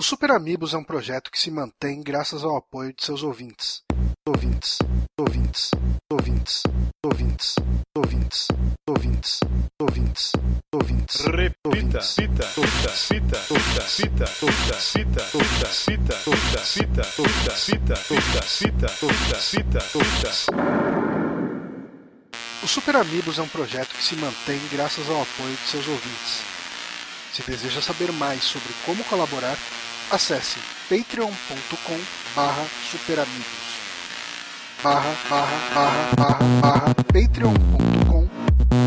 O Super Amigos é um projeto que se mantém graças ao apoio de seus ouvintes. Ouvintes, ouvintes, ouvintes, ouvintes, ouvintes, ouvintes, ouvintes, ouvintes. Repita, cita, cita, cita, cita, cita, cita, cita, cita, cita, cita, cita, cita, cita, cita, cita. O Super Amigos é um projeto que se mantém graças ao apoio de seus ouvintes. Se deseja saber mais sobre como colaborar, acesse patreon.com barra superamigos. Barra barra barra barra barra patreon.com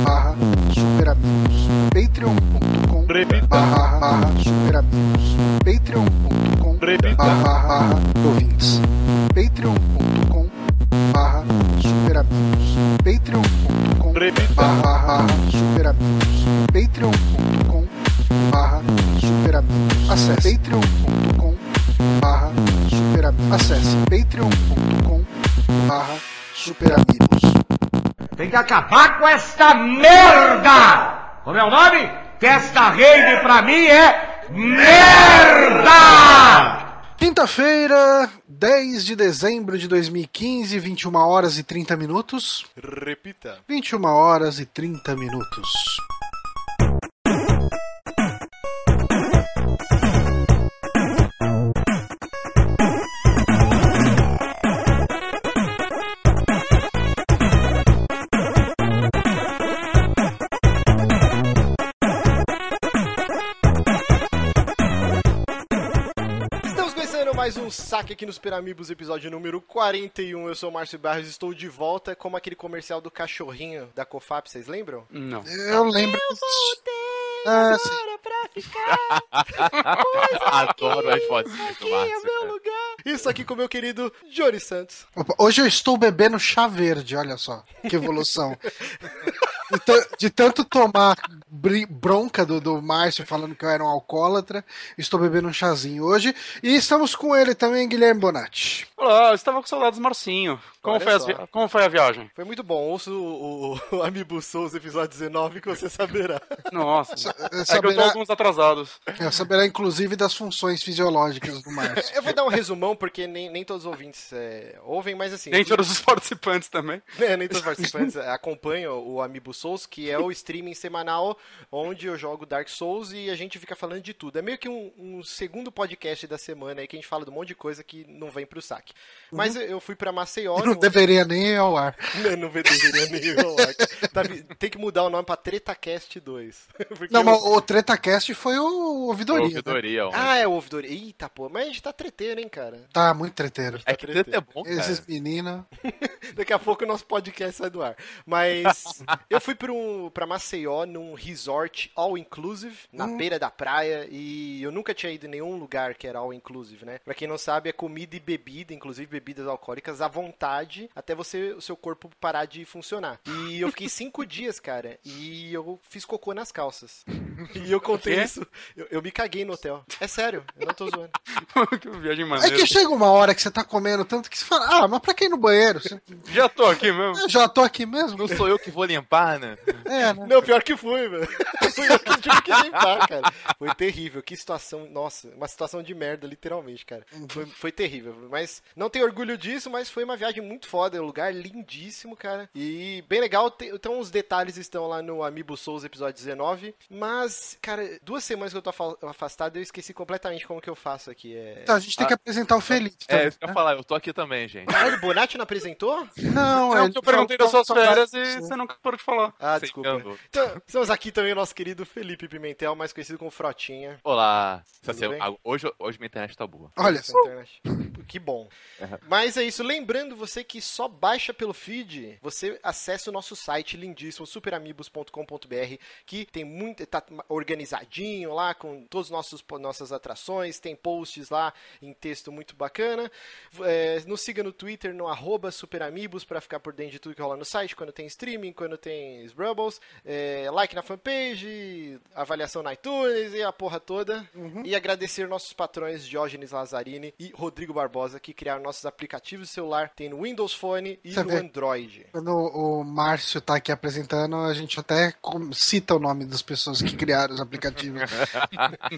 barra superamigos. patreon.com barra barra superamigos. patreon.com barra barra ouvintes. patreon.com barra superamigos. patreon.com barra barra superamigos. patreon.com barra superamigos acesse patreon.com barra superamigos acesse patreon.com barra superamigos Tem que acabar com esta merda! Como é o nome? Que esta rede pra mim é merda! Quinta-feira, 10 de dezembro de 2015, 21 horas e 30 minutos. Repita. 21 horas e 30 minutos. Mais um saque aqui nos Super Amigos, episódio número 41. Eu sou o Márcio Barros, estou de volta como aquele comercial do cachorrinho da Cofap, vocês lembram? Não. Eu lembro. Ah, sim. Adoro as fotinhas do Márcio. cara. lugar. Isso aqui com o meu querido Jory Santos. Opa, Hoje eu estou bebendo chá verde, olha só. Que evolução. De, de tanto tomar bronca do, do Márcio falando que eu era um alcoólatra, estou bebendo um chazinho hoje. E estamos com ele também, Guilherme Bonatti. Olá, eu estava com saudades do Marcinho. Como, foi, vi- Como foi a viagem? Foi muito bom, ouça o, o, o Amiibo Souls episódio 19 que você saberá. Nossa, Sa- é que eu tô alguns atrasados. é, saberá inclusive das funções fisiológicas do Márcio. Eu vou dar um resumão porque nem, nem todos os ouvintes é, ouvem, mas assim. Nem todos os participantes também. É, nem todos os participantes acompanham o Amiibo Souls, que é o streaming semanal onde eu jogo Dark Souls e a gente fica falando de tudo. É meio que um, um segundo podcast da semana aí que a gente fala de um monte de coisa que não vem pro saque. Mas eu, eu fui pra Maceió. Não no- deveria nem ir ao ar. Não, não deveria nem ir ao ar. Tá tem que mudar o nome pra TretaCast 2. Porque Não, eu- mas o TretaCast foi o Ouvidoria. né? Ouvidoria, ó. Ah, é o ouvidor. Eita, pô. Mas a gente tá treteiro, hein, cara. Tá muito treteiro. é que treta é bom, cara. Esses meninos. Daqui a pouco o nosso podcast sai do ar. Mas eu fui pra, um, pra Maceió num resort all inclusive, na beira da praia, e eu nunca tinha ido em nenhum lugar que era all inclusive, né? Pra quem não sabe, é comida e bebida, inclusive bebidas alcoólicas, à vontade, até você, o seu corpo parar de funcionar. E eu fiquei cinco dias, cara, e eu fiz cocô nas calças. E eu contei isso. Eu, eu me caguei no hotel. É sério, eu não tô zoando. que viagem É maneira. que chega uma hora que você tá comendo tanto que você fala, ah, mas pra quem no banheiro? Você- Já tô aqui mesmo. Eu já tô aqui mesmo. Não sou eu que vou limpar, né? É, né? Não, pior que foi, velho. Fui eu que tive que limpar, cara. Foi terrível. Que situação, nossa, uma situação de merda, literalmente, cara. Foi, foi terrível. Mas não tenho orgulho disso, mas foi uma viagem muito foda. É um lugar lindíssimo, cara. E bem legal. Então, os detalhes estão lá no Amiibo Souls, episódio 19. Mas, cara, duas semanas que eu tô afa- afastado, eu esqueci completamente como que eu faço aqui. É... Então, a gente tem que apresentar o Felipe. É, também, isso que eu né? ia falar, eu tô aqui também, gente. Ah, o Bonatti não apresentou? Não, É ele o que eu perguntei das suas férias e você nunca parou de falar. Ah, desculpa. Então, estamos aqui também o nosso querido Felipe Pimentel, mais conhecido como Frotinha. Olá. Assim, hoje, hoje minha internet tá boa. Olha só. Que bom. Mas é isso. Lembrando você que só baixa pelo feed, você acessa o nosso site lindíssimo, superamigos.com.br, que tem muito. tá organizadinho lá com todas as nossos, nossas atrações, tem posts lá em texto muito bacana. É, nos siga no Twitter, no arroba superamigos, para ficar por dentro de tudo que rola no site, quando tem streaming, quando tem Rubbles, é, like na fanpage, avaliação na iTunes e a porra toda. E agradecer nossos patrões Diógenes Lazzarini e Rodrigo Barbosa, que criaram nossos aplicativos de celular, tem no Windows Phone e Você no vê. Android. Quando o Márcio tá aqui apresentando, a gente até cita o nome das pessoas que criar os aplicativos.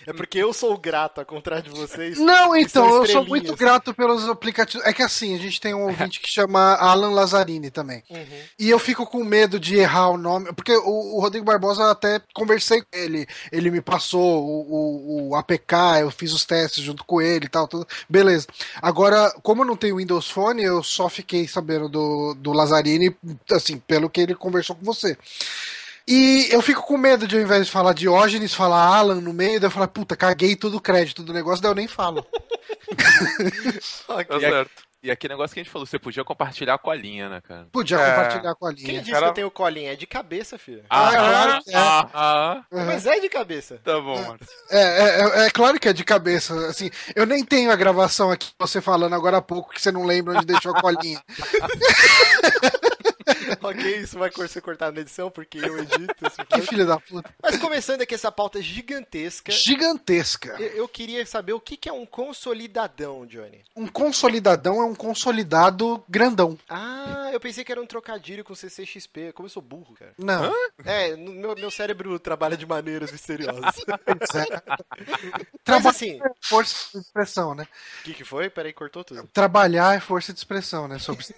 É porque eu sou grato, ao contrário de vocês. Não, então, eu sou muito grato pelos aplicativos. É que assim, a gente tem um ouvinte que chama Alan Lazzarini também. Uhum. E eu fico com medo de errar o nome, porque o, o Rodrigo Barbosa até conversei com ele, ele me passou o, o, o APK, eu fiz os testes junto com ele e tal, tudo. Beleza. Agora, como eu não tenho Windows Phone, eu só fiquei sabendo do, do Lazzarini, assim, pelo que ele conversou com você. E eu fico com medo de, ao invés de falar Diógenes, falar Alan no meio, daí eu falar, puta, caguei todo o crédito do negócio, daí eu nem falo. Tá certo. E aquele negócio que a gente falou, você podia compartilhar com a linha, né, cara? Podia É. compartilhar com a Quem linha. disse cara- que eu tenho colinha? É de cabeça, filho. Ah, claro que é. ah, ah. Mas é de cabeça. Tá bom, Márcio. É, é, é- é claro que é de cabeça. Assim, eu nem tenho a gravação aqui, você falando agora há pouco que você não lembra onde deixou a colinha. ok, isso vai ser cortado na edição, porque eu edito. esse Que filho da puta. Mas começando aqui essa pauta gigantesca, Gigantesca. eu eu queria saber o que que é um consolidadão, Johnny. Um consolidadão é um consolidado grandão. Ah, eu pensei que era um trocadilho com CCXP. Como eu sou burro, cara. Não. É, no- meu, meu cérebro trabalha de maneiras misteriosas. é. Mas Trabalhar assim, é força de expressão, né? o que, que foi? Peraí, cortou tudo. Trabalhar é força de expressão, né? Sobre...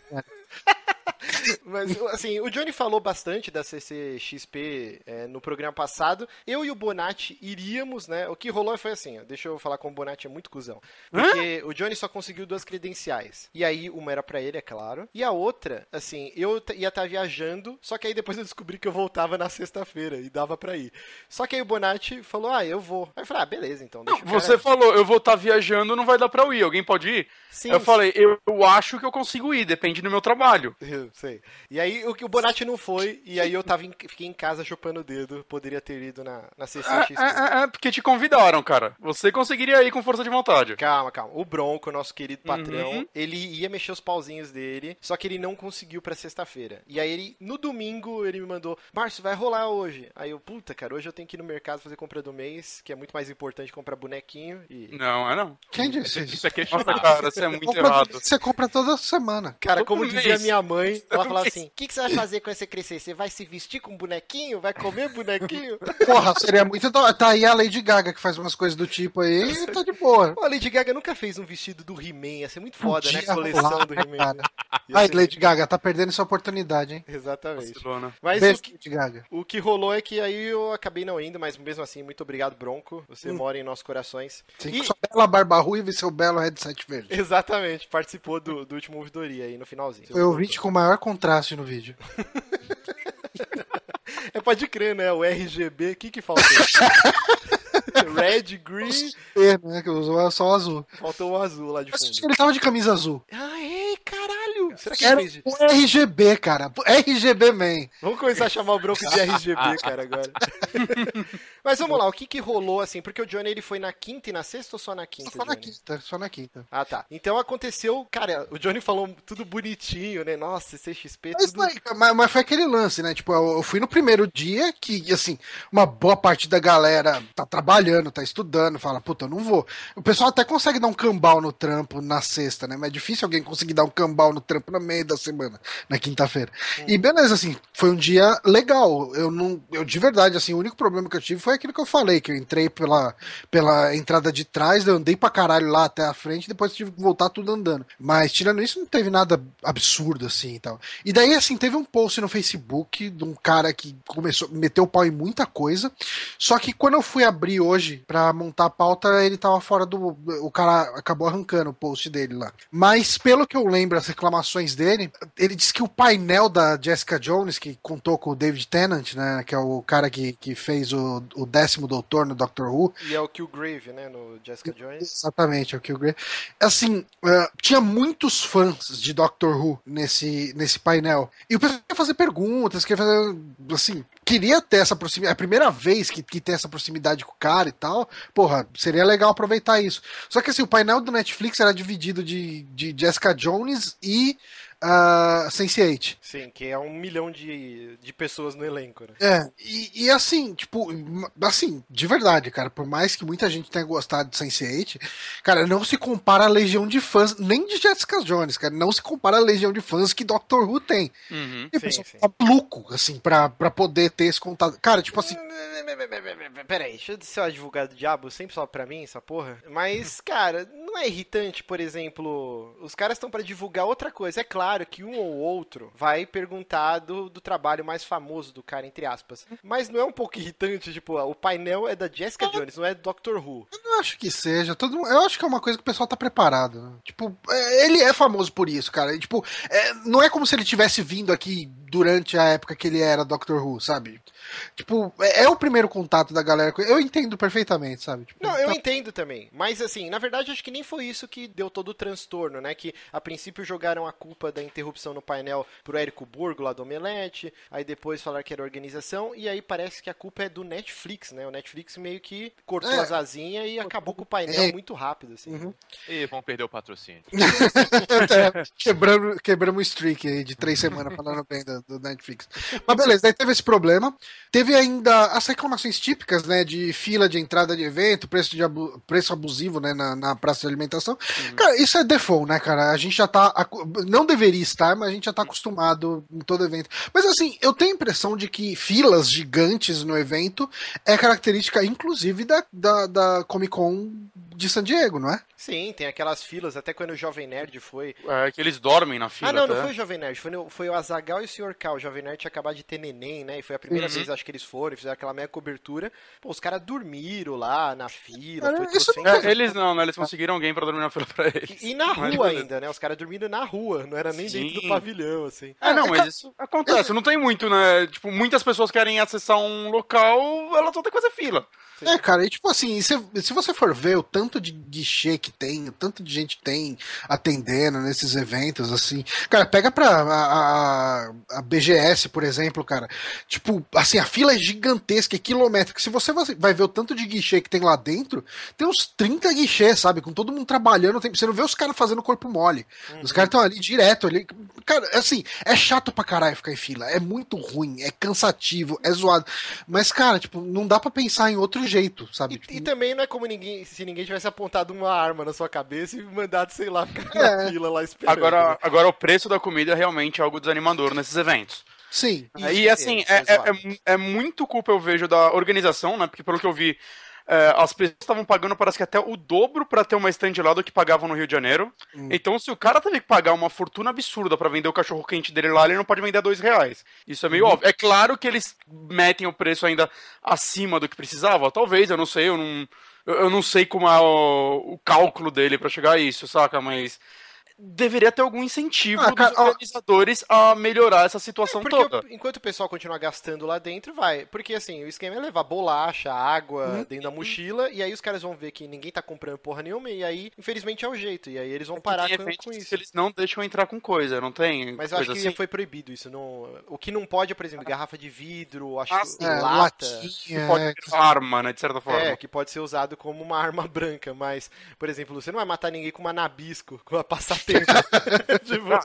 Mas, assim, o Johnny falou bastante da CCXP é, no programa passado. Eu e o Bonatti iríamos, né? O que rolou foi assim, ó, deixa eu falar com o Bonatti, é muito cuzão. Porque o Johnny só conseguiu duas credenciais. E aí, uma era pra ele, é claro. E a outra, assim, eu ia estar viajando, só que aí depois eu descobri que eu voltava na sexta-feira e dava pra ir. Só que aí o Bonatti falou, ah, eu vou. Aí eu falei, ah, beleza, então. Não, cara- você falou, eu vou estar viajando, não vai dar pra eu ir. Alguém pode ir? Sim, eu falei, eu, eu acho que eu consigo ir, depende do meu trabalho. Sei. E aí o que o Bonatti não foi, e aí eu tava em- fiquei em casa chupando o dedo, poderia ter ido na, na É, CCXP. é, é, porque te convidaram, cara. Você conseguiria ir com força de vontade. Calma, calma. O Bronco, nosso querido patrão, Uhum. ele ia mexer os pauzinhos dele, só que ele não conseguiu pra sexta-feira. E aí ele, no domingo, ele me mandou, Márcio, vai rolar hoje. Aí eu, puta, cara, hoje eu tenho que ir no mercado fazer compra do mês, que é muito mais importante comprar bonequinho e... Não, é não. Quem disse Isso isso? é questionável. Nossa, cara, você é muito Compra- errado. Você compra toda semana. Cara, Todo como mês. dizia minha mãe, ela falava assim: o que, que você vai fazer quando você crescer? Você vai se vestir com bonequinho? Vai comer bonequinho? Porra, seria muito. Tá aí a Lady Gaga que faz umas coisas do tipo aí e tá de boa. Pô, a Lady Gaga nunca fez um vestido do He-Man, ia ser muito foda, né? Coleção do He-Man. Ai, Lady Gaga, tá perdendo essa oportunidade, hein? Exatamente. Barcelona. Mas Beijo, o que, Lady Gaga. o que rolou é que aí eu acabei não indo, mas mesmo assim, muito obrigado, Bronco. Você Hum. mora em nossos corações. Sim, E- com sua bela barba ruiva e seu belo headset verde. Exatamente, participou do, do último ouvidoria aí no finalzinho. Foi o ouvinte com maior contraste no vídeo. É, pode crer, né? O RGB, o que que faltou? Red, green, É, né? Que usou só o azul. faltou o azul lá de fundo. ele tava de camisa azul. Ah! Será que Era ele fez? o RGB, cara. RGB Man. Vamos começar a chamar o Bronco de RGB, cara, agora. Mas vamos lá, o que que rolou assim? Porque o Johnny ele foi na quinta e na sexta ou só na quinta? Só na Johnny? quinta, só na quinta. Ah, tá. Então aconteceu, cara, o Johnny falou tudo bonitinho, né? Nossa, CXP, Mas, tudo. mas, mas foi aquele lance, né? Tipo, eu fui no primeiro dia que, assim, uma boa parte da galera tá trabalhando, tá estudando, fala, puta, eu não vou. O pessoal até consegue dar um cambal no trampo na sexta, né? Mas é difícil alguém conseguir dar um cambal no trampo no meio da semana, na quinta-feira. E beleza, assim, foi um dia legal. Eu não. Eu de verdade, assim, o único problema que eu tive foi aquilo que eu falei, que eu entrei pela, pela entrada de trás, eu andei pra caralho lá até a frente, depois tive que voltar tudo andando. Mas tirando isso, não teve nada absurdo assim e tal. E daí, assim, teve um post no Facebook de um cara que começou, meteu o pau em muita coisa. Só que quando eu fui abrir hoje pra montar a pauta, ele tava fora do. O cara acabou arrancando o post dele lá. Mas pelo que eu lembro, as reclamações dele, ele disse que o painel da Jessica Jones, que contou com o David Tennant, né? Que é o cara que, que fez o, o décimo doutor no Doctor Who. E é o Killgrave, né, no Jessica Jones. Exatamente, é o Killgrave. Assim, ah, tinha muitos fãs de Doctor Who nesse, nesse painel. E o pessoal queria fazer perguntas, queria fazer. Assim, queria ter essa proximidade. É a primeira vez que, que tem essa proximidade com o cara e tal. Porra, seria legal aproveitar isso. Só que assim, o painel do Netflix era dividido de, de Jessica Jones e uh, Sense8. Sim, que é um milhão de, de pessoas no elenco, né? É, e, e, assim, tipo, assim, de verdade, cara, por mais que muita gente tenha gostado de Sense8, cara, não se compara a legião de fãs, nem de Jessica Jones, cara, não se compara a legião de fãs que Doctor Who tem. Uhum. E sim, sim. tá maluco, assim, pra, pra poder ter esse contato. Cara, tipo assim. Peraí, deixa eu ser o advogado do diabo, sempre só pra mim, essa porra. Mas, cara, não é irritante, por exemplo, os caras estão para divulgar outra coisa. É claro que um ou outro vai perguntar do, do trabalho mais famoso do cara, entre aspas. Mas não é um pouco irritante, tipo, o painel é da Jessica Jones, não é do Doctor Who. Eu não acho que seja. Todo, eu acho que é uma coisa que o pessoal tá preparado. Né? Tipo, é, ele é famoso por isso, cara. E, tipo, é, não é como se ele tivesse vindo aqui durante a época que ele era Doctor Who, sabe? Tipo, é, é o primeiro contato da galera. Eu entendo perfeitamente, sabe? Tipo, não, eu tá... entendo também. Mas assim, na verdade, acho que nem foi isso que deu todo o transtorno, né? Que a princípio jogaram a culpa da interrupção no painel pro Érico Burgo lá do Omelete, aí depois falaram que era organização, e aí parece que a culpa é do Netflix, né? O Netflix meio que cortou é. as asinhas e acabou com o painel é. muito rápido, assim. Uhum. E vão perder o patrocínio. quebrando, quebramos o streak aí de três semanas falando bem do, do Netflix. Mas beleza, daí teve esse problema. Teve ainda as reclamações típicas, né, de fila de entrada de evento, preço, de abu preço abusivo, né, na, na, praça de alimentação. Uhum. Cara, isso é default, né, cara? A gente já tá, não deveria estar, mas a gente já tá acostumado em todo evento. Mas assim, eu tenho a impressão de que filas gigantes no evento é característica, inclusive, da, da, da Comic Con de San Diego, não é? Sim, tem aquelas filas, até quando o Jovem Nerd foi. É, que eles dormem na fila. Ah, não, até. não foi o Jovem Nerd, foi, no, foi o Azagal e o Sr. K. O Jovem Nerd tinha acabado de ter neném, né? E foi a primeira uhum. vez, acho que eles foram, fizeram aquela meia cobertura. Pô, os caras dormiram lá na fila. É, isso não é, eles não, né? Eles conseguiram alguém pra dormir na fila pra eles. E, e na rua ainda, né? Os caras dormindo na rua, não era nem Sim. dentro do pavilhão, assim. É, não, mas isso acontece. Não tem muito, né? Tipo, muitas pessoas querem acessar um local, elas vão ter que fazer fila. Sim. É, cara, e tipo assim, se, se você for ver o tanto de guichê que tem, o tanto de gente tem atendendo nesses eventos, assim, cara, pega pra a, a, a BGS, por exemplo, cara, tipo, assim, a fila é gigantesca, é quilométrica. Se você vai ver o tanto de guichê que tem lá dentro, tem uns 30 guichês, sabe, com todo mundo trabalhando, tem, você não vê os caras fazendo corpo mole. Uhum. Os caras estão ali direto, ali. Cara, assim, é chato pra caralho ficar em fila, é muito ruim, é cansativo, é zoado. Mas, cara, tipo, não dá para pensar em outro jeito, sabe? E, tipo, e, também não é como ninguém, se ninguém tivesse apontado uma arma na sua cabeça e mandado, sei lá, ficar é. na fila lá esperando. Agora, agora o preço da comida é realmente algo desanimador nesses eventos. Sim. E assim, é, é, é, é, muito culpa, eu vejo, da organização, né? Porque pelo que eu vi, é, as pessoas estavam pagando, parece que até o dobro para ter uma stand lá do que pagavam no Rio de Janeiro. Hum. Então, se o cara teve que pagar uma fortuna absurda para vender o cachorro quente dele lá, ele não pode vender a dois reais. Isso é meio hum. óbvio. É claro que eles metem o preço ainda acima do que precisava. Talvez, eu não sei, eu não, eu não sei como é o, o cálculo dele para chegar a isso, saca? Mas deveria ter algum incentivo ah, dos organizadores ó, a melhorar essa situação é toda. Enquanto o pessoal continuar gastando lá dentro, vai. Porque assim, o esquema é levar bolacha, água uhum. dentro da mochila, e aí os caras vão ver que ninguém tá comprando porra nenhuma, e aí, infelizmente, é o jeito. E aí eles vão é parar com, com, isso. Eles não deixam entrar com coisa, não tem. Mas eu acho que assim? foi proibido isso. Não... O que não pode, por exemplo, garrafa de vidro, acho ah, que é, lata. Latinha, pode ser arma, né? De certa forma. É, que pode ser usado como uma arma branca, mas, por exemplo, você não vai matar ninguém com uma nabisco, com uma passatempo. tipo... Ah,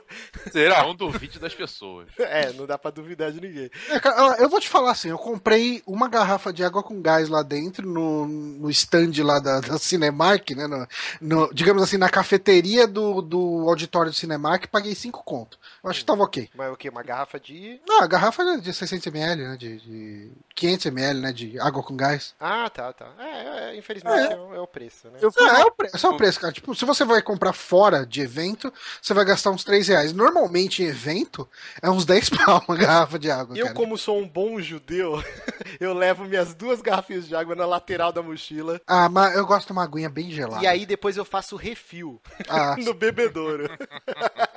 será? Não duvide das pessoas. É, não dá pra duvidar de ninguém. É, eu vou te falar assim, eu comprei uma garrafa de água com gás lá dentro, no, no stand lá da, da Cinemark, né? No, no, digamos assim, na cafeteria do, do auditório do Cinemark, paguei 5 conto. Eu acho que tava ok. Mas o que? Uma garrafa de. Não, a garrafa de 600ml, né? De, de 500ml, né? De água com gás. Ah, tá, tá. É, é infelizmente é. É, o preço, né? Eu fui, é, é, o preço, é o preço, cara. Tipo, se você vai comprar fora de evento, você vai gastar uns 3 reais. Normalmente em evento, é uns 10 pau uma garrafa de água. Eu, cara. como sou um bom judeu, eu levo minhas duas garrafinhas de água na lateral da mochila. Ah, mas eu gosto de uma aguinha bem gelada. E aí depois eu faço refil ah, no bebedouro.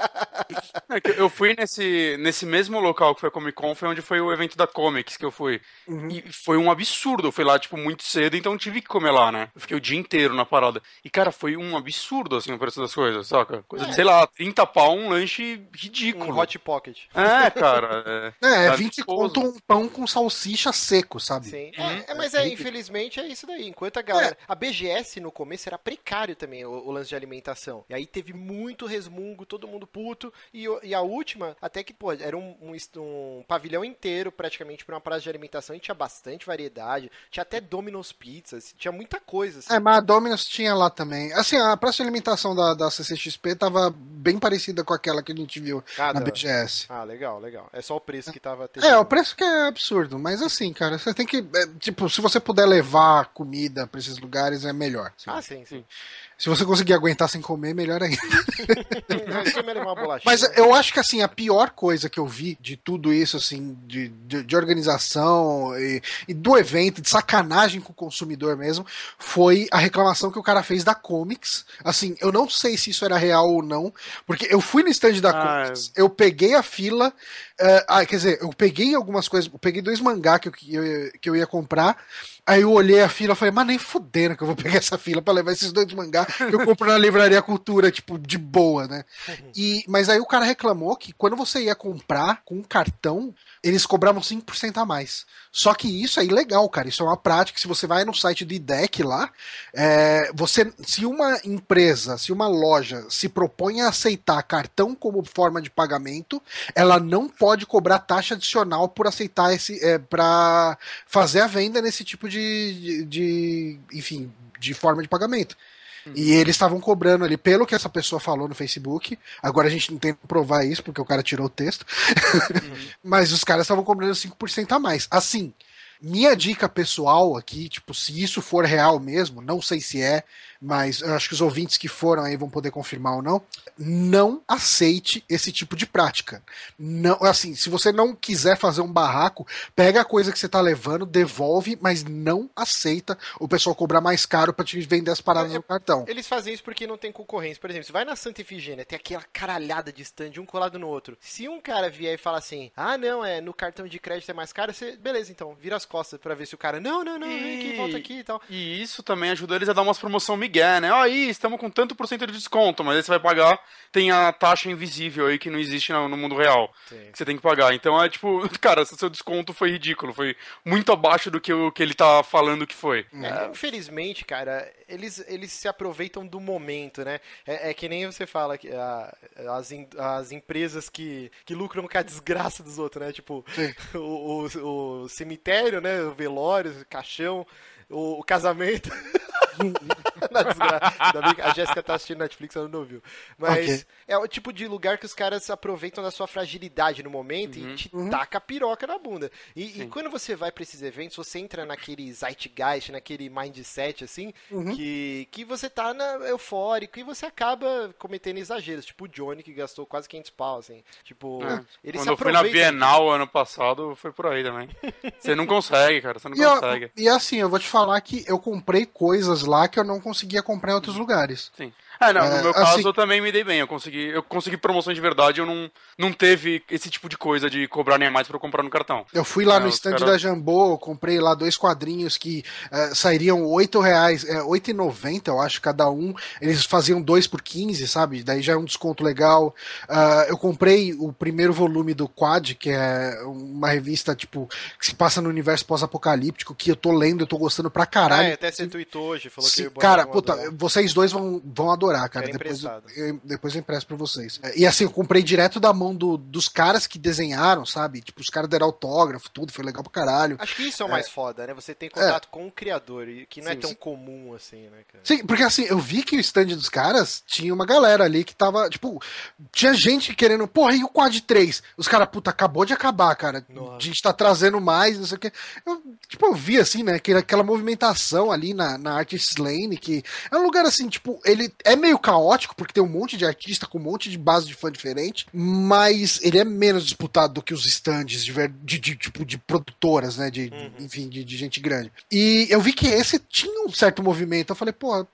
É eu fui nesse, nesse mesmo local que foi a Comic Con, foi onde foi o evento da Comics que eu fui. Uhum. E foi um absurdo. Eu fui lá, tipo, muito cedo, então tive que comer lá, né? Eu fiquei o dia inteiro na parada. E, cara, foi um absurdo, assim, o preço das coisas, saca? Coisa é. de, sei lá, 30 pau, um lanche ridículo. Um hot pocket. É, cara. É, é, é 20 conto um pão com salsicha seco, sabe? Sim. Uhum. É, é, mas é, infelizmente é isso daí. Enquanto a galera. A BGS no começo era precário também o, o lance de alimentação. E aí teve muito resmungo, todo mundo puto. E e, a última, até que, pô, era um, um, um pavilhão inteiro praticamente para uma praça de alimentação e tinha bastante variedade. Tinha até Domino's Pizzas, tinha muita coisa. Assim. É, mas a Domino's tinha lá também. Assim, a praça de alimentação da, da CCXP tava bem parecida com aquela que a gente viu ah, na BGS. Ah, legal, legal. É só o preço que tava. É, o preço que é absurdo, mas assim, cara, você tem que. É, tipo, se você puder levar comida para esses lugares, é melhor. Ah, sim, sim. Se você conseguir aguentar sem comer, melhor ainda. Mas eu acho que assim, a pior coisa que eu vi de tudo isso, assim, de, de, de organização e, e, do evento, de sacanagem com o consumidor mesmo, foi a reclamação que o cara fez da Comics. Assim, eu não sei se isso era real ou não, porque eu fui no stand da ah, Comics, eu peguei a fila, uh, ah, quer dizer, eu peguei algumas coisas, eu peguei dois mangá que eu, que eu, que eu ia comprar. Aí eu olhei a fila e falei, mas nem fudendo que eu vou pegar essa fila para levar esses dois mangá que eu compro na livraria Cultura, tipo, de boa, né? Uhum. E, mas aí o cara reclamou que quando você ia comprar com um cartão, eles cobravam 5% a mais. Só que isso é ilegal, cara. Isso é uma prática. Se você vai no site do IDEC lá, é, você, se uma empresa, se uma loja se propõe a aceitar cartão como forma de pagamento, ela não pode cobrar taxa adicional por aceitar esse, é, para fazer a venda nesse tipo de, de, de enfim, de forma de pagamento. E eles estavam cobrando ali, pelo que essa pessoa falou no Facebook. Agora a gente não tem que provar isso, porque o cara tirou o texto. Uhum. Mas os caras estavam cobrando 5% a mais. Assim, minha dica pessoal aqui, tipo, se isso for real mesmo, não sei se é, mas eu acho que os ouvintes que foram aí vão poder confirmar ou não. Não aceite esse tipo de prática. Não, assim, se você não quiser fazer um barraco, pega a coisa que você tá levando, devolve, mas não aceita o pessoal cobrar mais caro para te vender as paradas é, no cartão. Eles fazem isso porque não tem concorrência. Por exemplo, você vai na Santa Efigênia, tem aquela caralhada de stand, um colado no outro. Se um cara vier e falar assim, ah, não, é no cartão de crédito é mais caro, você, beleza, então, vira as costas para ver se o cara, não, não, não, vem aqui, volta aqui e tal. E isso também ajuda eles a dar umas promoção Miguel, né? Aí, estamos com tanto por cento de desconto, mas aí você vai pagar, tem a taxa invisível aí que não existe no, no mundo real. Sim. Que você tem que pagar. Então é tipo, cara, seu desconto foi ridículo, foi muito abaixo do que o que ele tá falando que foi. É, infelizmente, cara, eles, eles se aproveitam do momento, né? É, é que nem você fala que a, as, as empresas que, que lucram com a desgraça dos outros, né? Tipo, o, o, o, cemitério, né? O velório, o caixão, o, o casamento. a Jéssica tá assistindo Netflix, ela não ouviu. Mas okay. é o tipo de lugar que os caras aproveitam da sua fragilidade no momento uhum. e te uhum. taca a piroca na bunda. E, e, quando você vai pra esses eventos, você entra naquele zeitgeist, naquele mindset, assim, uhum. que, que você tá na, eufórico e você acaba cometendo exageros. Tipo o Johnny, que gastou quase 500 pau, assim. Tipo, é. ele Quando eu fui na Bienal ano passado, foi por aí também. Você não consegue, cara, você não e consegue. Eu, e assim, eu vou te falar que eu comprei coisas lá que eu não conseguia comprar em outros lugares. Sim. É, não, no é, meu caso assim, eu também me dei bem. Eu consegui, eu consegui promoção de verdade, eu não, não teve esse tipo de coisa de cobrar nem mais para eu comprar no cartão. Eu fui lá é, no stand cara... da Jambô, comprei lá dois quadrinhos que uh, sairiam oito reais, é, oito e noventa, eu acho, cada um. Eles faziam dois por 15, sabe? Daí já é um desconto legal. Uh, eu comprei o primeiro volume do Quad, que é uma revista, tipo, que se passa no universo pós-apocalíptico, que eu tô lendo, eu tô gostando pra caralho. Ah, até você tweetou hoje, falou Sim, que... Cara, puta, vocês dois vão, vão adorar adorar, cara. Depois eu, eu, depois eu empresto pra vocês. E assim, eu comprei direto da mão do, dos caras que desenharam, sabe? Tipo, os caras deram autógrafo, tudo, foi legal pra caralho. Acho que isso é o mais é. foda, né? Você tem contato é. com o criador, que não é sim, é tão sim. comum assim, né, cara? Sim, porque assim, eu vi que o stand dos caras tinha uma galera ali que tava, tipo, tinha gente querendo, porra, e o Quad 3? Os caras, puta, acabou de acabar, cara. Nossa. A gente tá trazendo mais, não sei o que. Eu, tipo, eu vi assim, né, aquela, movimentação ali na, na Artist Lane, que é um lugar assim, tipo, ele é meio caótico, porque tem um monte de artista com um monte de base de fã diferente, mas ele é menos disputado do que os stands de, de, de tipo de produtoras, né? De, uhum. enfim, de, de, gente grande. E eu vi que esse tinha um certo movimento. Eu falei, pô,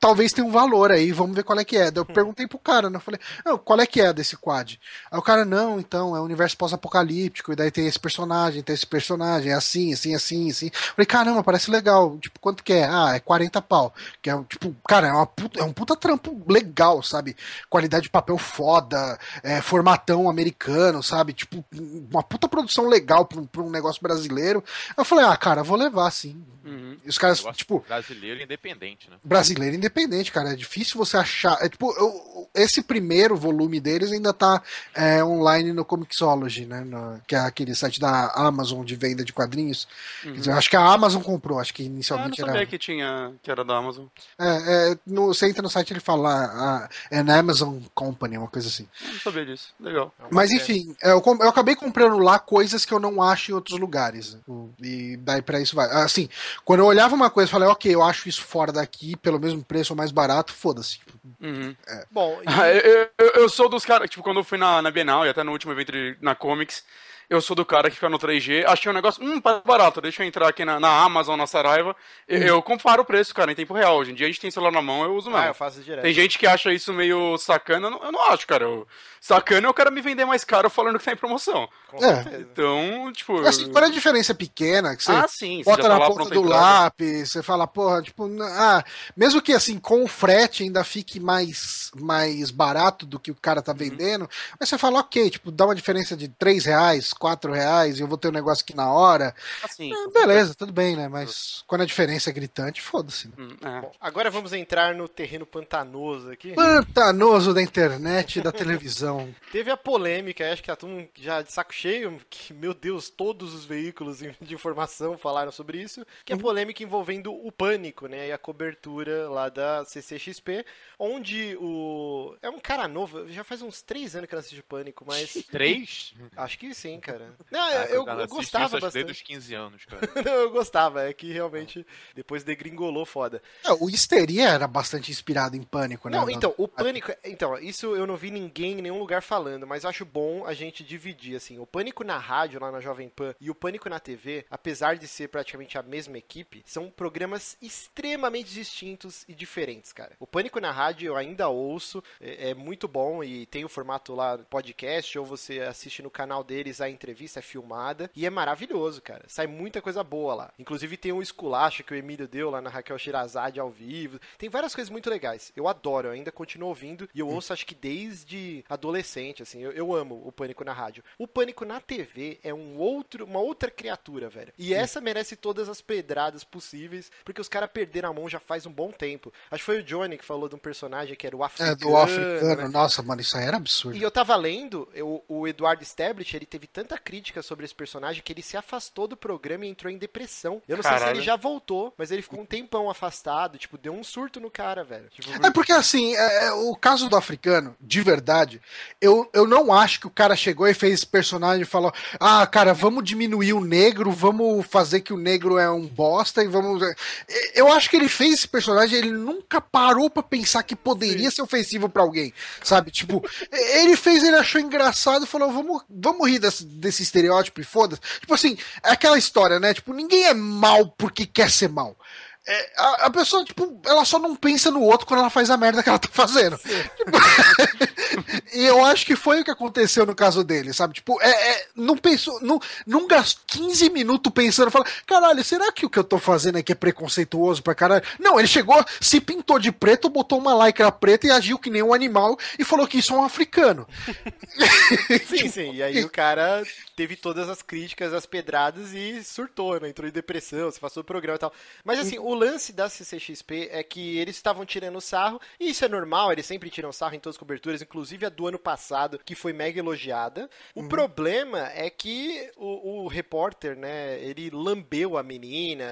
talvez tenha um valor aí, vamos ver qual é que é. Daí eu hum. perguntei pro cara, né? Eu falei, qual é que é desse quad? Aí o cara, não, então, é um universo pós-apocalíptico, e daí tem esse personagem, tem esse personagem, é assim, assim, assim, assim. Eu falei, caramba, parece legal. Tipo, quanto que é? Ah, é 40 pau. Que é, tipo, cara, é, uma puta, é um puta trampo legal, sabe? Qualidade de papel foda, é, formatão americano, sabe? Tipo, uma puta produção legal pra um, pra um negócio brasileiro. Eu falei, ah, cara, vou levar, sim. Uhum. E os caras, tipo. Brasileiro independente, né? Brasileiro independente, cara. É difícil você achar. É tipo, eu, esse primeiro volume deles ainda tá é, online no Comixology, né? No, que é aquele site da Amazon de venda de quadrinhos. Uhum. Dizer, acho que a Amazon comprou, acho que inicialmente ah, não sabia que tinha, que era da Amazon. É, é, no, você entra no site ele fala ah, é na Amazon Company, uma coisa assim. Eu não sabia disso, legal. Mas enfim, é, eu, eu acabei comprando lá coisas que eu não acho em outros lugares. E daí pra isso vai. Assim, quando eu olhava uma coisa, eu falei, ok, eu acho isso fora daqui, pelo mesmo preço ou mais barato, foda-se. Uhum. É. Bom, e... eu, eu, eu, sou dos caras, tipo, quando eu fui na, na Bienal e até no último evento de, na Comics, eu sou do cara que fica no 3G, achei um negócio, hum, barato, deixa eu entrar aqui na, na Amazon, na Saraiva, eu, eu comparo o preço, cara, em tempo real. Hoje em dia a gente tem celular na mão, eu uso mesmo. Ah, eu faço direto. Tem gente que acha isso meio sacana, eu não, eu não acho, cara. Eu, sacana é o cara me vender mais caro falando que tá em promoção. É. Então, tipo... Assim, quando a diferença é pequena, que você ah, sim, bota você na tá ponta do lápis, você fala, porra, tipo, ah, mesmo que assim, com o frete ainda fique mais, mais barato do que o cara tá uhum. vendendo, uhum. mas você fala, ok, tipo, dá uma diferença de 3 reais, 4 reais, e eu vou ter um negócio aqui na hora. Assim, é, beleza, tudo bem, né? Mas quando a diferença é gritante, foda-se. Né? Hum, é. Bom, agora vamos entrar no terreno pantanoso aqui. Pantanoso da internet e da televisão. Teve a polêmica, acho que tá todo mundo já de saco cheio, que, meu Deus, todos os veículos de informação falaram sobre isso, que é a uhum. polêmica envolvendo o pânico, né? E a cobertura lá da CCXP, onde o. É um cara novo, já faz uns três anos que eu assisto Pânico, mas. Três? Acho que sim, cara. Não, é, eu, eu, eu gostava bastante. Desde os 15 anos, cara. Não, eu gostava, é que realmente depois degringolou foda. É, o Histeria era bastante inspirado em Pânico, né? Não, então, o Pânico. Então, isso eu não vi ninguém em nenhum lugar falando, mas acho bom a gente dividir, assim. O Pânico na rádio, lá na Jovem Pan, e o Pânico na TV, apesar de ser praticamente a mesma equipe, são programas extremamente distintos e diferentes, cara. O Pânico na rádio eu ainda ouço, é, é muito bom e tem o formato lá podcast, ou você assiste no canal deles a entrevista é filmada, e é maravilhoso, cara. Sai muita coisa boa lá. Inclusive tem um esculacho que o Emílio deu lá na Raquel Shirazade ao vivo. Tem várias coisas muito legais. Eu adoro, eu ainda continuo ouvindo e eu ouço acho que desde adolescente, assim. Eu, eu amo o Pânico na rádio. O Pânico na TV é um outro, uma outra criatura, velho. E essa merece todas as pedradas possíveis, porque os caras perderam a mão já faz um bom tempo. Acho que foi o Johnny que falou de um personagem que era o africano. É, do africano. Né? Nossa, mano, isso aí era absurdo. E eu tava lendo, eu, o Eduardo Stablish, ele teve tanta crítica sobre esse personagem que ele se afastou do programa e entrou em depressão. Eu não Caralho. sei se ele já voltou, mas ele ficou um tempão afastado, tipo, deu um surto no cara, velho. Tipo, é porque assim, é, é, o caso do africano, de verdade, eu, eu não acho que o cara chegou e fez esse personagem e falou: ah, cara, vamos diminuir o negro, vamos fazer que o negro é um bosta e vamos. Eu acho que ele fez esse personagem, ele nunca parou para pensar que poderia Sim. ser ofensivo para alguém, sabe? Tipo, ele fez, ele achou engraçado e falou: vamos, vamos rir desse, desse estereótipo e foda-se. Tipo assim, é aquela história, né? Tipo, ninguém é mal porque quer ser mal. É, a, a, pessoa, tipo, ela só não pensa no outro quando ela faz a merda que ela tá fazendo. e eu acho que foi o que aconteceu no caso dele, sabe? Tipo, é, é não pensou, não, não gastou 15 minutos pensando, fala, caralho, será que o que eu tô fazendo aqui é preconceituoso pra caralho? Não, ele chegou, se pintou de preto, botou uma lycra preta e agiu que nem um animal e falou que isso é um africano. sim, sim, e aí o cara teve todas as críticas, as pedradas e surtou, né? Entrou em depressão, se passou o programa e tal. Mas assim, o lance da CCXP é que eles estavam tirando sarro, e isso é normal, eles sempre tiram sarro em todas as coberturas, inclusive a do ano passado, que foi mega elogiada. O uhum. problema é que o, o, repórter, né, ele lambeu a menina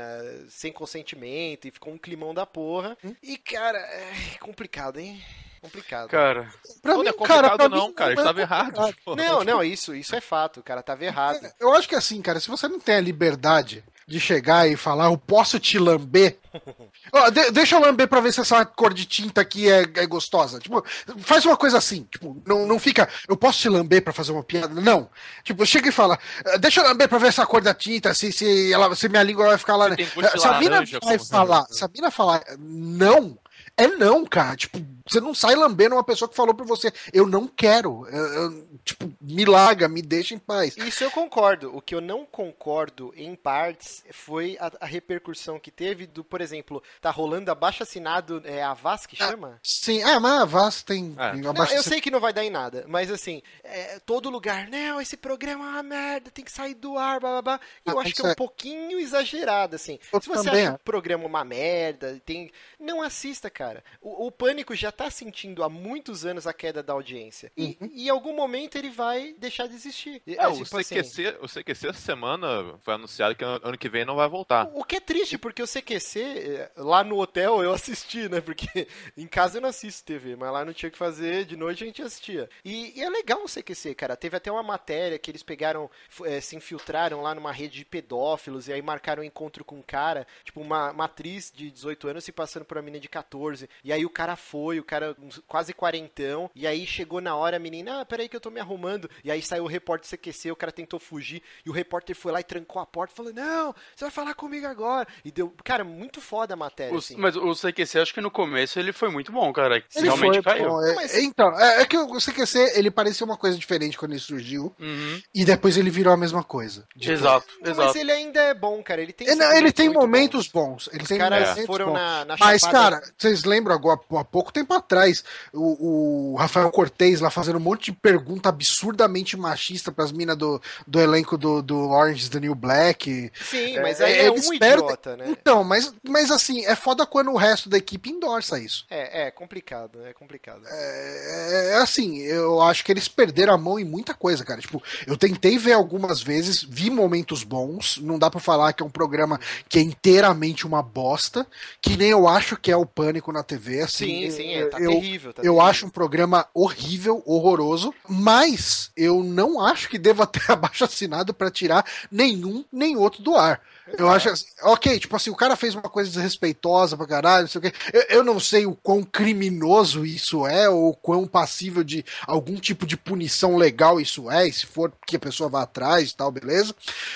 sem consentimento e ficou um climão da porra. Uhum. E, cara, é complicado, hein? complicado. Cara, pra não mim, é complicado cara, não, mim, cara, estava errado. Não, não, isso, isso é fato, o cara tava errado. Eu acho que assim, cara, se você não tem a liberdade de chegar e falar, eu posso te lamber. oh, de, deixa eu lamber pra ver se essa cor de tinta aqui é, é, gostosa. Tipo, faz uma coisa assim. Tipo, não, não fica, eu posso te lamber pra fazer uma piada? Não. Tipo, chega e fala, eh, deixa eu lamber pra ver essa cor da tinta, se, se, ela, se minha língua vai ficar lá. Né? Se a mina vai falar, se a mina falar não, é não, cara. Tipo, você não sai lambendo uma pessoa que falou pra você, eu não quero. Eu, eu, tipo, me larga, me deixa em paz. Isso eu concordo. O que eu não concordo, em partes, foi a, a repercussão que teve do, por exemplo, tá rolando abaixo assinado, é a VAS que ah, chama? Ah, sim, ah, mas a VAS tem. É. Não, eu sei que não vai dar em nada, mas assim, é, todo lugar, não, esse programa é uma merda, tem que sair do ar, blá blá blá. E eu ah, acho que é um pouquinho exagerado, assim. Eu Se você também. acha o programa uma merda, tem. Não assista, cara. O, o Pânico já tá sentindo há muitos anos a queda da audiência. E, uhum. e em algum momento ele vai deixar de existir. É, é o, tipo CQC, assim, o CQC essa semana foi anunciado que ano que vem não vai voltar. O, o que é triste, porque o CQC, eh, lá no hotel eu assisti, né? Porque em casa eu não assisto TV, mas lá não tinha o que fazer, de noite a gente assistia. E, e, é legal o CQC, cara. Teve até uma matéria que eles pegaram, é, se infiltraram lá numa rede de pedófilos e aí marcaram um encontro com um cara, tipo uma, uma atriz de 18 anos se passando por uma menina de 14. E aí o cara foi, o cara quase quarentão, e aí chegou na hora a menina, ah, peraí que eu tô me arrumando. E aí saiu o repórter CQC, o cara tentou fugir, e o repórter foi lá e trancou a porta, falou, não, você vai falar comigo agora. E deu, cara, muito foda a matéria. O, assim. Mas o CQC, acho que no começo ele foi muito bom, cara. Ele realmente foi, caiu. Bom, é, mas... Então, é, é, que o CQC, ele parecia uma coisa diferente quando ele surgiu, uhum. e depois ele virou a mesma coisa. Exato, exato. Mas ele ainda é bom, cara. Ele tem, ele, ele tem momentos bons. bons. Ele Os tem caras foram bons. na, na Mas, cara, vocês lembram agora, há pouco tempo atrás, o, o Rafael Cortez lá fazendo um monte de pergunta absurdamente machista pras minas do, do elenco do, do Orange the New Black. Sim, mas é, é um idiota, né? Então, mas, mas assim, é foda quando o resto da equipe endorça isso. É, é complicado, é complicado. É, é assim, eu acho que eles perderam a mão em muita coisa, cara. Tipo, eu tentei ver algumas vezes, vi momentos bons, não dá para falar que é um programa que é inteiramente uma bosta, que nem eu acho que é o Pânico na TV, assim. Sim, sim, é, tá eu, terrível. Tá eu terrível. acho um programa horrível, horroroso, mas eu não acho que deva ter abaixo assinado para tirar nenhum nem outro do ar. Eu acho assim, ok, tipo assim, o cara fez uma coisa desrespeitosa pra caralho, não sei o quê. Eu, eu, não sei o quão criminoso isso é, ou quão passível de algum tipo de punição legal isso é, e se for que a pessoa vá atrás e tal, beleza.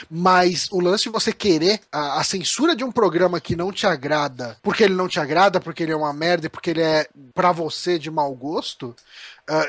Mas o lance de você querer a, a censura de um programa que não te agrada, porque ele não te agrada, porque ele é uma merda, porque ele é para você de mau gosto,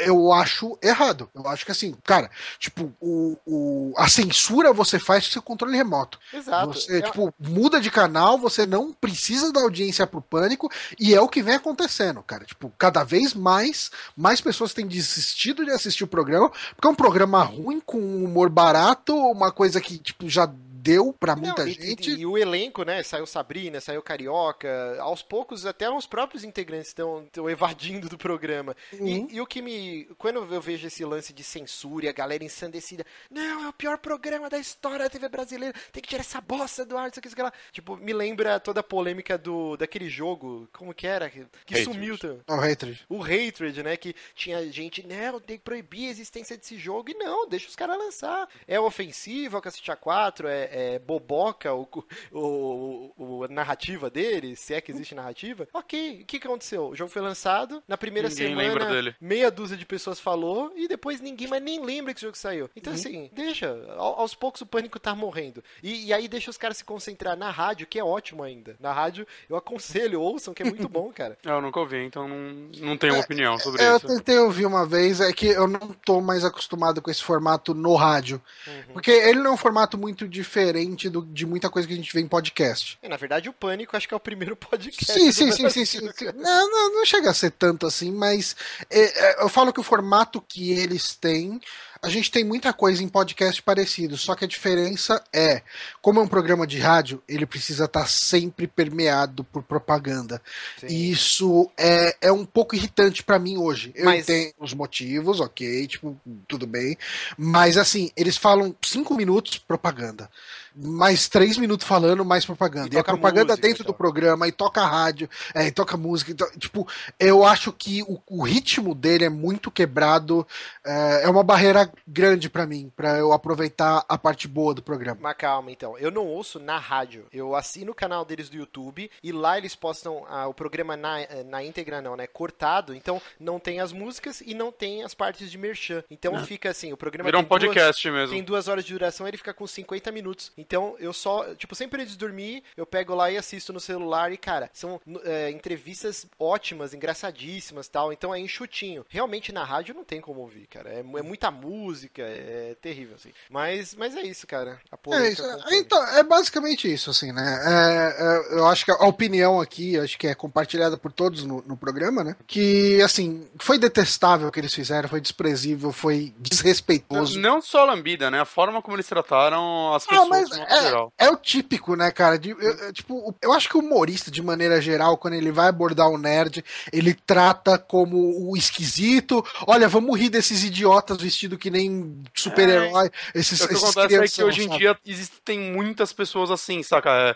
eu acho errado. Eu acho que assim, cara, tipo, o, o, a censura você faz com seu controle remoto. Exato. Você, é... tipo, muda de canal, você não precisa da audiência pro pânico, e é o que vem acontecendo, cara. Tipo, cada vez mais, mais pessoas têm desistido de assistir o programa, porque é um programa ruim, com humor barato, uma coisa que, tipo, já deu para muita Não, gente. E, e, o elenco, né? Saiu Sabrina, saiu Carioca. Aos poucos, até os próprios integrantes estão evadindo do programa. Uhum. E, e, o que me. Quando eu vejo esse lance de censura e a galera ensandecida, não, é o pior programa da história da TV brasileira, tem que tirar essa bosta do ar, isso aqui, isso aqui lá. Tipo, me lembra toda a polêmica do, daquele jogo, como que era? Que, que sumiu. O Hatred. O Hatred, né? Que tinha gente, não, tem que proibir a existência desse jogo. E não, deixa os caras lançar. É ofensivo, é o Cacete A4, é, é, boboca o, o, o, a narrativa dele, se é que existe narrativa, ok. O que, que aconteceu? O jogo foi lançado, na primeira ninguém semana, meia dúzia de pessoas falou, e depois ninguém mais nem lembra que o jogo saiu. Então, uhum. assim, deixa. Aos poucos o pânico tá morrendo. E, e, aí deixa os caras se concentrar na rádio, que é ótimo ainda. Na rádio, eu aconselho, ouçam, que é muito bom, cara. eu nunca ouvi, então não, não tenho uma é, opinião sobre eu isso. Eu tentei ouvir uma vez, é que eu não tô mais acostumado com esse formato no rádio. Uhum. Porque ele não é um formato muito diferente do, de muita coisa que a gente vê em podcast. É, na verdade, o Pânico acho que é o primeiro podcast. Sim, sim, sim, sim, sim, sim. Não, não, não, chega a ser tanto assim, mas é, é, eu falo que o formato que eles têm a gente tem muita coisa em podcast parecido, só que a diferença é, como é um programa de rádio, ele precisa estar tá sempre permeado por propaganda. Sim. E isso é, é um pouco irritante para mim hoje. Eu mas... entendo os motivos, ok, tipo, tudo bem. Mas assim, eles falam cinco minutos propaganda mais três minutos falando, mais propaganda. E, e a propaganda dentro do programa, e toca rádio, é, e toca música. Então, tipo, eu acho que o, o, ritmo dele é muito quebrado. É, é uma barreira grande para mim, para eu aproveitar a parte boa do programa. Mas calma, então. Eu não ouço na rádio. Eu assino o canal deles do YouTube e lá eles postam ah, o programa na, na íntegra, não, né? Cortado. Então não tem as músicas e não tem as partes de merchan. Então é. fica assim, o programa Virou um podcast duas, mesmo. Tem duas horas de duração, ele fica com 50 minutos. Então eu só, tipo, sempre antes de dormir, eu pego lá e assisto no celular e, cara, são é, entrevistas ótimas, engraçadíssimas tal. Então é enxutinho. Realmente na rádio não tem como ouvir, cara. É, é muita música é terrível, assim. Mas, mas é isso, cara. A é, isso. Então, é basicamente isso, assim, né? É, é, eu acho que a opinião aqui, acho que é compartilhada por todos no, no programa, né? Que, assim, foi detestável o que eles fizeram, foi desprezível, foi desrespeitoso. Não, não só a lambida, né? A forma como eles trataram as pessoas. Ah, mas é, é, o típico, né, cara? De, eu, tipo, eu acho que o humorista, de maneira geral, quando ele vai abordar o nerd, ele trata como o esquisito. Olha, vamos rir desses idiotas vestidos que nem super-herói. É, esses, o que esses acontece é que hoje sabe? em dia existem muitas pessoas assim, saca? É,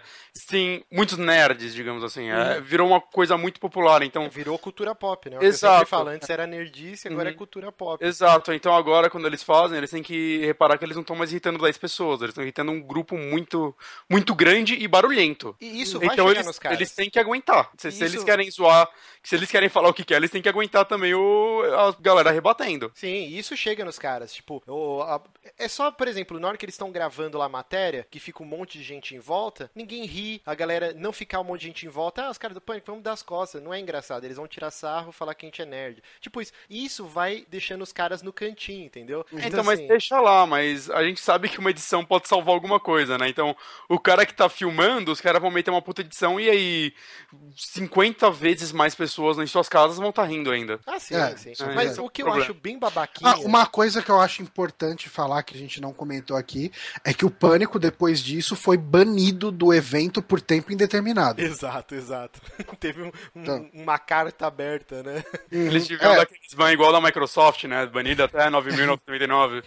tem muitos nerds, digamos assim. É, uhum. virou uma coisa muito popular, então... Virou cultura pop, né? O Exato. Eu antes era nerdice, agora é uhum. é cultura pop. Exato. Então agora, quando eles fazem, eles têm que reparar que eles não estão mais irritando 10 pessoas, eles estão irritando um grupo muito, muito grande e barulhento. E isso vai então eles, eles têm que aguentar. Se, se eles querem zoar, se eles querem falar o que quer, eles têm que aguentar também o, a galera rebatendo. Sim, isso chega nos caras. Tipo, o, a, é só, por exemplo, na hora que eles estão gravando lá a matéria, que fica um monte de gente em volta, ninguém ri, a galera não ficar um monte de gente em volta, ah, os caras do pânico, vamos dar as costas. Não é engraçado, eles vão tirar sarro, falar que a gente é nerd. Tipo isso. Isso vai deixando os caras no cantinho, entendeu? Então, então assim... mas deixa lá, mas a gente sabe que uma edição pode salvar alguma coisa, né? Então, o cara que tá filmando, os caras vão meter uma puta edição e aí 50 vezes mais pessoas nas suas casas vão estar tá rindo ainda. Ah, sim, é, sim. É, mas é, o que eu problema. acho bem babaquinha... Ah, uma coisa que eu acho importante falar, que a gente não comentou aqui, é que o Pânico, depois disso, foi banido do evento por tempo indeterminado. Exato, exato. Teve um, um, então. uma carta aberta, né? Eles tiveram é. daqueles ban igual da Microsoft, né? Banido até 9.999.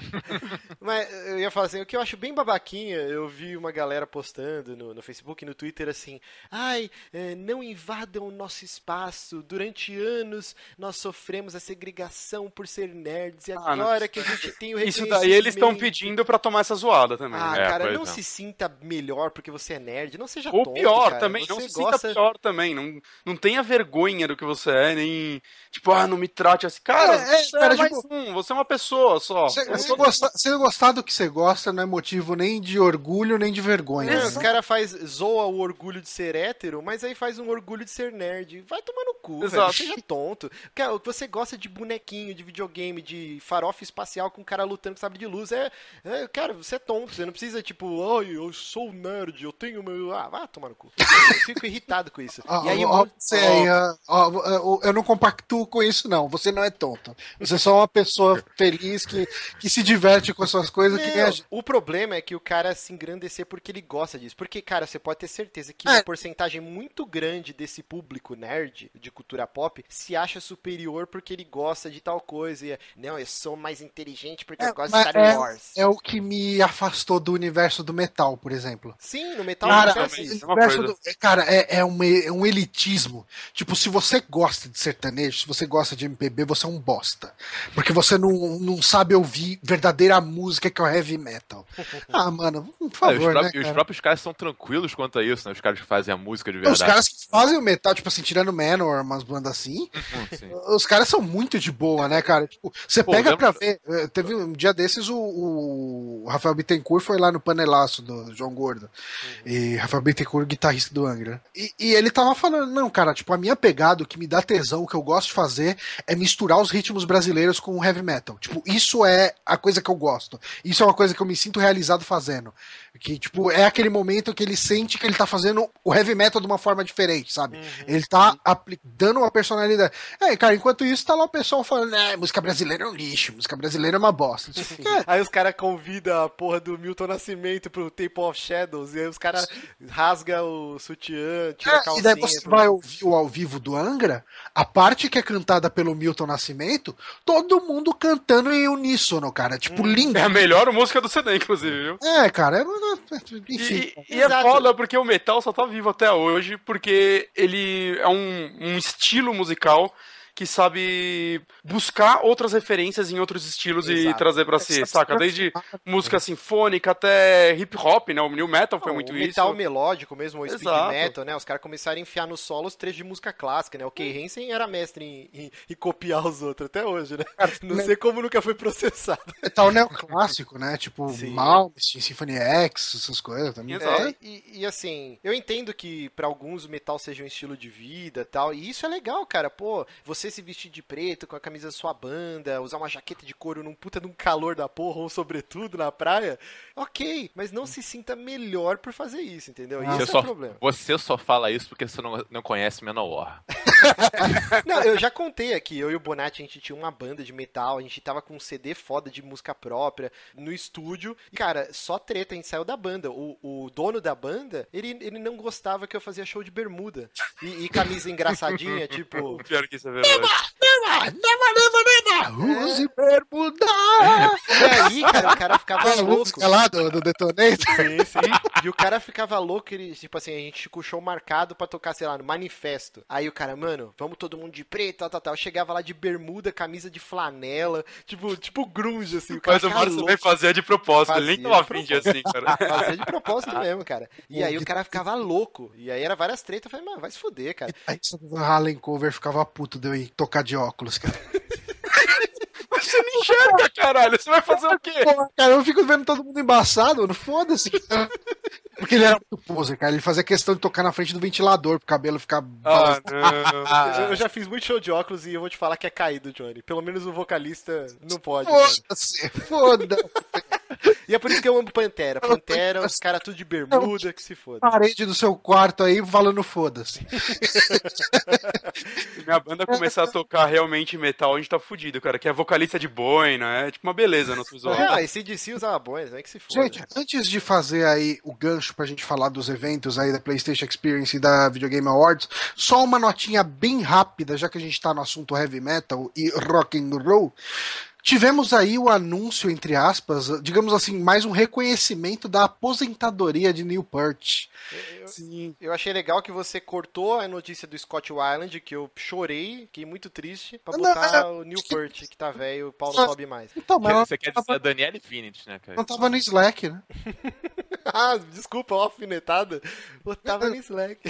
Mas eu ia falar assim, o que eu acho bem babaquinha, eu vi uma galera postando no, no Facebook e no Twitter assim, ai, é, não invadam o nosso espaço, durante anos nós sofremos a segregação por ser nerds, e ah, agora não... que a gente tem o Isso daí eles estão pedindo pra tomar essa zoada também. Ah, é, cara, não é. se sinta melhor porque você é nerd, não seja Ou tonto, pior cara. também, você não se gosta... sinta pior também, não, não tenha vergonha do que você é, nem, tipo, ah, não me trate assim. Cara, é, é, você, cara, é tipo, um, você é uma pessoa só. Você, você, gostar, você gostar do que você gosta não é motivo nem de orgulho, nem de vergonha. É, né? Os caras faz zoa o orgulho de ser hétero, mas aí faz um orgulho de ser nerd. Vai tomar no cu, Exato. velho. Seja tonto. Cara, você gosta de bonequinho, de videogame, de farofa espacial com um cara lutando com sabre de luz. É, é, cara, você é tonto. Você não precisa, tipo, ai, eu sou nerd, eu tenho meu. Ah, vai tomar no cu. Eu fico irritado com isso. e aí, ó, você aí, ó, eu não compactuo com isso, não. Você não é tonto. Você é só uma pessoa feliz que, que se diverte com as suas coisas. Meu, que nem a... O problema é que o cara se engrandecer porque ele gosta disso. Porque, cara, você pode ter certeza que é. uma porcentagem muito grande desse público nerd de cultura pop se acha superior porque ele gosta de tal coisa. E, não, eu sou mais inteligente porque é, eu gosto de Star é, Wars. É o que me afastou do universo do metal, por exemplo. Sim, no metal cara, é assim. do, cara é, é, um, é um elitismo. Tipo, se você gosta de sertanejo, se você gosta de MPB, você é um bosta. Porque você não, não sabe ouvir verdadeira música que é o heavy metal. Ah, mano, por favor. Ah, os, né, os próprios caras são tranquilos quanto a isso, né? Os caras que fazem a música de verdade. Os caras que fazem o metal, tipo assim, tirando Manor, umas bandas assim, uhum, os caros são muito de boa, né, cara? Tipo, você Pô, pega pra ver. Eh, teve um dia desses o, o, Rafael Bittencourt foi lá no panelaço do João Gordo. Uhum. E Rafael Bittencourt, guitarrista do Angra. E, e, ele tava falando, não, cara, tipo, a minha pegada, o que me dá tesão, o que eu gosto de fazer é misturar os ritmos brasileiros com o heavy metal. Tipo, isso é a coisa que eu gosto. Isso é uma coisa que eu me sinto realizado fazendo. Que, tipo, é aquele momento que ele sente que ele tá fazendo o heavy metal de uma forma diferente, sabe? Uhum. Ele tá dando uma personalidade. É, cara, enquanto isso, tá lá o pessoal falando, é, música brasileira é um lixo, música brasileira é uma bosta. é. Aí os caras convidam a porra do Milton Nascimento pro Tape of Shadows, e aí os caras rasgam o sutiã, tira é, a calcinha. E daí você pro... vai ouvir o ao vivo do Angra, a parte que é cantada pelo Milton Nascimento, todo mundo cantando em uníssono, cara. Tipo, hum. lindo. É a melhor música do CD, inclusive, É, cara, enfim. E, e é foda porque o metal só tá vivo até hoje porque ele é um, um estilo musical que sabe buscar outras referências em outros estilos Exato. e trazer para si, saca? Desde música sinfônica até hip hop, né? O new metal foi muito o isso. metal melódico mesmo, o speed metal, né? Os caras começaram a enfiar nos solos trechos de música clássica, né? O Kay Hansen era mestre em, em, em, copiar os outros até hoje, né? Não sei como nunca foi processado. Metal neoclássico, né? Tipo, Malmsteen, Symphony X, essas coisas também. É, e, e, assim, eu entendo que para alguns o metal seja um estilo de vida tal, e isso é legal, cara. Pô, você você se vestir de preto com a camisa da sua banda, usar uma jaqueta de couro num puta de um calor da porra ou sobretudo na praia, ok, mas não se sinta melhor por fazer isso, entendeu? Isso é o problema. você só fala isso porque você não, não conhece Manowar. Não, eu já contei aqui, eu e o Bonatti, a gente tinha uma banda de metal, a gente tava com um CD foda de música própria no estúdio. E, cara, só treta, a gente saiu da banda. O, o dono da banda, ele, ele não gostava que eu fazia show de bermuda. E, e camisa engraçadinha, tipo. Pior que isso é verdade. 哎呀妈呀 Use bermuda! E aí, cara, o cara ficava A louco. música lá do, do Detonator. Sim, sim. E o cara ficava louco, ele, tipo assim, a gente o show marcado pra tocar, sei lá, no manifesto. Aí o cara, mano, vamos todo mundo de preto, tal, tal, tal. Eu chegava lá de bermuda, camisa de flanela, tipo, tipo grunge, assim. O cara Mas o Márcio também fazia de propósito, ele nem tava de afim de assim, cara. Fazia de propósito mesmo, cara. E aí o cara ficava louco. E aí era várias tretas. Eu falei, mano, vai se fuder, cara. Aí o Harlan Cover ficava puto de eu ir tocar de óculos, cara. Você não enxerga, caralho. Você vai fazer o quê? Cara, eu fico vendo todo mundo embaçado, mano. Foda-se. Porque ele era muito poser, cara. Ele fazia questão de tocar na frente do ventilador pro cabelo ficar. Ah, não. Eu, eu já fiz muito show de óculos e eu vou te falar que é caído, Johnny. Pelo menos o vocalista não pode. Foda-se, foda-se. E é por isso que eu amo Pantera. Pantera, os caras tudo de bermuda, que se foda. Parede do seu quarto aí falando foda-se. Se minha banda começar a tocar realmente metal, a gente tá fudido, cara. Que é vocalista de boina, é tipo uma beleza no visual. Ah, esse DC usava boias, é que se foda. Gente, antes de fazer aí o gancho pra gente falar dos eventos aí da PlayStation Experience e da Video Game Awards, só uma notinha bem rápida, já que a gente tá no assunto heavy metal e rock and roll. Tivemos aí o anúncio, entre aspas, digamos assim, mais um reconhecimento da aposentadoria de Neil Peart. Sim. Eu achei legal que você cortou a notícia do Scott Weiland, que eu chorei, fiquei muito triste, pra Não, botar o Neil Peart, que tá velho, o pau não sobe mais. Então, mas Você quer dizer a Danielle Finit, né, cara? não tava no Slack, né? ah, desculpa, ó, alfinetada. Botava no Slack.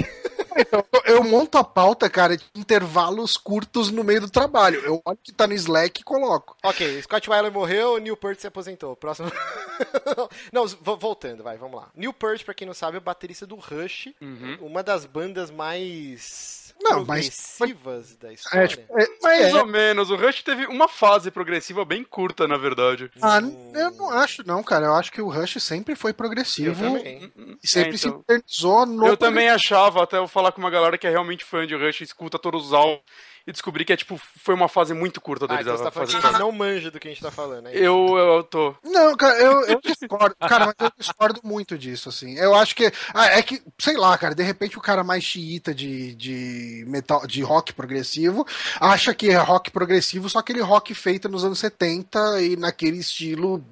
Então, eu monto a pauta, cara, de intervalos curtos no meio do trabalho. Eu olho que tá no Slack e coloco. ok, Scott Weiland morreu, Neil Peart se aposentou. Próximo. não, vo- voltando, vai, vamos lá. Neil Peart, pra quem não sabe, é o baterista do Rush, Uhum. uma das bandas mais Não, mas- progressivas da história. É, tipo, é, Mais é, ou menos. O Rush teve uma fase progressiva bem curta, na verdade. ah, eu não acho, não, cara. Eu acho que o Rush sempre foi progressivo e sempre É, se então. internizou no. Eu também achava, até eu falar com uma galera que é realmente fã de Rush, escuta todos os álbuns e descobri que é tipo, foi uma fase muito curta Ah, deles. então você tá a falando que a gente não manja do que a gente tá falando, é isso? eu, eu tô. Não, cara, eu, eu discordo. Cara, mas eu discordo muito disso, assim. Eu acho que. ah, é que, sei lá, cara, de repente o cara mais xiita de, de metal, de rock progressivo, acha que é rock progressivo, só aquele rock feito nos anos 70 e naquele estilo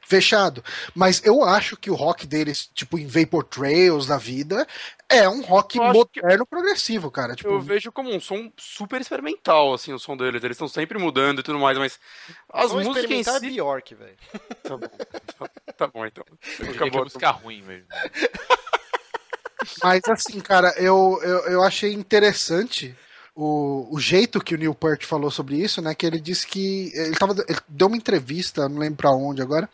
fechado. Mas eu acho que o rock deles, tipo, em Vapor Trails da vida, é um rock acho que- moderno progressivo, cara. Tipo, Eu vejo como um som super experimental, assim, o som deles. Eles estão sempre mudando e tudo mais, mas as Vamos músicas em si... Bjork, velho. Tá bom, tá bom então. É Acabou. música ruim mesmo. Mas assim, cara, eu, eu, eu achei interessante o, o jeito que o Neil Peart falou sobre isso, né? Que ele disse que. Ele, tava, ele deu uma entrevista, não lembro pra onde agora.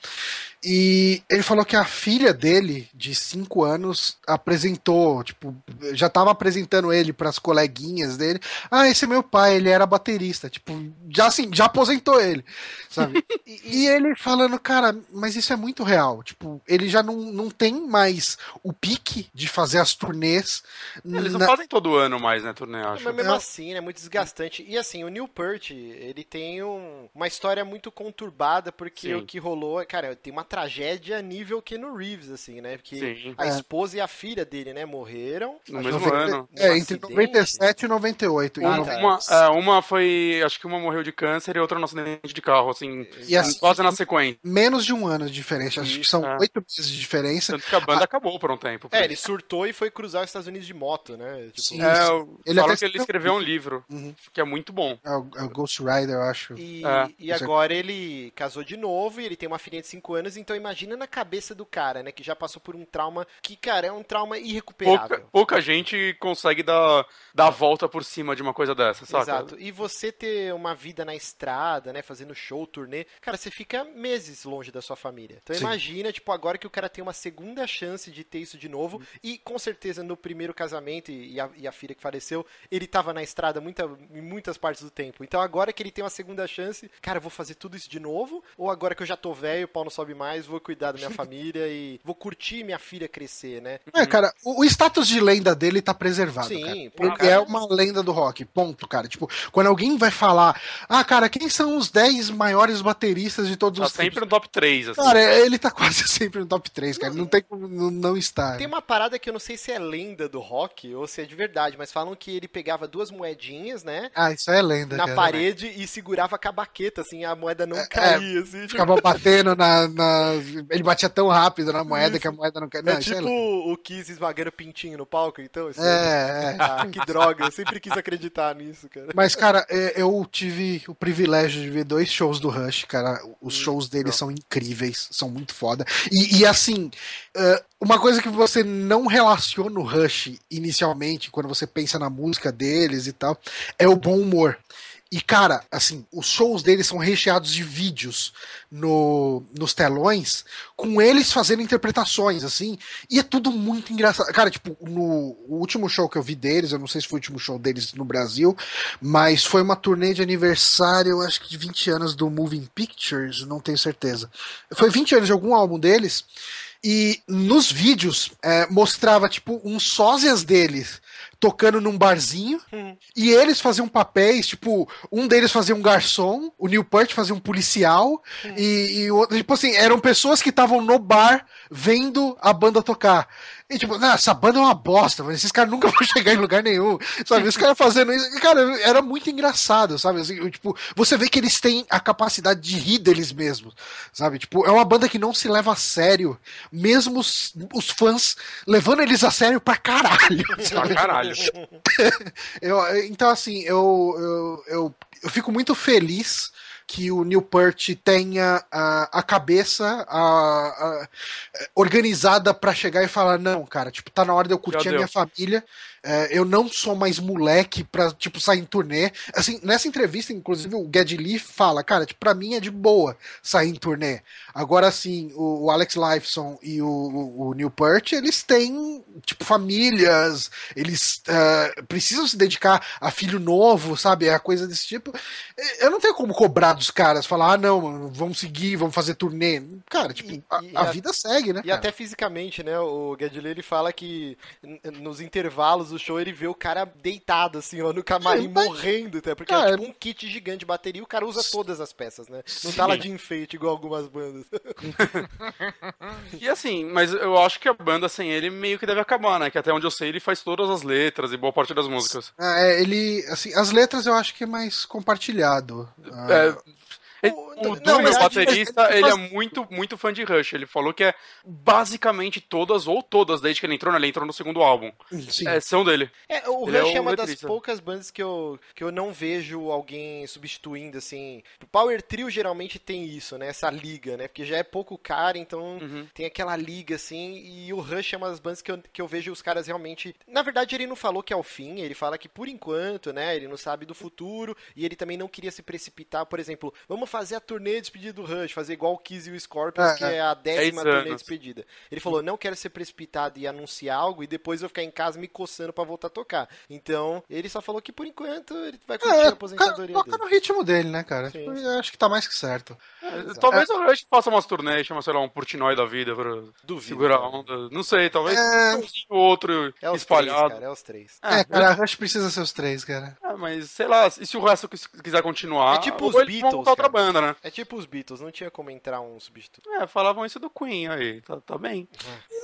E ele falou que a filha dele, de 5 anos, apresentou, tipo, já tava apresentando ele pras coleguinhas dele. Ah, esse é meu pai, ele era baterista. Tipo, já assim, já aposentou ele, sabe? E, e ele falando, cara, mas isso é muito real. Tipo, ele já não, não tem mais o pique de fazer as turnês. Eles não na- fazem todo ano mais, né, turnê, acho. Mas mesmo É. assim, é muito desgastante. E assim, o Neil Peart, ele tem um- uma história muito conturbada, porque Sim. o que rolou, cara, tem uma tragédia nível Keanu Reeves, assim, né? Porque Sim. a É. esposa e a filha dele, né, morreram. No mesmo ano. É, entre acidente. 97 e 98. Ah, tá. Uma, é, uma foi. Acho que uma morreu de câncer e outra no acidente de carro, assim. E assim- quase na sequência. Menos de um ano de diferença. Acho que são é. oito meses de diferença. Tanto que a banda acabou por um tempo. É, ele surtou e foi cruzar os Estados Unidos de moto, né? Tipo, Sim. É, Ele até que ele escreveu um livro, Uhum. que é muito bom. É o, é o Ghost Rider, eu acho. E, É, e agora ele casou de novo e ele tem uma filhinha de 5 anos então imagina na cabeça do cara, né, que já passou por um trauma que, cara, é um trauma irrecuperável. Pouca, pouca gente consegue dar, dar a volta por cima de uma coisa dessa, sabe? Exato. E você ter uma vida na estrada, né, fazendo show, turnê, cara, você fica meses longe da sua família. Então Sim. imagina, tipo, agora que o cara tem uma segunda chance de ter isso de novo, e com certeza no primeiro casamento e e a, e a filha que faleceu, ele tava na estrada muita, em muitas partes do tempo. Então agora que ele tem uma segunda chance, cara, eu vou fazer tudo isso de novo? Ou agora que eu já tô velho, o pau não sobe mais, vou cuidar da minha família e vou curtir minha filha crescer, né? É, cara, o, o status de lenda dele tá preservado. Sim, cara. pô, Ele cara. é uma lenda do rock, ponto, cara. Tipo, quando alguém vai falar, ah, cara, quem são os 10 maiores bateristas de todos Tá os sempre tempos? no top 3, assim. Cara, ele tá quase sempre no top 3, cara. Não tem como não, não estar. Tem uma parada que eu não sei se é lenda do rock ou se é de verdade, mas falam que ele pegava duas moedinhas, né? Ah, isso é lenda, na cara. parede e segurava com a baqueta, assim, a moeda não caía, assim. tipo- Ficava batendo na, na- Ele batia tão rápido na moeda Isso. que a moeda não. Não, é é tipo o Kiss esmagando pintinho no palco, então? É, é. Ah, que droga, eu sempre quis acreditar nisso, cara. Mas, cara, é, eu tive o privilégio de ver dois shows do Rush, cara. Os shows deles são incríveis, são muito foda. E, e, assim, uma coisa que você não relaciona o Rush inicialmente, quando você pensa na música deles e tal, é o bom humor. E, cara, assim, os shows deles são recheados de vídeos no, nos telões, com eles fazendo interpretações, assim, e é tudo muito engraçado. Cara, tipo, no último show que eu vi deles, eu não sei se foi o último show deles no Brasil, mas foi uma turnê de aniversário, eu acho que de 20 anos do Moving Pictures, não tenho certeza. Foi 20 anos de algum álbum deles, e nos vídeos é, mostrava, tipo, uns sósias deles tocando num barzinho, e eles faziam papéis, tipo, um deles fazia um garçom, o Neil Peart fazia um policial, e, e o outro, tipo assim, eram pessoas que estavam no bar vendo a banda tocar. E tipo, "Não, essa banda é uma bosta, mas esses caras nunca vão chegar em lugar nenhum, sabe? Os caras fazendo isso, cara, era muito engraçado, sabe? Assim, tipo, você vê que eles têm a capacidade de rir deles mesmos, sabe? Tipo, é uma banda que não se leva a sério, mesmo os, os fãs levando eles a sério pra caralho, Pra caralho. Eu- então, assim, eu, eu, eu, eu fico muito feliz que o Neil Peart tenha a, a cabeça a, a- organizada pra chegar e falar, não, cara, tipo, tá na hora de eu curtir a minha família, eu não sou mais moleque pra, tipo, sair em turnê. Assim, nessa entrevista, inclusive, o Geddy Lee fala, cara, tipo, pra mim é de boa sair em turnê. Agora, assim, o, o Alex Lifeson e o, o, o Neil Peart, eles têm, tipo, famílias, eles eh, precisam se dedicar a filho novo, sabe? A coisa desse tipo. Eu não tenho como cobrar dos caras, falar, ah, não, mano, vamos seguir, vamos fazer turnê. Cara, tipo, E- a, e a a- vida segue, né? E cara? até fisicamente, né? O Gedley, ele fala que nos intervalos do show ele vê o cara deitado, assim, ó, no camarim, Sim, mas- morrendo, até, porque Cara, é tipo um kit gigante de bateria e o cara usa todas as peças, né? Não tá lá de enfeite igual algumas bandas. E assim, mas eu acho que a banda sem ele meio que deve acabar, né? Que até onde eu sei ele faz todas as letras e boa parte das músicas. Ah, é, ele, assim, as letras eu acho que é mais compartilhado. Ah, É, O- o não, Doom, mas o a baterista, diferença- ele é muito, muito fã de Rush. Ele falou que é basicamente todas, ou todas, desde que ele entrou, né? Ele entrou no segundo álbum. sim. É, são dele. É, o Ele é Rush é, o uma das poucas bandas que eu, que eu não vejo alguém substituindo, assim. O Power Trio geralmente tem isso, né? Essa liga, né? Porque já é pouco cara, então Uhum. tem aquela liga, assim. E o Rush é uma das bandas que eu, que eu vejo os caras realmente. Na verdade, ele não falou que é o fim, ele fala que por enquanto, né? Ele não sabe do futuro. E ele também não queria se precipitar, por exemplo, vamos fazer a turnê de despedida do Rush, fazer igual o Kiss e o Scorpions, É, que é. é a décima Dez turnê de despedida. Ele falou, não quero ser precipitado e anunciar algo e depois eu ficar em casa me coçando pra voltar a tocar. Então, ele só falou que por enquanto ele vai curtir É, a cara, aposentadoria toca dele. no ritmo dele, né, cara? Sim. Tipo, acho que tá mais que certo. Talvez o Rush faça umas turnês, chama, sei lá, um Portnoy da vida pra Duvido. segurar a onda. Não sei, talvez É. um ou outro É os espalhado. três, cara, é os três. É, cara, acho que precisa ser os três, cara. É, mas sei lá, e se o resto quis- quiser continuar, É tipo os Beatles, banda, né? É tipo os Beatles, não tinha como entrar um substituto. É, falavam isso do Queen aí, tá, tá bem.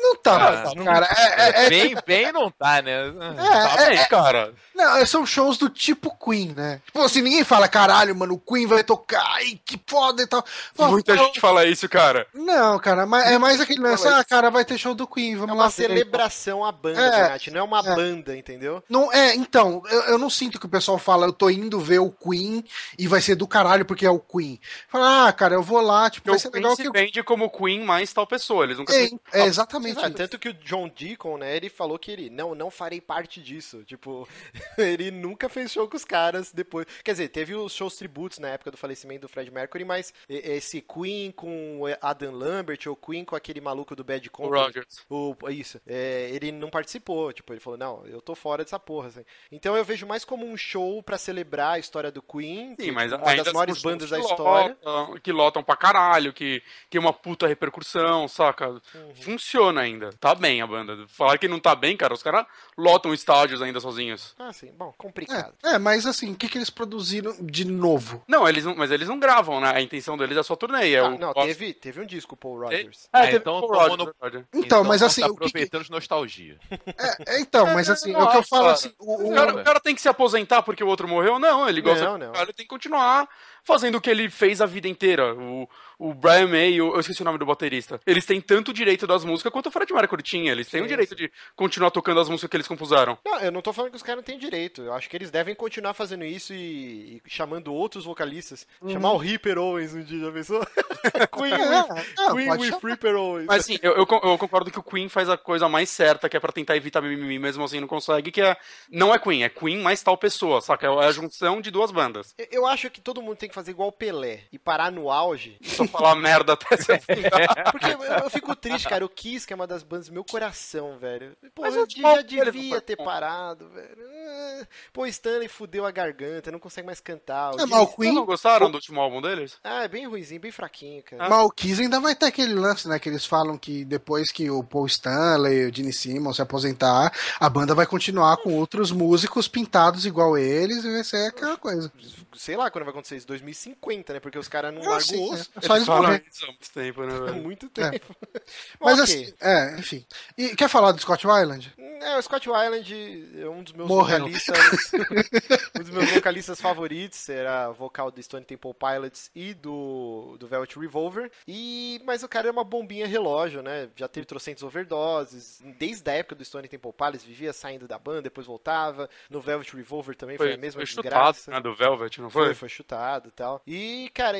Não tá, Ah, mas, cara. É, é- é- Bem, bem não tá, né? Tá é, bem, cara. não, são shows do tipo Queen, né? Tipo assim, ninguém fala, caralho, mano, o Queen vai tocar, ai, que foda e tal. Pô, Muita não, gente fala isso, cara. Não, cara, mas é mais aquele lance, ah, cara, vai ter show do Queen, É vamos uma lá. ver. celebração à banda, É, não é uma é. banda, entendeu? Não, é, então, eu, eu não sinto que o pessoal fala, eu tô indo ver o Queen e vai ser do caralho porque é o Queen. Fala, ah, cara, eu vou lá, tipo, vai ser o Queen legal se que eu... vende como Queen mais tal pessoa. Eles nunca É, se- é exatamente Ah, isso. tanto que o John Deacon, né, ele falou que ele, não, não farei parte disso. Tipo, ele nunca fez show com os caras depois. Quer dizer, teve os shows tributos na época do falecimento do Fred Mercury, mas esse Queen com o Adam Lambert ou Queen com aquele maluco do Bad O Company, Rogers. o, isso, é, ele não participou. Tipo, ele falou, não, eu tô fora dessa porra. assim. Então eu vejo mais como um show pra celebrar a história do Queen, que Sim, mas é uma ainda das maiores bandas da que história. Lotam, que lotam pra caralho, que tem uma puta repercussão, saca? Uhum. Funciona ainda. Tá bem a banda. Falar que não tá bem, cara, os caras lotam estádios ainda sozinhos. Ah, sim, bom, complicado. É, é, mas assim, o que, que eles produziram de novo? Não, eles não, mas eles não gravam, né? A intenção deles é só turnê. É Ah, o, não, o- teve, teve um disco, Paul Rogers. É, É, teve então o tomou Rogers, no- verdade. Então, mas tá assim, o que que- aproveitando de nostalgia. É, é, então, mas assim, não o que eu falo cara. assim, o, O o- cara, o cara tem que se aposentar porque o outro morreu? Não, ele gosta Não, não. cara, ele tem que continuar fazendo o que ele fez a vida inteira. O, o Brian May, o- eu esqueci o nome do baterista. Eles têm tanto direito das músicas quanto o Fred Mercury tinha. Eles têm Sim, o direito de continuar tocando as músicas que eles compuseram. Não, eu não tô falando que os caras não têm direito. Eu acho que eles devem continuar fazendo isso e, e chamando outros vocalistas. Uhum. Chamar o Ripper Owens um dia, já pensou? Queen with, não, Queen with. Ripper Owens. Mas assim, eu, eu eu concordo que o Queen faz a coisa mais certa, que é pra tentar evitar mimimi, mesmo assim não consegue, que é. Não é Queen, é Queen mais tal pessoa, saca? É a junção de duas bandas. Eu- Eu acho que todo mundo tem que fazer igual o Pelé e parar no auge. Só falar merda até se afundar. Porque eu, eu fico triste, cara. O Kiss, que é uma das bandas do meu coração, velho. Pô, Mas eu já devia ter parado, velho. Ah, Pô, o Stanley fudeu a garganta, não consegue mais cantar. O É, Vocês Queen, não gostaram do último álbum deles? Ah, é bem ruizinho, bem fraquinho, cara. mas o Kiss ainda vai ter aquele lance, né? Que eles falam que depois que o Paul Stanley, o Gene Simmons se aposentar, a banda vai continuar com outros músicos pintados igual eles e vai ser aquela coisa. Sei lá quando vai acontecer isso, 2050, né? Porque os caras não largam o osso. é. Só eles falam isso há muito tempo, né, Há velho? muito tempo. Mas Ok. assim, é, enfim. E quer falar do Scott Weiland? É, o Scott Weiland é um dos meus Morreu. vocalistas. um dos meus vocalistas favoritos. Era vocal do Stone Temple Pilots e do, do Velvet Revolver. E, mas o cara é uma bombinha relógio, né? Já teve trocentos overdoses. Desde a época do Stone Temple Pilots, vivia saindo da banda, depois voltava. No Velvet Revolver também foi, Foi, a mesma foi chutado, desgraça. né, do Velvet, não Foi, foi? foi chutado tal. E, cara,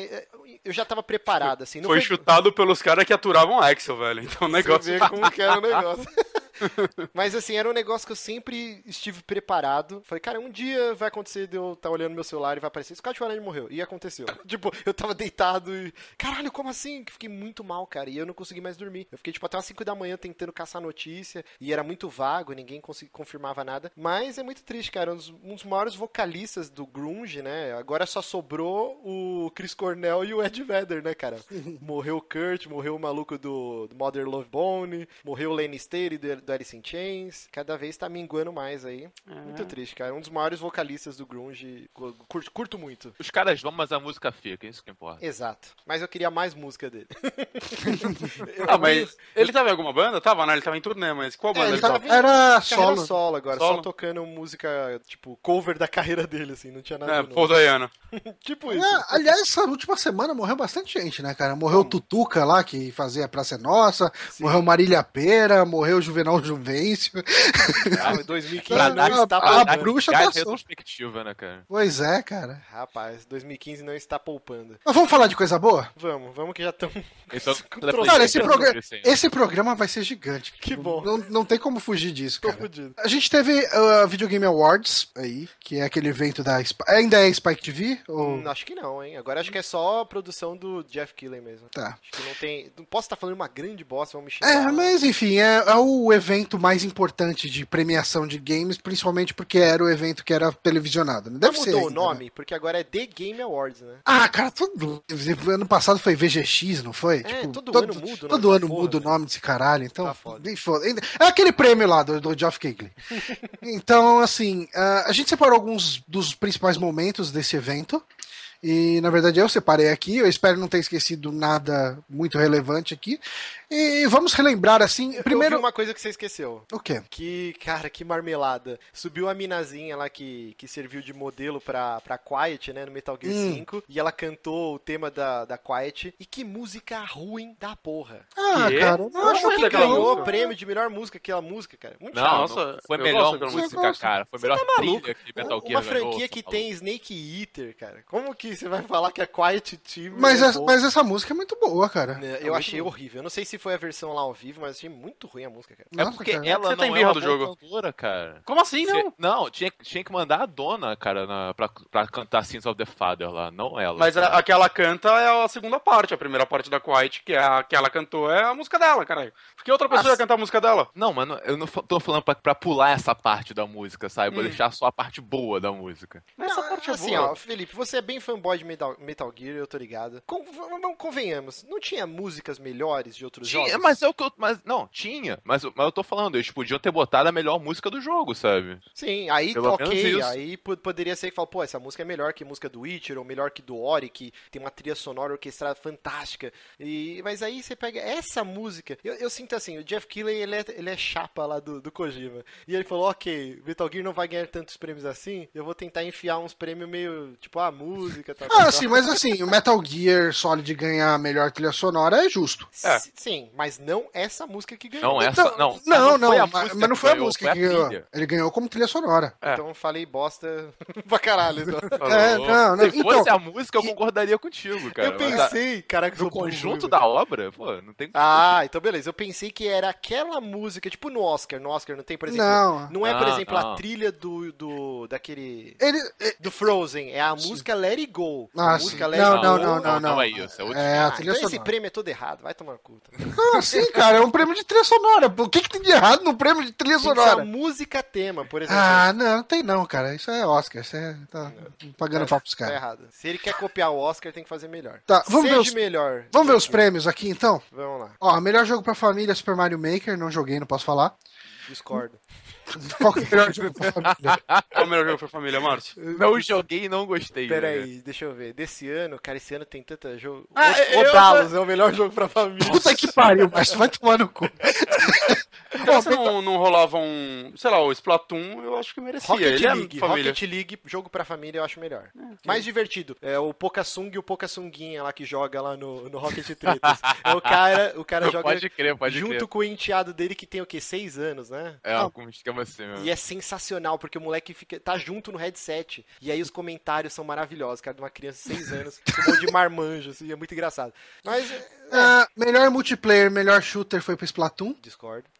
eu já tava preparado, assim. Não foi chutado pelos caras que aturavam Axel, velho. Então o negócio. Você vê como que era o negócio. Mas assim, era um negócio que eu sempre estive preparado. Falei, cara, um dia vai acontecer de eu estar olhando meu celular e vai aparecer. Scott Weiland morreu. E aconteceu. tipo, eu tava deitado e. Caralho, como assim? Fiquei muito mal, cara. E eu não consegui mais dormir. Eu fiquei, tipo, até umas 5 da manhã tentando caçar notícia. E era muito vago, ninguém consegui, confirmava nada. Mas é muito triste, cara. Um dos, um dos maiores vocalistas do Grunge, né? Agora só sobrou o Chris Cornell e o Ed Vedder, né, cara? morreu o Kurt, morreu o maluco do, do Mother Love Bone, morreu o Lenny Staley do, do Alice in Chains. Cada vez tá minguando mais aí. Muito triste, cara. Um dos maiores vocalistas do Grunge. Curto, curto muito. Os caras vão, mas a música fica, isso que importa. Exato. Mas eu queria mais música dele. Eu- Ah, mas ele tava em alguma banda? Tava, né? Ele tava em turnê, mas qual É, banda ele ele tava tava? Era solo. solo agora, Solo? só tocando música, tipo, cover da carreira dele, assim, não tinha nada É. Paul Dayano. Tipo isso. É, aliás, essa última semana morreu bastante gente, né, cara? Morreu o Tutuca lá, que fazia Praça é Nossa, morreu Marília Pera, morreu o Juvenal Juvencio. Ah, 2015 Pra não está poupando. dar- bruxa passou. retrospectiva, né, cara? Pois é, cara. Rapaz, 2015 não está poupando. Mas vamos falar de coisa boa? Vamos, vamos que já estamos. Então, Cara, esse, programa, esse programa vai ser gigante. Que bom. Não, não tem como fugir disso, Tô cara. fudido. A gente teve a Video Game Awards aí, que é aquele evento da. Sp- Ainda é Spike TV? Ou... Hum, acho que não, hein? Agora acho que é só a produção do Jeff Killen mesmo. Tá. Acho que não tem. Não posso estar falando uma grande bosta, vamos me xingar. É, mas enfim, é, é o evento mais importante de premiação de games, principalmente porque era o evento que era televisionado. Né? Deve ser. mudou o ainda, nome, né? porque agora é The Game Awards, né? Ah, cara, todo ano passado foi VGX, não foi? É, todo todo ano muda Todo ano porra, muda o né? nome desse caralho, então. Tá foda. foda. É aquele prêmio lá do, do Geoff Keighley. então, assim, ah, a gente separou alguns dos principais momentos desse evento. E, na verdade, eu separei aqui. Eu espero não ter esquecido nada muito relevante aqui. E vamos relembrar, assim, Eu primeiro... uma coisa que você esqueceu. O quê? Que, cara, que marmelada. Subiu a minazinha lá que, que serviu de modelo pra, pra Quiet, né, no Metal Gear Hum. 5. E ela cantou o tema da, da Quiet. E que música ruim da porra. Ah, Quê? cara, eu não acho que daquela Ganhou o prêmio de melhor música, aquela música, cara. Muito Não, chato. Nossa, foi melhor música, cara. Foi melhor Tá trilha que Metal Uma Gear franquia ganhou, que tá tem maluco. Snake Eater, cara. Como que você vai falar que é Quiet Team. Mas, é mas essa música é muito boa, cara. Né, Eu achei horrível. Eu não sei se foi a versão lá ao vivo, mas achei muito ruim a música, cara. É Nossa, porque cara. ela Você tem não é birra uma do jogo. cantora, cara. Como assim, não? Cê- não, tinha, tinha que mandar a dona, cara, na, pra, pra cantar Sins of the Father lá, não ela. Mas a, a que ela canta é a segunda parte, a primeira parte da Quiet, que é a que ela cantou, é a música dela, caralho. Por que outra pessoa ia cantar a música dela? Não, mano, eu não tô falando pra, pra pular essa parte da música, sabe? Pra Hum. deixar só a parte boa da música. Essa parte é assim, boa. ó, Felipe, você é bem fanboy de Metal, Metal Gear, eu tô ligado. Com, convenhamos, não tinha músicas melhores de outros Tinha, jogos? mas é o que eu. Mas, não, tinha. Mas, mas eu tô falando, eles podiam ter botado a melhor música do jogo, sabe? Sim, aí Pelo ok, aí po- poderia ser que fala, pô, essa música é melhor que a música do Witcher, ou melhor que do Ori, que tem uma trilha sonora orquestrada fantástica. E, mas aí você pega essa música, eu, eu sinto assim, o Jeff Keighley, ele é, ele é chapa lá do, do Kojima. E ele falou, ok, Metal Gear não vai ganhar tantos prêmios assim, eu vou tentar enfiar uns prêmios meio, tipo, a música, tal, tal, Ah, sim, mas assim, o Metal Gear Solid ganhar a melhor trilha sonora é justo. É. Sim, mas não essa música que ganhou. Não, essa. Não, não, não, a mas, música mas não foi a ganhou, música foi que ganhou. trilha. Ele ganhou como trilha sonora. É. Então falei bosta pra caralho. então. É, não, não, Se então- fosse a música, eu concordaria contigo, cara. eu a- pensei, caraca, No sou burro, conjunto da obra, pô, não tem Ah, então beleza. Eu pensei que era aquela música, tipo no Oscar. No Oscar não tem, por exemplo. Não. é, por Ah, exemplo, a não. trilha do. do daquele. Ele. é- Do Frozen. É a música Let It Go. Ah, sim. música Não, não, não, não, não. é isso. É É a Ah, trilha então esse sonora. prêmio é todo errado. Vai tomar cu. tá? Não, sim, cara, é um prêmio de trilha sonora. O que, que tem de errado no prêmio de trilha sonora? música tema, por exemplo. Ah, não, não tem não, cara. Isso é Oscar. Isso é. Tá pagando pau pros Tá caras. errado. Se ele quer copiar o Oscar, tem que fazer melhor. Tá, vamos ver Seja os- melhor. Vamos ver os prêmios aqui então? Vamos lá. Ó, melhor jogo pra família Super Mario Maker. Não joguei, não posso falar. Discordo. Qual que é o melhor jogo pra família? Qual o melhor jogo pra família, Márcio? Não joguei e não gostei. Pera né? deixa eu ver. Desse ano, cara, esse ano tem tanta jogo. Ah, O- eu- Odalos é o melhor jogo pra família. Puta que pariu, mas vai tomar no cu. Se não, não rolava um, sei lá, o Splatoon, eu acho que merecia. Rocket Ele League, é família. Rocket League, jogo pra família, eu acho melhor. Mais divertido. É o Pokasung e o Pokasunguinha lá que joga lá no, no Rocket Tretas. é o cara, o cara joga Pode crer, pode junto crer. com o enteado dele que tem o quê? Seis anos, né? É, algum esquema assim mesmo. E é sensacional, porque o moleque fica, tá junto no headset. E aí os comentários são maravilhosos, cara, de uma criança de seis anos, com um monte de marmanjo, assim, é muito engraçado. Mas, é, Ah, melhor multiplayer, melhor shooter foi pro Splatoon. discordo.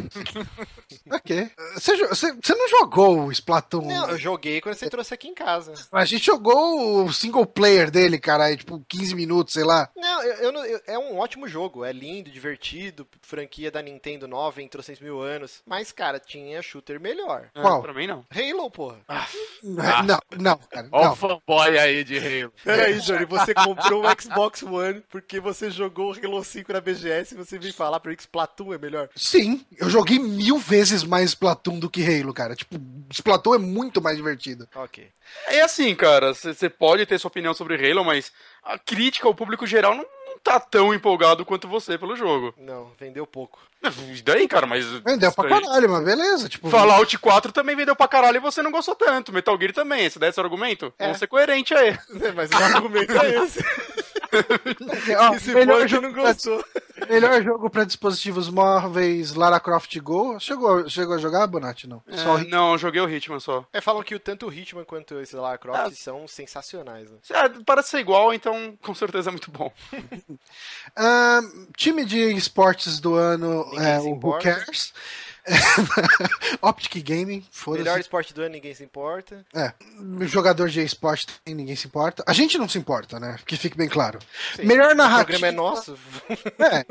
Ok. Você, você, você não jogou o Splatoon? Não, eu joguei quando você trouxe aqui em casa. A gente jogou o single player dele, cara, aí, tipo 15 minutos, sei lá. Não, eu, eu eu- é um ótimo jogo. É lindo, divertido. Franquia da Nintendo nova, entrou 6 mil anos. Mas, cara, tinha shooter melhor. É, Qual? Pra mim, não. Halo, porra. Não, não, cara. Ó Não. o fanboy aí de Halo. Peraí, Johnny, você comprou um Xbox One porque você jogou o Halo 5 na BGS e você vem falar pra mim que Splatoon é melhor. Sim, eu joguei mil vezes mais Splatoon do que Halo, cara. Tipo, Splatoon é muito mais divertido. Ok. É assim, cara, você pode ter sua opinião sobre Halo, mas a crítica, o público geral não, tá tão empolgado quanto você pelo jogo. Não, vendeu pouco. E daí, cara, mas. Vendeu pra caralho, mas beleza. Tipo, Fallout 4 também vendeu pra caralho e você não gostou tanto. Metal Gear também. Esse desse argumento? É. Vamos ser coerente aí. Mas o argumento é esse. ó, E se melhor, jogo não pra, gostou. melhor jogo pra dispositivos móveis, Lara Croft Go. Chegou, chegou a jogar, Bonatti? Não. Só É, não, joguei o Hitman só. É, falam que o- tanto o Hitman quanto esse Lara Croft Ah. são sensacionais, né? É, parece ser igual, então com certeza é muito bom. Ah, time de esportes do ano Ninguém é o Who. Cares. Optic Gaming, Melhor foda-se. esporte do ano, ninguém se importa. É, jogador de esporte ninguém se importa. A gente não se importa, né? Que fique bem claro. Sim. Melhor O narrativa. programa é nosso. É,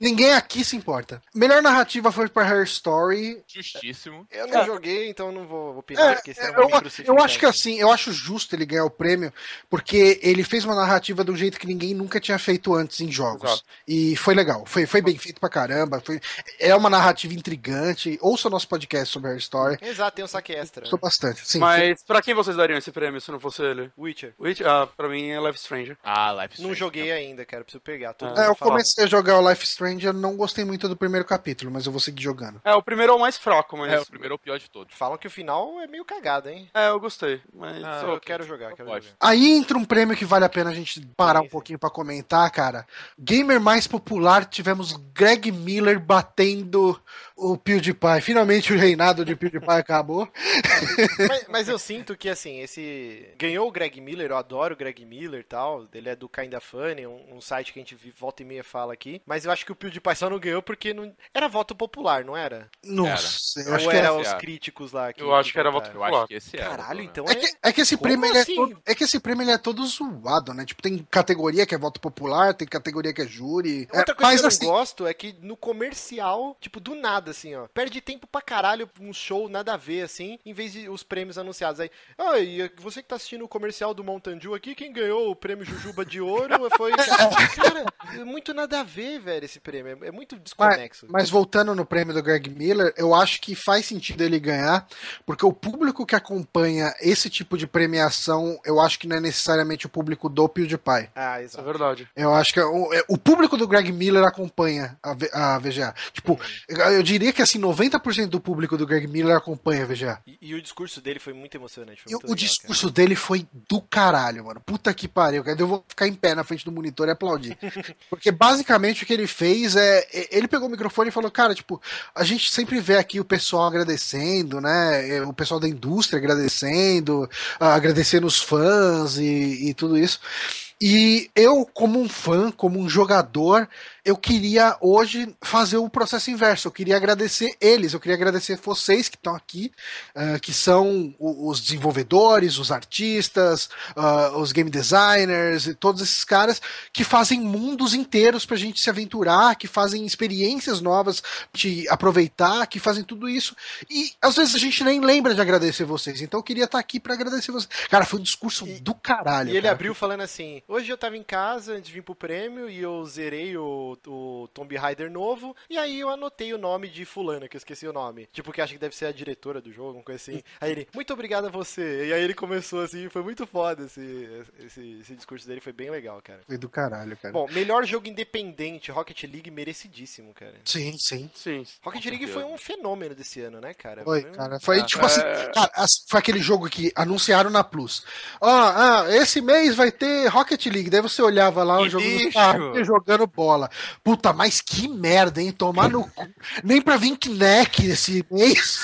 ninguém aqui se importa. Melhor narrativa foi pra Her Story. Justíssimo. Eu não É. joguei, então não vou opinar, É, porque senão eu, eu acho que assim, eu acho justo ele ganhar o prêmio, porque ele fez uma narrativa de um jeito que ninguém nunca tinha feito antes em jogos. Exato. E foi legal, foi, foi bem feito pra caramba. Foi, é uma narrativa intrigante. Ouça o nosso podcast sobre Her Story. Exato, tem um saque extra. Gostou bastante. Sim, Mas pra quem vocês dariam esse prêmio se não fosse ele? Witcher. Witch? Ah, pra mim é Life is Strange. Ah, Life is Não joguei ainda, cara. Preciso pegar. Todo É, É, eu comecei a jogar o Life is Strange, eu não gostei muito do primeiro capítulo, mas eu vou seguir jogando. É, o primeiro é o mais fraco, mas. É, o primeiro é o pior de todos. Falam que o final é meio cagado, hein? É, eu gostei. Mas. Ah, eu quero jogar, quero pode. jogar. Aí entra um prêmio que vale a pena a gente parar Sim, um pouquinho pra comentar, cara. Gamer mais popular, tivemos Greg Miller batendo o o PewDiePie. Finalmente o reinado de PewDiePie acabou. mas, mas, eu sinto que, assim, esse. Ganhou o Greg Miller, eu adoro o Greg Miller e tal. Ele é do Kinda Funny, um, um, site que a gente volta e meia fala aqui. Mas eu acho que o PewDiePie só não ganhou porque não... era voto popular, não era? Nossa, eu acho Ou que era, era os críticos lá. Que eu acho que era voto popular. Eu acho que esse era. Caralho, então é. É que, é que esse prêmio assim? é, todo, é que esse prêmio é todo zoado, né? Tipo, tem categoria que é voto popular, tem categoria que é júri. Outra coisa mas, que eu assim... não gosto é que no comercial, tipo, do nada, assim, ó. Perde tempo pra caralho um show, nada a ver, assim, em vez de os prêmios anunciados. Aí, ah, e você que tá assistindo o comercial do Mountain Dew aqui, quem ganhou o prêmio Jujuba de Ouro foi. Cara, é muito nada a ver, velho, esse prêmio. É muito desconexo. Mas, mas voltando no prêmio do Greg Miller, eu acho que faz sentido ele ganhar, porque o público que acompanha esse tipo de premiação, eu acho que não é necessariamente o público do PewDiePie. Ah, isso é verdade. Eu acho que o, é, o público do Greg Miller acompanha a, a VGA. Tipo, eu diria que assim, 90% do público do Greg Miller acompanha a VGA. E, e o discurso dele foi muito emocionante. Foi muito o legal, discurso cara. dele foi do caralho, mano. Puta que pariu. Eu vou ficar em pé na frente do monitor e aplaudir. Porque basicamente o que ele fez é. Ele pegou o microfone e falou, cara, tipo, a gente sempre vê aqui o pessoal agradecendo, né? O pessoal da indústria agradecendo, agradecendo os fãs e, e tudo isso. E eu, como um fã, como um jogador, eu queria hoje fazer o processo inverso. Eu queria agradecer eles, eu queria agradecer vocês que estão aqui, uh, que são os desenvolvedores, os artistas, uh, os game designers e todos esses caras que fazem mundos inteiros pra gente se aventurar, que fazem experiências novas de aproveitar, que fazem tudo isso. E às vezes a gente nem lembra de agradecer vocês. Então eu queria estar aqui para agradecer vocês. Cara, foi um discurso e, do caralho. E ele cara. abriu falando assim: hoje eu tava em casa antes de vir pro prêmio e eu zerei o o, Tomb Raider novo, e aí eu anotei o nome de fulana, que eu esqueci o nome. Tipo, que acho que deve ser a diretora do jogo, uma coisa assim. Aí ele, muito obrigado a você. E aí ele começou assim, foi muito foda esse, esse, esse discurso dele, foi bem legal, cara. Foi do caralho, cara. Bom, melhor jogo independente, Rocket League, merecidíssimo, cara. Sim, sim. Sim. Rocket League foi um fenômeno desse ano, né, cara? Foi, foi um... cara. Foi tipo assim, é... cara, foi aquele jogo que anunciaram na Plus. Ó, oh, ah, esse mês vai ter Rocket League. Daí você olhava lá o jogo dos jogando bola. Puta, mas que merda, hein? Tomar no cu. Nem pra vir Kinect esse mês.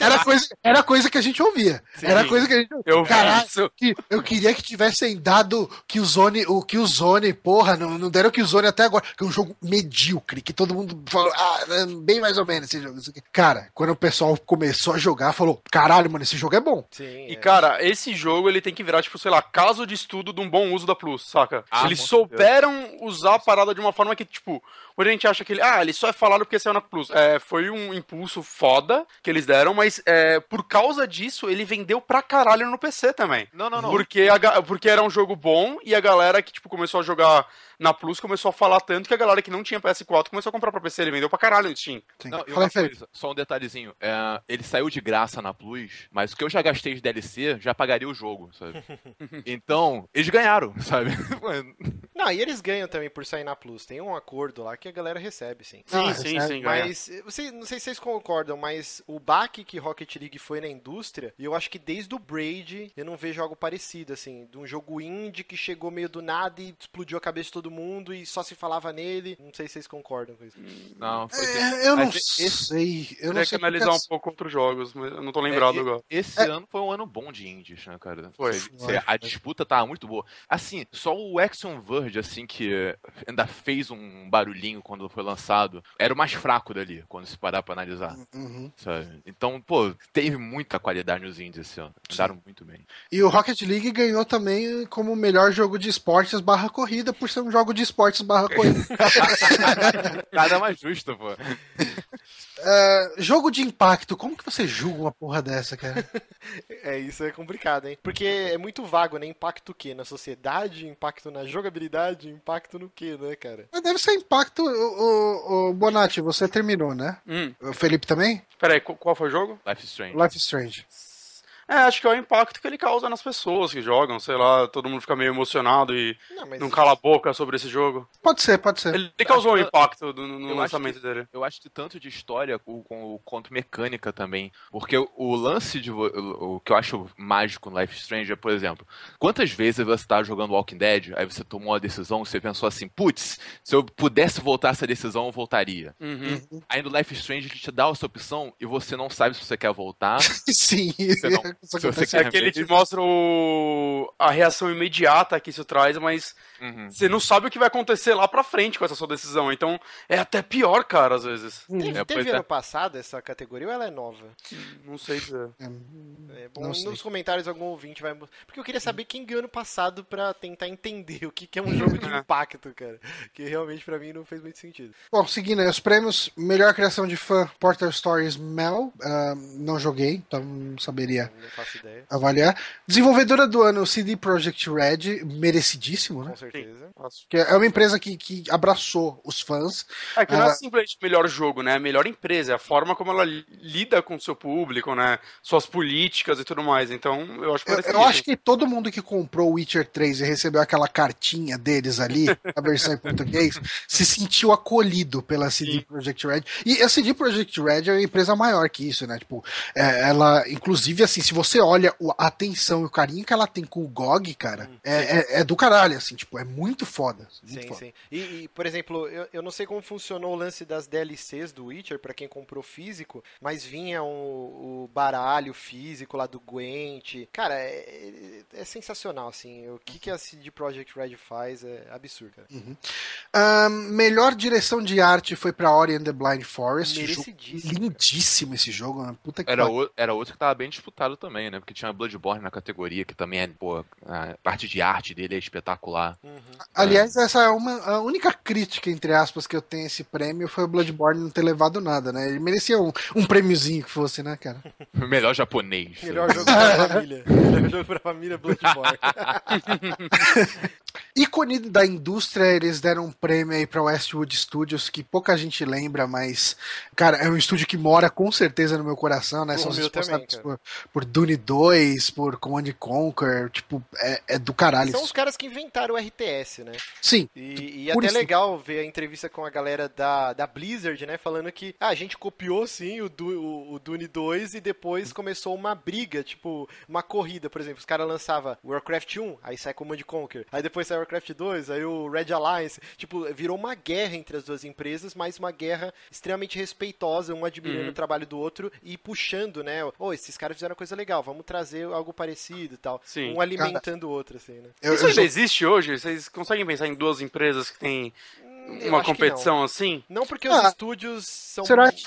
era, coisa, era coisa que a gente ouvia. Sim. Era coisa que a gente ouvia. Eu Caralho, que, eu queria que tivessem dado que o Zone, o que o Zone, porra, não, não deram que o Zone até agora, que é um jogo medíocre, que todo mundo falou, ah, é bem mais ou menos esse jogo. Cara, quando o pessoal começou a jogar, falou, caralho, mano, esse jogo é bom. Sim, e é. cara, esse jogo ele tem que virar, tipo, sei lá, caso de estudo de um bom uso da Plus, saca? Ah, Eles souberam Deus. Usar a parada de uma forma que, tipo, quando a gente acha que ele, ah, ele só é falado porque saiu na Plus. É, foi um impulso foda que eles deram, mas é, por causa disso, ele vendeu pra caralho no PC também. Não, não, não. Porque, a, porque era um jogo bom e a galera que, tipo, começou a jogar na Plus começou a falar tanto que a galera que não tinha PS4 começou a comprar pra PC. Ele vendeu pra caralho no Steam. Não, e uma coisa, só um detalhezinho. É, ele saiu de graça na Plus, mas o que eu já gastei de DLC já pagaria o jogo, sabe? então, eles ganharam, sabe? não, e eles ganham também por sair na Plus. Tem um acordo lá que a galera recebe, sim. Sim, ah, sim, sim. Mas, você, não sei se vocês concordam, mas o baque que Rocket League foi na indústria, e eu acho que desde o Braid eu não vejo algo parecido, assim, de um jogo indie que chegou meio do nada e explodiu a cabeça de todo mundo e só se falava nele. Não sei se vocês concordam com isso. Não, foi é, eu não esse, sei. Eu não sei que analisar um pouco outros jogos, mas eu não tô lembrado é, agora. Esse é. ano foi um ano bom de indies, né, cara? Foi. foi. A disputa tava muito boa. Assim, só o Action Verge, assim, que ainda fez um barulhinho quando foi lançado, era o mais fraco dali, quando se parar pra analisar. Uhum. Sabe? Então, pô, teve muita qualidade nos indies esse ano. Andaram muito bem. E o Rocket League ganhou também como melhor jogo de esportes barra corrida por ser um jogo de esportes barra corrida. Nada mais justo, pô. Uh, jogo de impacto, como que você julga uma porra dessa, cara? é, isso é complicado, hein? Porque é muito vago, né? Impacto o quê? Na sociedade, impacto na jogabilidade, impacto no quê, né, cara? Deve ser impacto. O, o, o Bonatti, você terminou, né? Hum. O Felipe também? Peraí, qual foi o jogo? Life is Strange. Life is Strange. É, acho que é o impacto que ele causa nas pessoas que jogam, sei lá, todo mundo fica meio emocionado e não, não cala a boca sobre esse jogo. Pode ser, pode ser. Ele causou um impacto do, no lançamento que, dele. Eu acho que tanto de história com, quanto mecânica também. Porque o, o lance de. O, o, que eu acho mágico no Life Strange é, por exemplo, quantas vezes você tá jogando Walking Dead, aí você tomou uma decisão, você pensou assim, putz, se eu pudesse voltar essa decisão, eu voltaria. Uhum. uhum. Aí no Life Strange ele te dá essa opção e você não sabe se você quer voltar. Sim. Você não, se você quer é que ele te mostra o... a reação imediata que isso traz, mas uhum. você não sabe o que vai acontecer lá pra frente com essa sua decisão. Então é até pior, cara, às vezes. Teve, é, teve ano é. passado essa categoria ou ela é nova? Não sei se é. é bom, nos sei. comentários algum ouvinte vai. Porque eu queria saber quem ganhou ano passado pra tentar entender o que, que é um jogo de impacto, cara. Que realmente pra mim não fez muito sentido. Bom, seguindo aí, os prêmios: melhor criação de fã, Porter Stories Mel. Uh, não joguei, então não saberia não avaliar. Desenvolvedora do ano, CD Projekt Red, merecidíssimo, né? Com certeza. Que é uma empresa que, que abraçou os fãs. É que não é simplesmente melhor jogo, né? É melhor empresa, é a forma como ela lida com o seu público, né? Suas políticas e tudo mais. Então, eu acho que eu, eu acho que todo mundo que comprou o Witcher 3 e recebeu aquela cartinha deles ali, a versão em português, se sentiu acolhido pela CD Projekt Red. E a CD Projekt Red é uma empresa maior que isso, né? Tipo, é, ela, inclusive, assim, se você olha a atenção e o carinho que ela tem com o GOG, cara, hum, é, é, é, do caralho, assim, tipo, é muito foda. Muito sim, foda. sim. E, e, por exemplo, eu, eu não sei como funcionou o lance das DLCs do Witcher para quem comprou físico, mas vinha o, o, baralho físico lá do Gwent. Cara, é, é, sensacional, assim. O que, que a CD Projekt Red faz é absurdo. Uhum. Uh, melhor direção de arte foi pra Ori and the Blind Forest. Lindíssimo esse jogo, né? Puta que era, o, era outro que tava bem disputado também, né? Porque tinha Bloodborne na categoria, que também é, pô, a parte de arte dele é espetacular. Uhum. Aliás, essa é uma, a única crítica, entre aspas, que eu tenho esse prêmio foi o Bloodborne não ter levado nada, né? Ele merecia um, um prêmiozinho que fosse, né, cara? Melhor japonês. Melhor jogo pra família. Melhor jogo pra família Bloodborne. Ícone da indústria, eles deram um prêmio aí pra Westwood Studios, que pouca gente lembra, mas, cara, é um estúdio que mora com certeza no meu coração, né? São os responsáveis por, por Dune 2, por Command Conquer, tipo, é, é, do caralho. São os caras que inventaram o RTS, né? Sim. E, e até isso. legal ver a entrevista com a galera da, da Blizzard, né? Falando que ah, a gente copiou sim o, du, o, o Dune 2 e depois começou uma briga, tipo, uma corrida, por exemplo. Os caras lançavam Warcraft 1, aí sai Command Conquer. Aí depois sai Warcraft 2, aí o Red Alliance. Tipo, virou uma guerra entre as duas empresas, mas uma guerra extremamente respeitosa, um admirando uhum. o trabalho do outro e puxando, né? Oh, esses caras fizeram coisa legal, vamos trazer algo parecido e tal. Sim. Um alimentando o outro, assim, né? Eu, Isso ainda existe hoje? Vocês conseguem pensar em duas empresas que têm hum, uma competição assim? Não, porque ah, os estúdios são. Será que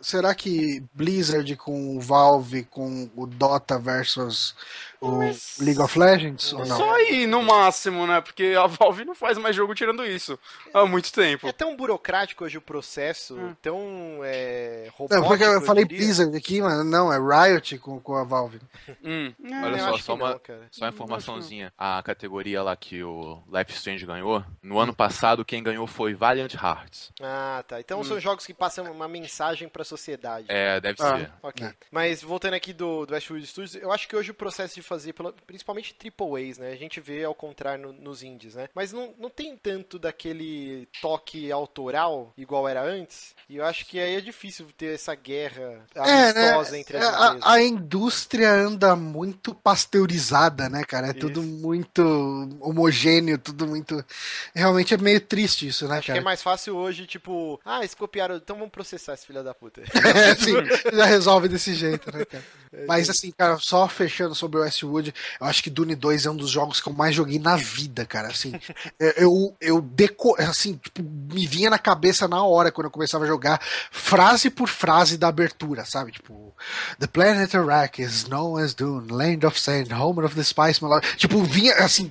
será que Blizzard com o Valve, com o Dota versus o Mas... League of Legends ou não? Só aí no máximo, né? Porque a Valve não faz mais jogo tirando isso há muito tempo. É tão burocrático hoje o processo, hum. tão é, robótico. Não, porque eu falei eu Blizzard aqui, mas não, é Riot com, com a Valve. Hum. Olha só, só uma, só uma informaçãozinha. A categoria lá que o Life Strange ganhou, no ano passado quem ganhou foi Valiant Hearts. Ah, tá. Então hum. são jogos que passam uma mensagem para a sociedade. É, deve ah, ser. Ok. É. Mas voltando aqui do, do Westwood Studios, eu acho que hoje o processo de fazer, principalmente triple A's, né? A gente vê ao contrário no, nos indies, né? Mas não, não tem tanto daquele toque autoral igual era antes. E eu acho que aí é difícil ter essa guerra amistosa é, né? entre as a, a, indústria anda muito pasteurizada, né, cara? É isso. tudo muito homogêneo, tudo muito. Realmente é meio triste isso, né, acho cara? que é mais fácil hoje, tipo, ah, eles copiaram, então vamos processar filho da puta. é, sim, já resolve desse jeito, né, cara? É, Mas assim, cara, só fechando sobre o Westwood, eu acho que Dune 2 é um dos jogos que eu mais joguei na vida, cara. Assim, eu, eu deco, assim, tipo, me vinha na cabeça na hora quando eu começava a jogar, frase por frase da abertura, sabe? Tipo, The planet Iraq is known as Dune, land of sand, home of the spice, tipo, vinha assim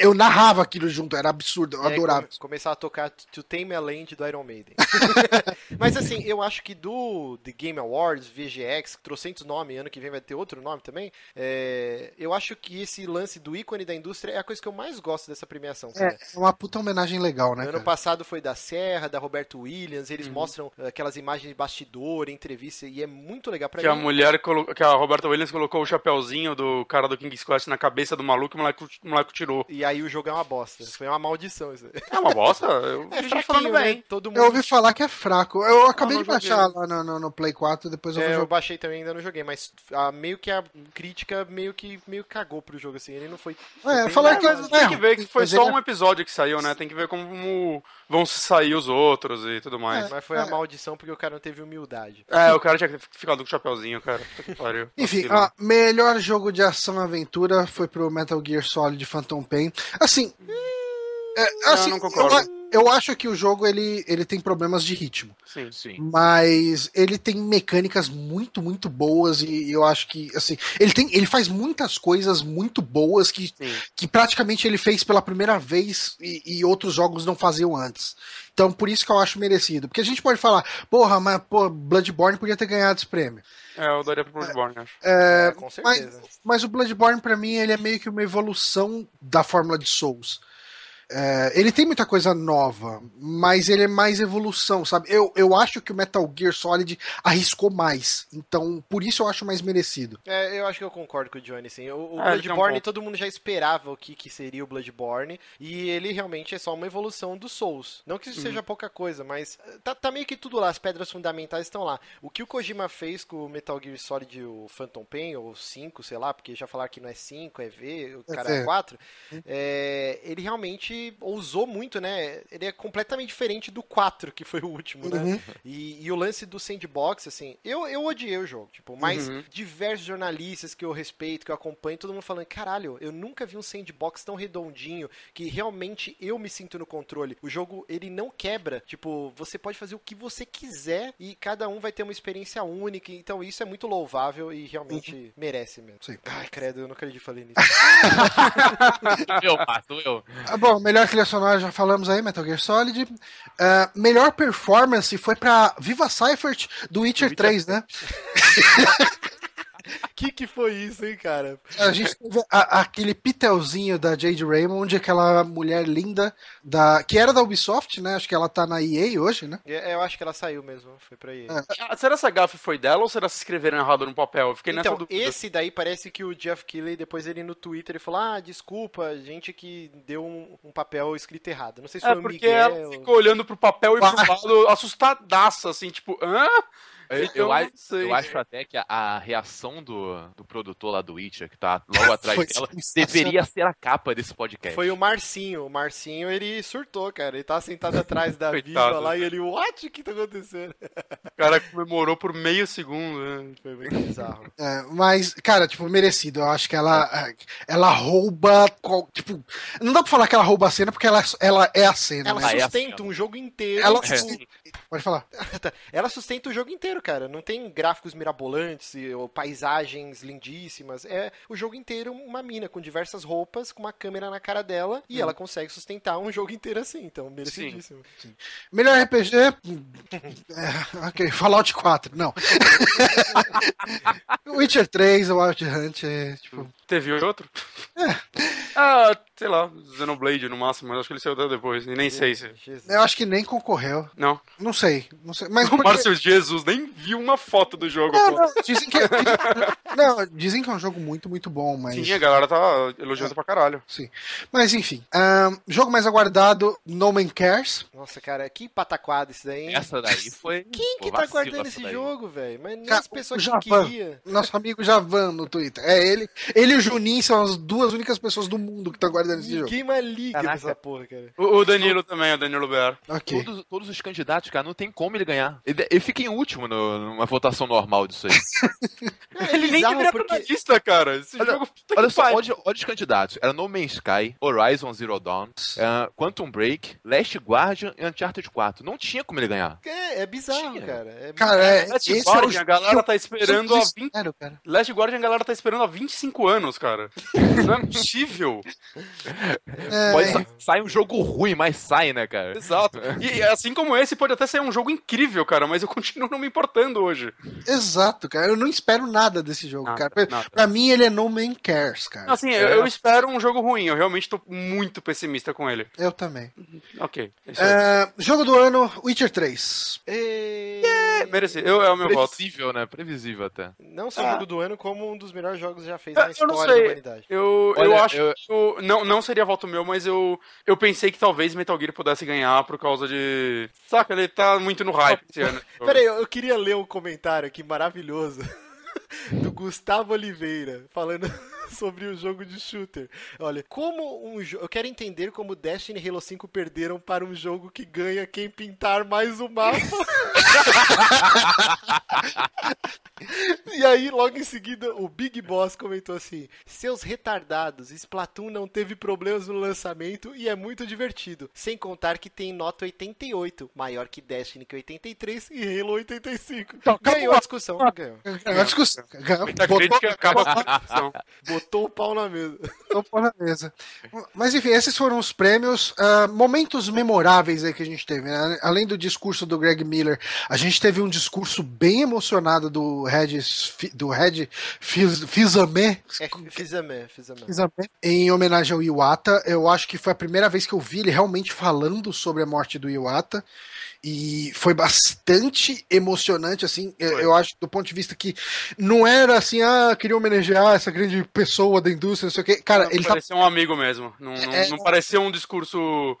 eu narrava aquilo junto, era absurdo, eu é, adorava. Come, começar a tocar To Tame a Land do Iron Maiden. Mas assim, eu acho que do The Game Awards, VGX, trocentos nome, ano que vem vai ter outro nome também, é, eu acho que esse lance do ícone da indústria é a coisa que eu mais gosto dessa premiação. É, cara. É uma puta homenagem legal, né? ano cara? passado foi da Serra, da Roberto Williams, eles uhum. mostram aquelas imagens de bastidor, entrevista, e é muito legal pra que mim. A mulher, que a Roberta Williams colocou o chapéuzinho do cara do King's Quest na cabeça do maluco e o moleque, o moleque tirou. E aí o jogo é uma bosta. Foi uma maldição isso. É uma bosta? Eu é fraquinho, falando né? bem. Né? Todo mundo... Eu ouvi falar que é fraco. Eu acabei de baixar lá no, no, no, Play 4 depois eu é, Eu baixei também, ainda não joguei, mas a, meio que a crítica meio que meio cagou pro jogo, assim. Ele não foi. É, falar que. Tem que ver que foi só um episódio que saiu, né? Tem que ver como vão sair os outros e tudo mais. É, mas foi a maldição porque o cara não teve humildade. É, o cara tinha ficado com o chapeuzinho, cara. Pariu. Enfim, a melhor jogo de ação aventura foi pro Metal Gear Solid Phantom Assim. É, assim, não, não concordo. Eu, eu acho que o jogo ele, ele tem problemas de ritmo. Sim, sim. Mas ele tem mecânicas muito, muito boas e eu acho que assim, ele tem ele faz muitas coisas muito boas que, que praticamente ele fez pela primeira vez e, e, outros jogos não faziam antes. Então por isso que eu acho merecido. Porque a gente pode falar, porra, mas pô, Bloodborne podia ter ganhado esse prêmio. É, eu daria pro Bloodborne, acho. É, é, com certeza. Mas, mas o Bloodborne, para mim, ele é meio que uma evolução da fórmula de Souls. É, ele tem muita coisa nova, mas ele é mais evolução, sabe? Eu, eu acho que o Metal Gear Solid arriscou mais, então por isso eu acho mais merecido. É, eu acho que eu concordo com o Johnny, sim. O, o é, Bloodborne, todo mundo já esperava o que, que seria o Bloodborne, e ele realmente é só uma evolução do Souls. Não que isso uhum. seja pouca coisa, mas eh, tá, tá, meio que tudo lá, as pedras fundamentais estão lá. O que o Kojima fez com o Metal Gear Solid, o Phantom Pain, ou 5, sei lá, porque já falaram que não é 5, é V, o cara é 4, uhum. é, ele realmente ousou muito, né? Ele é completamente diferente do 4, que foi o último, né? Uhum. E, e, o lance do sandbox, assim, eu, eu odiei o jogo, tipo, mas uhum. diversos jornalistas que eu respeito, que eu acompanho, todo mundo falando, caralho, eu nunca vi um sandbox tão redondinho, que realmente eu me sinto no controle. O jogo, ele não quebra, tipo, você pode fazer o que você quiser e cada um vai ter uma experiência única, então isso é muito louvável e realmente uhum. merece mesmo. Sim. Ai, credo, eu não acredito que falei nisso. eu, Pato, eu. Ah, bom, melhor trilha sonora já falamos aí, Metal Gear Solid. Uh, melhor performance foi pra Viva Seifert do Witcher, Witcher 3, né? que que foi isso, hein, cara? A gente teve a, aquele pitelzinho da Jade Raymond, aquela mulher linda da que era da Ubisoft, né? Acho que ela tá na EA hoje, né? É, eu acho que ela saiu mesmo, foi pra EA. É. Ah, será essa gafe foi dela ou será se escreveram errado no papel? Eu fiquei então, nessa dúvida. esse daí parece que o Jeff Keighley, depois ele no Twitter, ele falou, ah, desculpa, gente que deu um, um papel escrito errado. Não sei se é, foi o porque Miguel... ela ficou olhando pro papel e pro lado assustadaça, assim, tipo, hã? Eu, eu, eu, eu, acho até que a, a, reação do, do produtor lá do Witcher, que tá logo atrás dela, deveria ser a capa desse podcast. Foi o Marcinho. O Marcinho, ele surtou, cara. Ele tá sentado atrás da Viva lá e ele, what? O que tá acontecendo? O cara comemorou por meio segundo, né? Foi bem bizarro. É, mas, cara, tipo, merecido. Eu acho que ela, ela rouba. Tipo, não dá pra falar que ela rouba a cena porque ela, ela é a cena. Ela né? sustenta um jogo inteiro. Ela tipo, Pode falar. ela sustenta o jogo inteiro, cara. Não tem gráficos mirabolantes ou paisagens lindíssimas. É o jogo inteiro uma mina com diversas roupas, com uma câmera na cara dela, e hum. ela consegue sustentar um jogo inteiro assim. Então, merecidíssimo. Sim. Sim. Melhor RPG. é, ok, Fallout 4, não. Witcher 3, o Wild Hunt, é, tipo... Teve outro? É. Ah, sei lá, Xenoblade no máximo, mas acho que ele saiu depois, e nem sei se. Eu acho que nem concorreu. Não. Não sei, não sei. Mas o porque... Márcio Jesus nem viu uma foto do jogo. Não, não, dizem que, é, não, dizem que é um jogo muito, muito bom, mas. Sim, a galera tá elogiando é. pra caralho. Sim. Mas enfim, um, jogo mais aguardado, No Man Cares. Nossa, cara, que pataquada isso daí, hein? Essa daí foi. Quem que tá aguardando esse daí. jogo, velho? Mas nem cara, as pessoas que queria. Nosso amigo Javan no Twitter. É ele. Ele e o Juninho são as duas únicas pessoas do mundo que estão aguardando esse jogo. Ninguém mais liga Caraca. essa porra, cara. O, o Danilo também, o Danilo Ber. Okay. Todos, todos, os candidatos, cara, não tem como ele ganhar. Ele, ele fica em último no, numa votação normal disso aí. é, ele nem deveria porque... lista, cara. Esse olha, jogo. Olha só, olha, olha os candidatos. Era No Man's Sky, Horizon Zero Dawn, uh, Quantum Break, Last Guardian e Uncharted 4. Não tinha como ele ganhar. É, é bizarro, tinha. cara. É cara, é, Last Guardian, é o... a galera tá esperando há 20... Last Guardian, a galera tá esperando há 25 anos, cara. Não é possível. É... Pode, sai um jogo ruim, mas sai, né, cara? Exato. E assim como esse, pode até sair um jogo incrível, cara, mas eu continuo não me importando hoje. Exato, cara. Eu não espero nada desse jogo, nada, cara. Pra, pra, mim, ele é No Man Cares, cara. Assim, eu, eu, espero um jogo ruim. Eu realmente tô muito pessimista com ele. Eu também. Ok. É, jogo do ano, Witcher 3. E... Yeah, merecido. Eu, é o meu Previsível, voto. Previsível, né? Previsível até. Não só o ah. jogo do ano, como um dos melhores jogos já fez na história da humanidade. Eu, Olha, eu acho eu... que não, não seria voto meu, mas eu, eu pensei que talvez Metal Gear pudesse ganhar por causa de. Saca, ele tá muito no hype esse ano. Peraí, eu queria ler um comentário aqui maravilhoso do Gustavo Oliveira falando sobre o jogo de shooter. Olha, como um jogo. Eu quero entender como Destiny e Halo 5 perderam para um jogo que ganha quem pintar mais o mapa. e aí, logo em seguida, o Big Boss comentou assim: Seus retardados, Splatoon não teve problemas no lançamento e é muito divertido. Sem contar que tem nota 88, maior que Destiny que 83 e Halo 85. Então, ganhou a discussão. Ganhou. Ganhou a discussão. Ganhou. Botou, acaba com a discussão. Botou o pau na mesa. Botou o pau na mesa. Mas enfim, esses foram os prêmios. Uh, momentos memoráveis aí que a gente teve. Né? Além do discurso do Greg Miller, a gente teve um discurso bem emocionado do Red, do Red. É, Fizame, Fizame. Em homenagem ao Iwata. Eu acho que foi a primeira vez que eu vi ele realmente falando sobre a morte do Iwata. E foi bastante emocionante, assim, eu acho, do ponto de vista que não era assim, ah, queria homenagear essa grande pessoa da indústria, não sei o quê. Cara, não, ele parecia tá... um amigo mesmo. Não, não, é... não parecia um discurso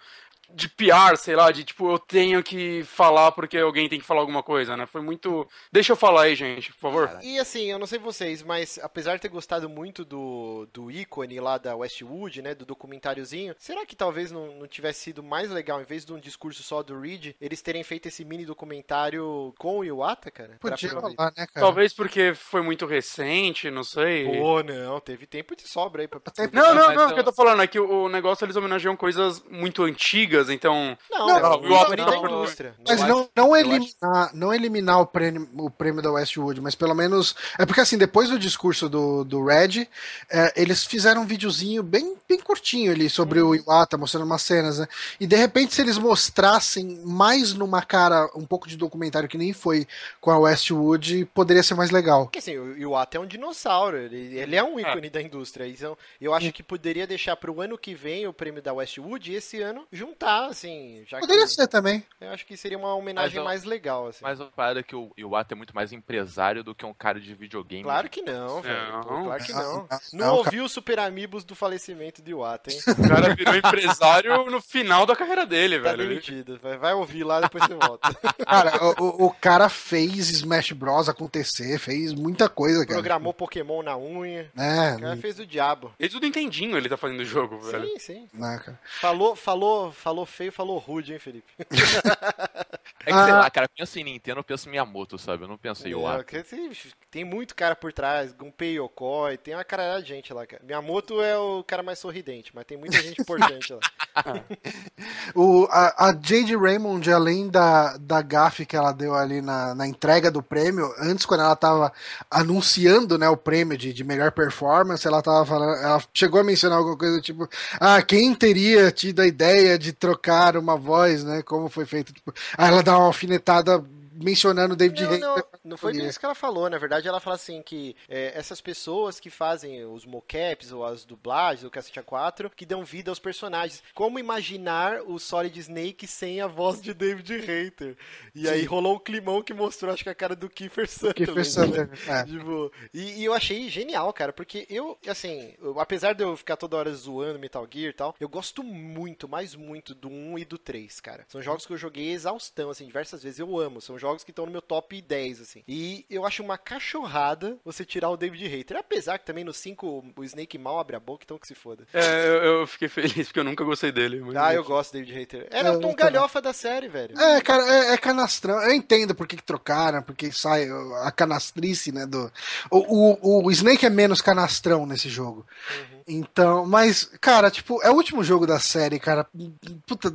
de PR, sei lá, de tipo, eu tenho que falar porque alguém tem que falar alguma coisa, né? Foi muito. Deixa eu falar aí, gente, por favor. E assim, eu não sei vocês, mas apesar de ter gostado muito do, do ícone lá da Westwood, né? Do documentáriozinho, será que talvez não, não tivesse sido mais legal, em vez de um discurso só do Reed, eles terem feito esse mini documentário com o Iwata, cara? Podia falar, né, cara? Talvez porque foi muito recente, não sei. Pô, não, teve tempo de sobra aí pra. Não, não, não, o que eu tô falando é que o negócio eles homenageiam coisas muito antigas então. Não, não, não o Otto da indústria. Mas não, não, eliminar, não eliminar o prêmio, o prêmio da Westwood, mas pelo menos. É porque assim, depois do discurso do, do Red, é, eles fizeram um videozinho bem, bem curtinho ali sobre hum. o Iwata, mostrando umas cenas, né? E de repente, se eles mostrassem mais numa cara um pouco de documentário que nem foi com a Westwood, poderia ser mais legal. Porque assim, o Iwata é um dinossauro, ele, ele é um ícone é. da indústria. Então, eu acho que poderia deixar pro ano que vem o prêmio da Westwood e esse ano juntar assim. Já Poderia que, ser também. Eu acho que seria uma homenagem mas, mais legal, assim. Mas uma parada que o Iwata é muito mais empresário do que um cara de videogame. Claro que não, velho. Não. Claro que não. Não, não ouviu o Super Amigos do falecimento de Iwata, hein? O cara virou empresário no final da carreira dele, tá velho. Demitido. Vai, vai ouvir lá, depois você volta. Cara, o, o, cara fez Smash Bros acontecer, fez muita coisa, cara. Programou Pokémon na unha. É. O cara fez o diabo. Desde o Nintendinho ele tá fazendo o jogo, velho. Sim, sim. Não, falou, falou, falou falou feio, falou rude, hein, Felipe? é que, sei ah. lá, cara, penso em Nintendo, eu penso em Miyamoto, sabe? Eu não penso em é, Iwata. Tem muito cara por trás, Gunpei Yokoi, tem uma cara de gente lá, cara. Miyamoto é o cara mais sorridente, mas tem muita gente importante lá. o, a, a Jade Raymond, além da, da gafe que ela deu ali na, na entrega do prêmio, antes quando ela tava anunciando né, o prêmio de, de melhor performance, ela tava falando, ela chegou a mencionar alguma coisa tipo, ah, quem teria tido a ideia de trocar uma voz, né? Como foi feito. Tipo, aí ela dá uma alfinetada mencionando David não, Não, não foi isso que ela falou. Na verdade, ela fala assim que é, essas pessoas que fazem os mocaps ou as dublagens do Cacete A4 que dão vida aos personagens. Como imaginar o Solid Snake sem a voz de David Hater? E Sim. aí rolou um climão que mostrou, acho que a cara do Kiefer Sutherland. Kiefer Sutherland, né? é. tipo, e, e, eu achei genial, cara, porque eu, assim, eu, apesar de eu ficar toda hora zoando Metal Gear e tal, eu gosto muito, mais muito do 1 e do 3, cara. São jogos que eu joguei exaustão, assim, diversas vezes. Eu amo. São jogos que estão no meu top 10, assim. E eu acho uma cachorrada você tirar o David Hater. Apesar que também no 5 o Snake mal abre a boca, então que se foda. É, eu, eu fiquei feliz porque eu nunca gostei dele. Mas... Ah, eu gosto do David Hater. Era é, o Tom Galhofa da série, velho. É, cara, é, é, canastrão. Eu entendo por que, que trocaram, porque sai a canastrice, né? Do... O, o, o Snake é menos canastrão nesse jogo. Uhum. Então, mas, cara, tipo, é o último jogo da série, cara. Puta,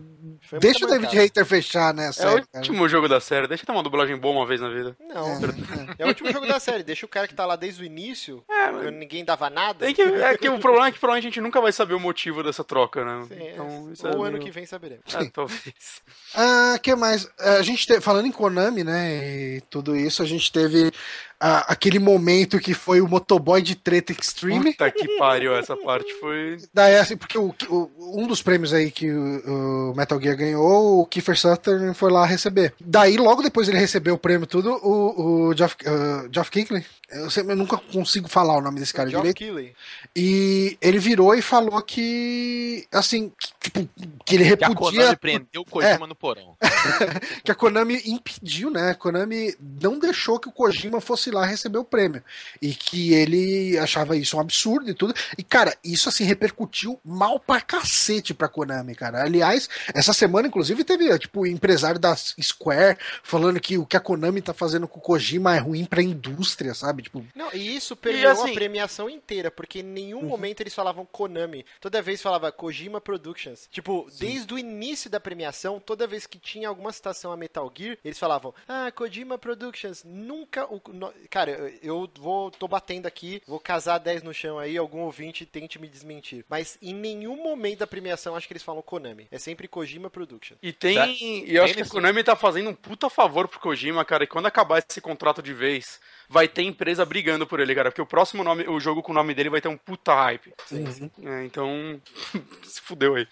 deixa o David Hater fechar, né? Série, é o último cara. jogo da série, deixa eu uma dublagem boa uma vez na vida. Não. É, é o último jogo da série. Deixa o cara que tá lá desde o início, é, mas... ninguém dava nada. Tem que, é que o problema é que provavelmente a gente nunca vai saber o motivo dessa troca, né? Sim, é. então, isso Ou é ano que vem saberemos. É, talvez. Ah, que mais? A gente te... falando em Konami, né? E tudo isso, a gente teve a, aquele momento que foi o motoboy de treta extreme. Puta que pariu, essa parte foi. Daí, assim, porque o, o, um dos prêmios aí que o, o, Metal Gear ganhou, o Kiefer Sutherland foi lá receber. Daí, logo depois ele recebeu o prêmio tudo, o, o Geoff, uh, Geoff Kinkley, eu, sempre, eu, nunca consigo falar o nome desse cara Geoff direito. E ele virou e falou que, assim, que, tipo, que ele repudia... Que a Konami prendeu o Kojima é, no porão. que a Konami impediu, né? A Konami não deixou que o Kojima fosse lá receber o prêmio. E que ele achava isso um absurdo e tudo. E, cara, isso assim repercutiu mal pra cacete pra Konami, cara. Aliás, essa semana, inclusive, teve, tipo, empresário da Square falando que o que a Konami tá fazendo com o Kojima é ruim pra indústria, sabe? Tipo. Não, e isso perdeu assim... a premiação inteira, porque em nenhum uhum. momento eles falavam Konami. Toda vez falava Kojima Productions. Tipo, Sim. desde o início da premiação, toda vez que tinha alguma citação a Metal Gear, eles falavam, ah, Kojima Productions. Nunca o, Cara, eu vou. tô batendo aqui, vou casar 10 no chão aí, algum ouvinte tente me desmentir. Mas em nenhum momento da premiação acho que eles falam Konami. É sempre Kojima Production. E tem. Tá. E eu acho que o Konami tá fazendo um puta favor pro Kojima, cara. E quando acabar esse contrato de vez vai ter empresa brigando por ele, cara. Porque o próximo nome, o jogo com o nome dele vai ter um puta hype. Sim, sim. É, então, se fudeu aí.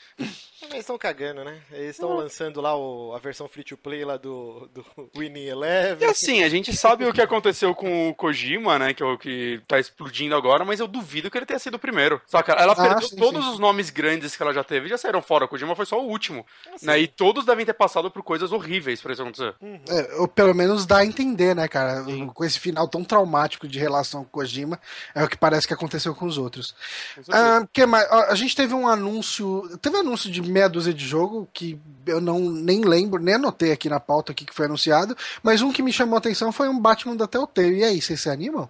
Eles estão cagando, né? Eles estão lançando lá o, a versão free to play lá do, do Winning Eleven. E assim, a gente sabe o que aconteceu com o Kojima, né? Que é o que tá explodindo agora, mas eu duvido que ele tenha sido o primeiro. Saca? Ela ah, perdeu sim, todos sim. os nomes grandes que ela já teve, já saíram fora. O Kojima foi só o último. Ah, né? E todos devem ter passado por coisas horríveis pra isso acontecer. Uhum. É, ou pelo menos dá a entender, né, cara? Sim. Com esse final tão traumático de relação com o Kojima, é o que parece que aconteceu com os outros. Ah, que mais? A gente teve um anúncio. Teve um anúncio de meia dúzia de jogo que eu não nem lembro, nem anotei aqui na pauta aqui que foi anunciado, mas um que me chamou a atenção foi um Batman da Telltale. E aí, vocês se animam?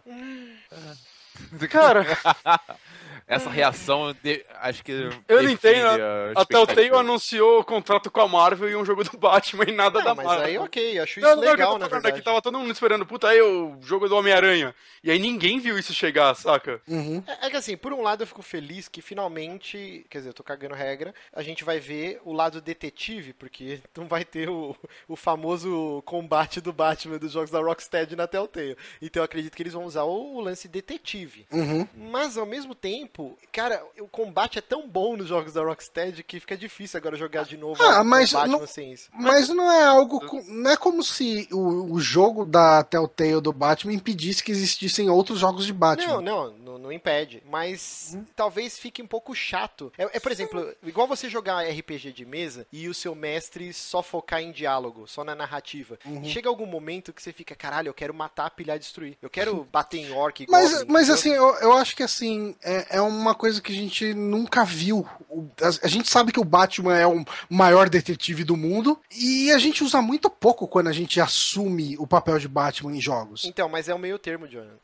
Cara, essa reação, de, acho que. Eu não entendo. A, a Telltale anunciou o contrato com a Marvel e um jogo do Batman e nada da mas Marvel. Mas aí, ok, acho isso não, legal, não, na Aqui, tava todo mundo esperando, puta, aí o jogo do Homem-Aranha. E aí ninguém viu isso chegar, saca? Uhum. É, é, que assim, por um lado eu fico feliz que finalmente, quer dizer, eu tô cagando regra, a gente vai ver o lado detetive, porque não vai ter o, o famoso combate do Batman dos jogos da Rocksteady na Telltale. Então eu acredito que eles vão usar o, o lance detetive. Uhum. Mas ao mesmo tempo, tempo, cara, o combate é tão bom nos jogos da Rocksteady que fica difícil agora jogar de novo ah, mas não, sem isso. Mas não é algo. Não é como se o, o jogo da Telltale do Batman impedisse que existissem outros jogos de Batman. Não, não, não, não impede. Mas hum. talvez fique um pouco chato. É, é, por exemplo, igual você jogar RPG de mesa e o seu mestre só focar em diálogo, só na narrativa. Uhum. Chega algum momento que você fica, caralho, eu quero matar, pilhar, destruir. Eu quero bater em orc. Mas, mas assim, eu, eu acho que assim, é, é uma coisa que a gente nunca viu. A gente sabe que o Batman é o maior detetive do mundo e a gente usa muito pouco quando a gente assume o papel de Batman em jogos. Então, mas é o meio termo, Jonathan.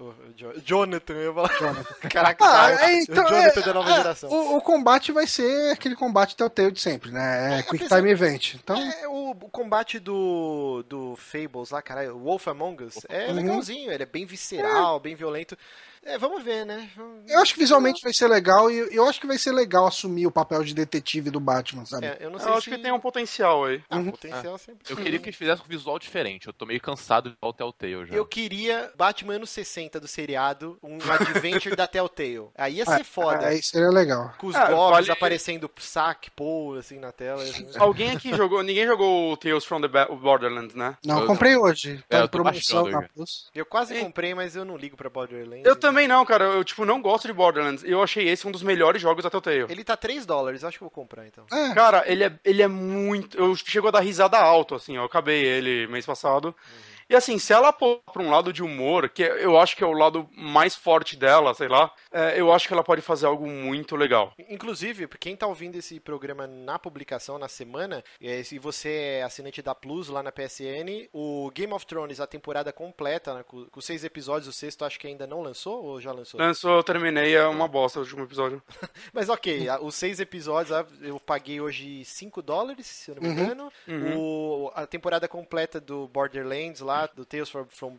Jonathan, eu ia falar. Caraca, ah, é, então, Jonathan é, da nova é, geração. O, o, combate vai ser aquele combate Telltale de sempre, né? É, é Quick Time Event. Então... É, o, o, combate do, do Fables lá, caralho, Wolf Among Us, é uhum. legalzinho, ele é bem visceral, bem violento. É, vamos ver, né? Eu acho que visualmente vai ser legal e eu acho que vai ser legal assumir o papel de detetive do Batman, sabe? É, eu não sei eu se... acho que tem um potencial aí. Ah, uhum. potencial é. sempre. Eu queria que eles fizessem um visual diferente. Eu tô meio cansado de o Telltale já. Eu queria Batman anos 60 do seriado, um adventure da Telltale. Aí ia ser é, foda. Aí seria legal. Com os é, goblins vale... aparecendo saque, pô, assim, na tela. Assim. Alguém aqui jogou, ninguém jogou Tales from the Borderlands, né? Não, eu comprei hoje. Tá é, em promoção na Plus. Eu quase comprei, mas eu não ligo pra Borderlands. Eu também não, cara. Eu tipo, não gosto de Borderlands. Eu achei esse um dos melhores jogos da Telltale. Ele tá 3 dólares, acho que vou comprar então. É. Cara, ele é, ele é muito. Eu chego a dar risada alto, assim, eu acabei ele mês passado. Uhum. E assim, se ela pôr pra um lado de humor, que eu acho que é o lado mais forte dela, sei lá, é, eu acho que ela pode fazer algo muito legal. Inclusive, quem tá ouvindo esse programa na publicação, na semana, é, se você é assinante da Plus lá na PSN, o Game of Thrones, a temporada completa, né, com, com, seis episódios, o sexto acho que ainda não lançou ou já lançou? Lançou, eu terminei, é uma bosta o último episódio. Mas ok, os seis episódios eu paguei hoje 5 dólares, se eu não me uhum. engano. Uhum. O, a temporada completa do Borderlands lá, do Tales from, from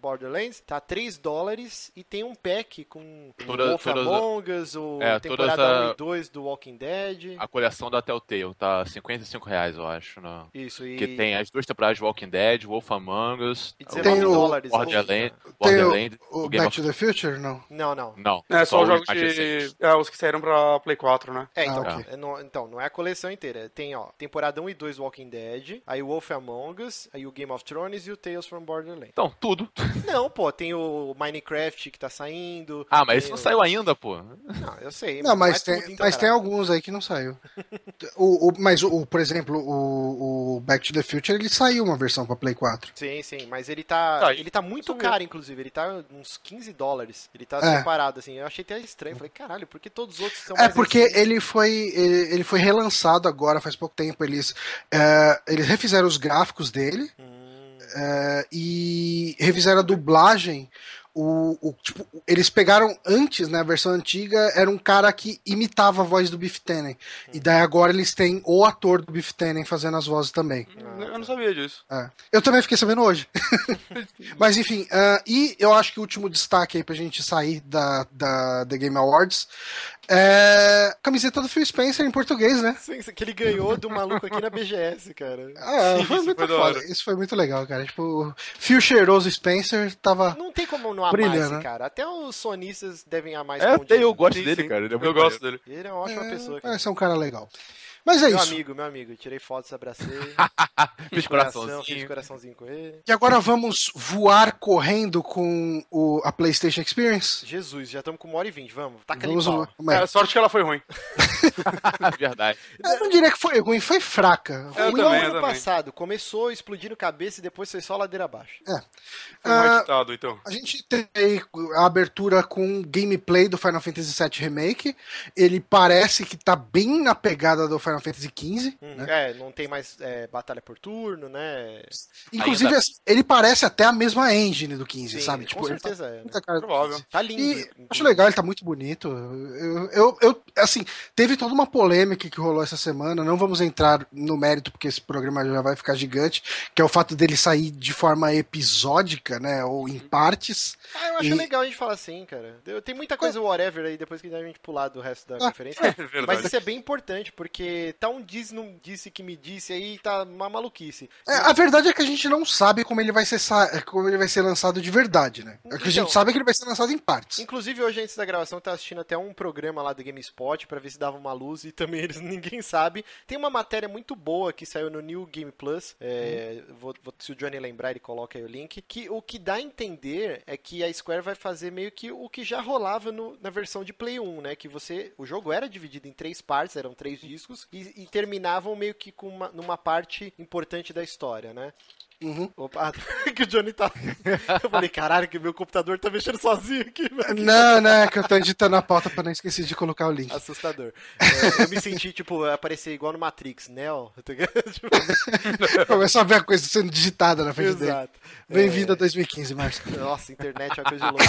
Borderlands, tá 3 dólares e tem um pack com toda, Wolf Among Us, o é, temporada 1 e 2 do Walking Dead. A coleção da Telltale tá 55 reais, eu acho. No... Isso, e... Que tem as duas temporadas de Walking Dead, Wolf Among Us, e 19 o... dólares. Borderlands, Borderland, o, o Back of... to the Future, não? Não, não. Não. É só, só os jogos de... É, os que saíram pra Play 4, né? É, então, ah, okay. não, então, não é a coleção inteira. Tem, ó, temporada 1 e 2 Walking Dead, aí o Wolf Among Us, aí o Game of Thrones e o Tales from Borderlands. Então, tudo. Não, pô, tem o Minecraft que tá saindo. Ah, mas esse não saiu ainda, pô. Não, eu sei. Não, mas, tem, tudo, então, mas tem alguns aí que não saiu. o, o, mas, o, por exemplo, o, o, Back to the Future, ele saiu uma versão pra Play 4. Sim, sim, mas ele tá, tá ele tá muito caro, inclusive. Ele tá uns 15 dólares. Ele tá é. separado, assim. Eu achei até estranho. Falei, caralho, por que todos os outros são É porque ele foi, ele, ele, foi relançado agora, faz pouco tempo. Eles, é, eles refizeram os gráficos dele. Hum. É, e refizeram a dublagem o, o, tipo, eles pegaram antes, né, a versão antiga, era um cara que imitava a voz do Biff Tannen. E daí agora eles têm o ator do Biff Tannen fazendo as vozes também. Ah, eu não sabia disso. É. Eu também fiquei sabendo hoje. Mas enfim, uh, e eu acho que o último destaque aí pra gente sair da, da The Game Awards é. Camiseta do Phil Spencer em português, né? Sim, que ele ganhou do maluco aqui na BGS, cara. Ah, foi muito foi foda. Isso foi muito legal, cara. Tipo, Phil cheiroso Spencer tava. Não tem como não amar esse cara. Até os sonistas devem amar esse É, até eu gosto dele, sim. cara. É eu gosto dele. Ele é uma ótima é, pessoa. Cara. Parece um cara legal. Mas é meu isso. Meu amigo, meu amigo. Tirei fotos, abracei. fiz coraçãozinho. Fiz coraçãozinho com ele. E agora vamos voar correndo com o, a PlayStation Experience? Jesus, já estamos com uma hora e vinte. Vamos, taca vamos ali É, sorte que ela foi ruim. Verdade. Eu não diria que foi ruim, foi fraca. Foi no ano passado. Começou explodindo cabeça e depois foi só ladeira abaixo. É. Foi um uh, editado, então. A gente tem a abertura com gameplay do Final Fantasy VII Remake. Ele parece que tá bem na pegada do Final Fantasy XV. Hum, né? É, não tem mais é, batalha por turno, né? Inclusive, Ainda... Ele parece até a mesma engine do 15, Sim, sabe? Tipo, com certeza tá, é. Né? Cara, Provável. Tá lindo. E acho legal, ele tá muito bonito. Eu, eu, eu, assim, teve toda uma polêmica que rolou essa semana. Não vamos entrar no mérito, porque esse programa já vai ficar gigante, que é o fato dele sair de forma episódica, né? Ou em partes. Ah, eu acho e... legal a gente falar assim, cara. Tem muita coisa whatever aí depois que a gente pular do resto da ah, conferência. É mas isso é bem importante, porque tá um diz, não disse que me disse aí, tá uma maluquice. É, a verdade é que a gente não sabe como ele vai ser como ele vai ser lançado de verdade, né? Então, o que a gente então, sabe é que ele vai ser lançado em partes. Inclusive, hoje antes da gravação, eu tava assistindo até um programa lá do GameSpot para ver se dava uma luz e também eles ninguém sabe. Tem uma matéria muito boa que saiu no New Game Plus. É, hum. vou, vou, se o Johnny lembrar, ele coloca aí o link. Que o que dá a entender é que a Square vai fazer meio que o que já rolava no, na versão de Play 1, né? Que você. O jogo era dividido em três partes, eram três discos, e, e terminavam meio que com uma, numa parte importante da história, né? Uhum. Opa, que o Johnny tá. Eu falei, caralho, que meu computador tá mexendo sozinho aqui, velho. Não, não, é que eu tô editando a pauta pra não esquecer de colocar o link. Assustador. É, eu me senti, tipo, aparecer igual no Matrix, Neo. Tipo... Começou a ver a coisa sendo digitada na frente Exato. dele. Bem-vindo é... a 2015, Márcio. Nossa, internet é uma coisa de louco.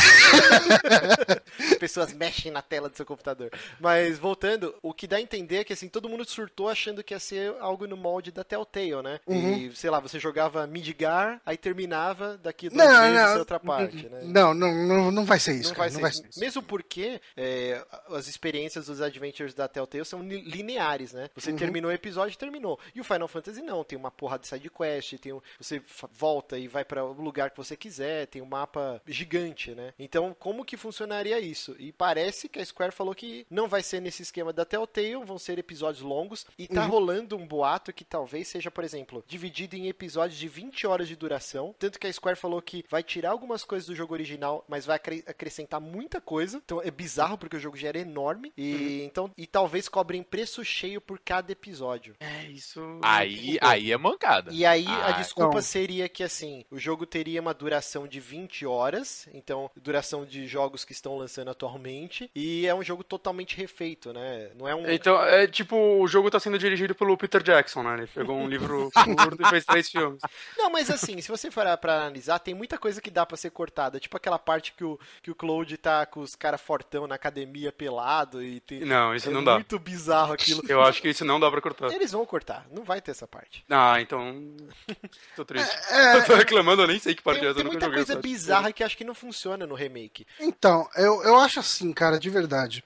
As pessoas mexem na tela do seu computador. Mas, voltando, o que dá a entender é que, assim, todo mundo surtou achando que ia ser algo no molde da Telltale, né? Uhum. E, sei lá, você jogava Midgar, aí terminava daqui dois não, meses não, outra parte, né? Não, não, não, não vai ser isso, não cara, vai, não vai ser isso. Mesmo porque é, as experiências dos Adventures da Telltale são lineares, né? Você uhum. terminou o episódio, terminou. E o Final Fantasy não, tem uma porra de side quest, tem um, você volta e vai para o lugar que você quiser, tem um mapa gigante, né? Então, como que funcionaria isso? E parece que a Square falou que não vai ser nesse esquema da Telltale, vão ser episódios longos e tá uhum. rolando um boato que talvez seja, por exemplo, dividido em episódios de 20 20 horas de duração. Tanto que a Square falou que vai tirar algumas coisas do jogo original, mas vai acrescentar muita coisa. Então é bizarro porque o jogo já era enorme. E uhum. então e talvez cobrem preço cheio por cada episódio. É, isso. Aí, aí é mancada. E aí ah, a desculpa então... seria que assim, o jogo teria uma duração de 20 horas, então duração de jogos que estão lançando atualmente, e é um jogo totalmente refeito, né? Não é um Então, é tipo, o jogo tá sendo dirigido pelo Peter Jackson, né? Ele pegou um livro curto e fez três filmes. Não, mas assim, se você for para analisar, tem muita coisa que dá para ser cortada, tipo aquela parte que o que o Cloud tá com os caras fortão na academia pelado e tem Não, isso é não dá. muito bizarro aquilo. Eu acho que isso não dá para cortar. Eles vão cortar, não vai ter essa parte. Ah, então tô triste. É, é... Eu tô reclamando, eu nem sei que parte tem, é essa. Tem muita coisa bizarra que acho que não funciona no remake. Então, eu, eu acho assim, cara, de verdade.